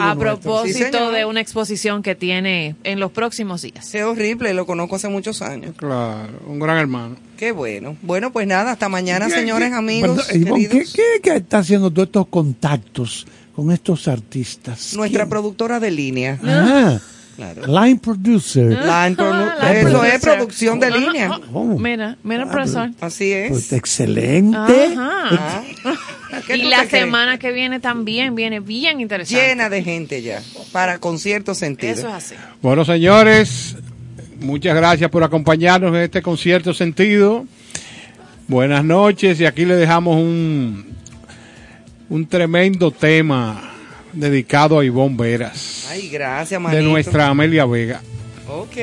A propósito Sí, de una exposición que tiene en los próximos días. Geo Ripley, lo conozco hace muchos años. Claro, un gran hermano. Qué bueno. Bueno, pues nada, hasta mañana, señores, amigos, Perdón, ¿qué, qué, qué está haciendo todos estos contactos con estos artistas? Nuestra ¿Quién? productora de línea. Ah, Claro. line producer. Line Ah, line Eso es producción de línea. Oh. Mira, mira, Ah, profesor. Así es. Pues excelente. Ajá. Ah. ¿Qué Y la crees? semana que viene también viene bien interesante. Llena de gente ya, para concierto sentido. Eso es así. Bueno, señores, muchas gracias por acompañarnos en este concierto sentido. Buenas noches y aquí le dejamos un, un tremendo tema dedicado a Ivonne Veras, Ay, gracias, de manito. nuestra Amelia Vega. Ok.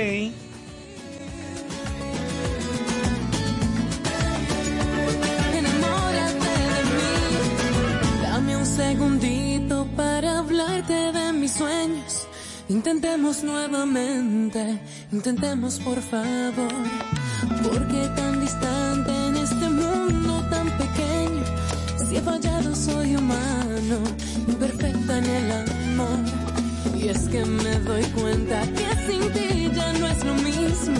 Enamórate de mí. Dame un segundito para hablarte de mis sueños. Intentemos nuevamente, intentemos por favor. Porque tan distante en este mundo tan pequeño. Si he fallado soy humano, en el amor. Y es que me doy cuenta que sin ti ya no es lo mismo.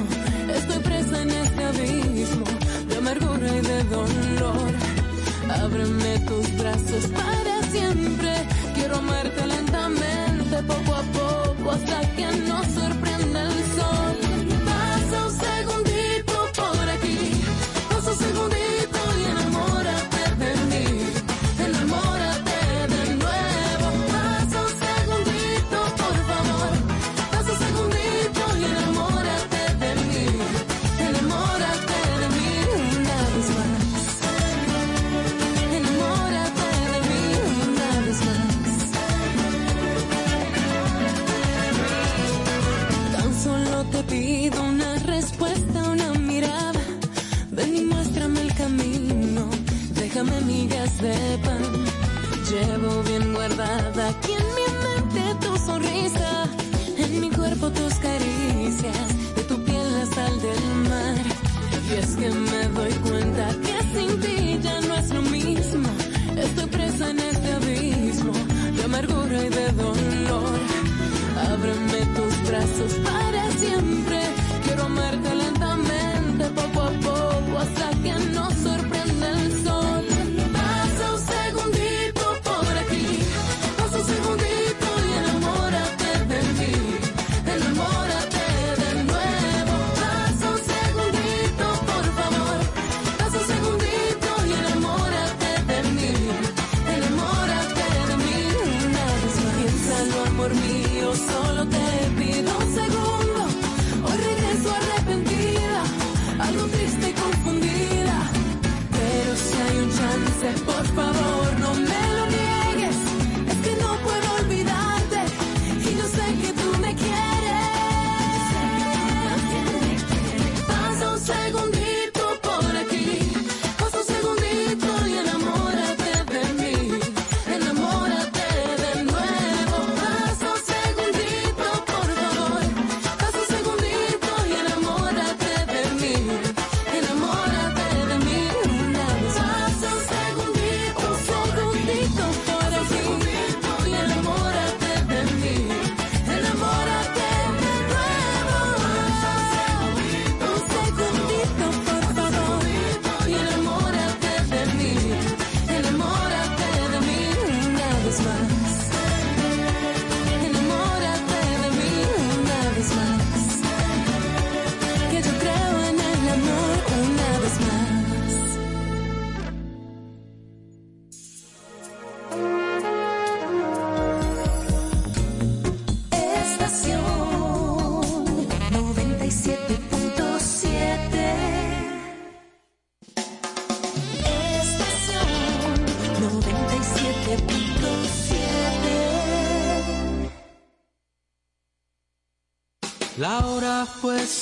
Estoy presa en este abismo de amargura y de dolor. Ábreme tus brazos para siempre. Quiero amarte lentamente, poco a poco, hasta que nos sorprenda de pan.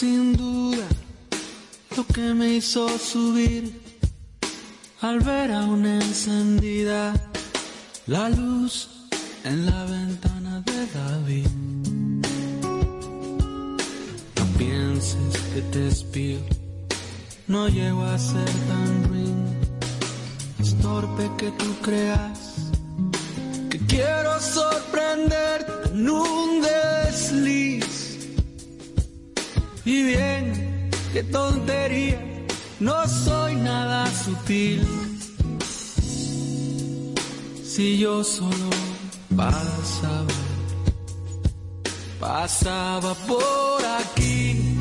Sin duda lo que me hizo subir al ver aún encendida la luz en la ventana de David. No pienses que te espío, no llego a ser tan ruin. Es torpe que tú creas que quiero sorprenderte en un desliz. Y bien, qué tontería, no soy nada sutil. Si yo solo pasaba, pasaba por aquí,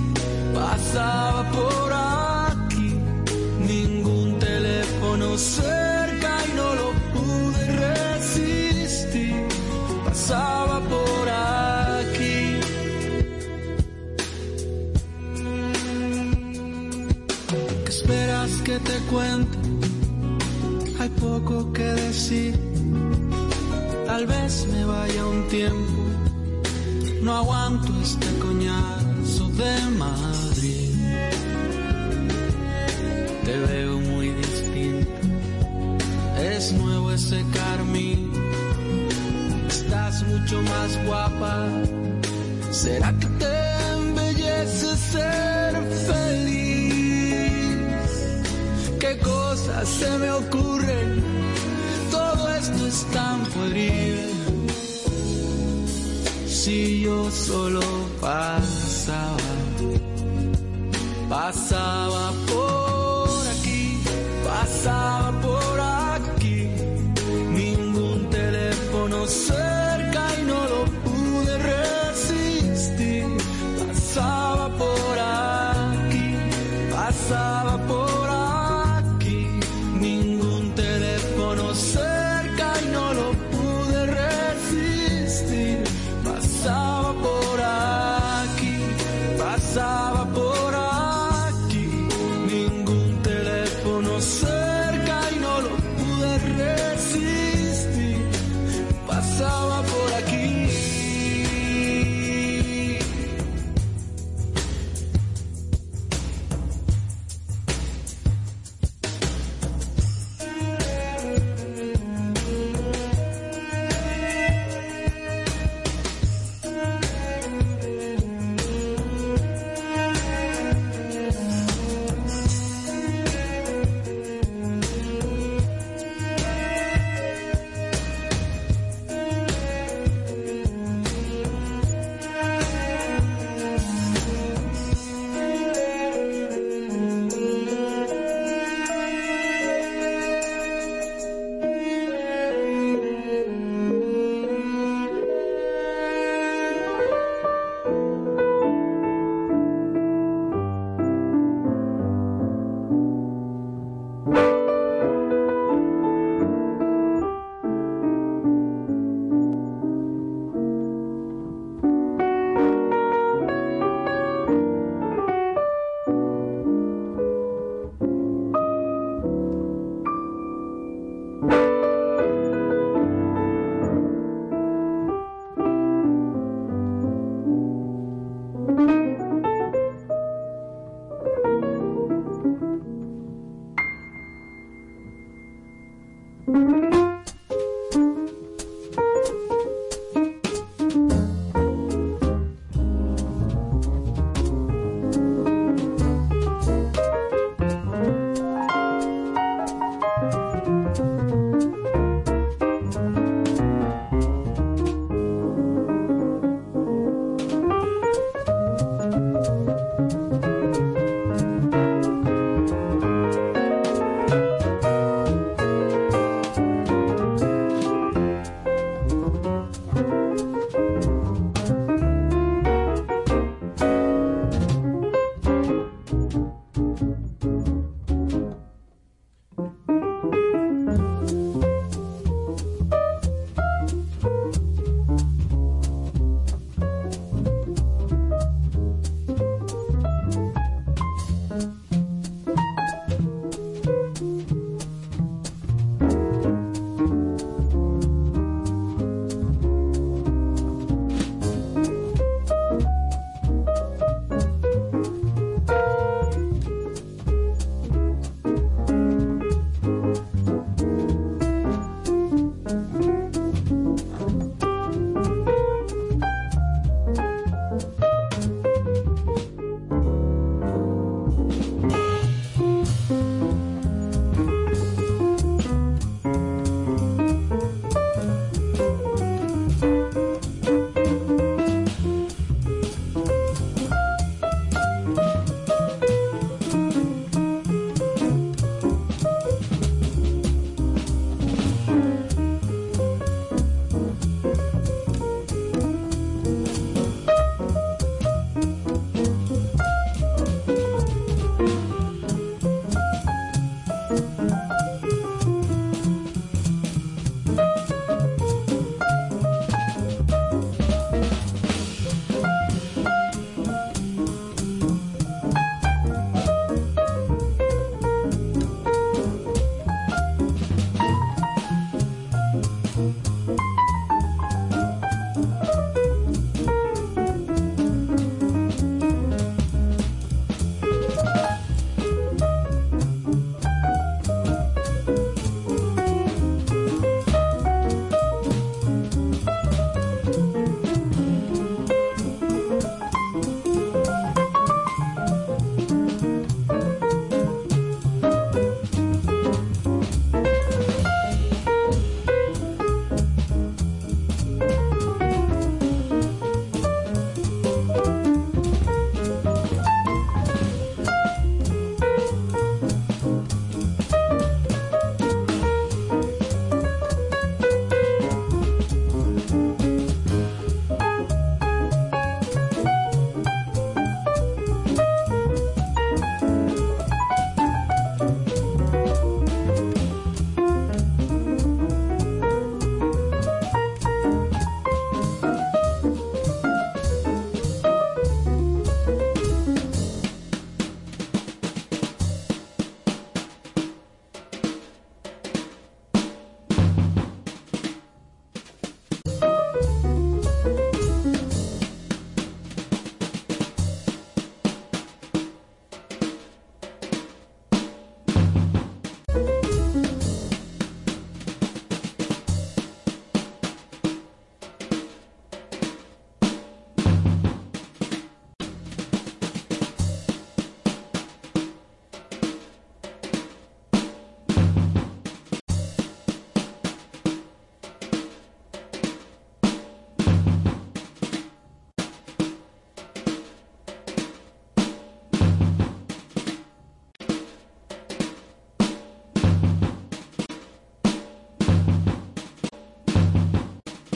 pasaba por aquí, ningún teléfono cerca te cuento, hay poco que decir. Tal vez me vaya un tiempo, no aguanto este coñazo de Madrid. Te veo muy distinto, es nuevo ese carmín. Estás mucho más guapa, ¿será que te embelleces? cosas se me ocurren. Todo esto es tan podrido. Si yo solo pasaba, pasaba por aquí, pasaba por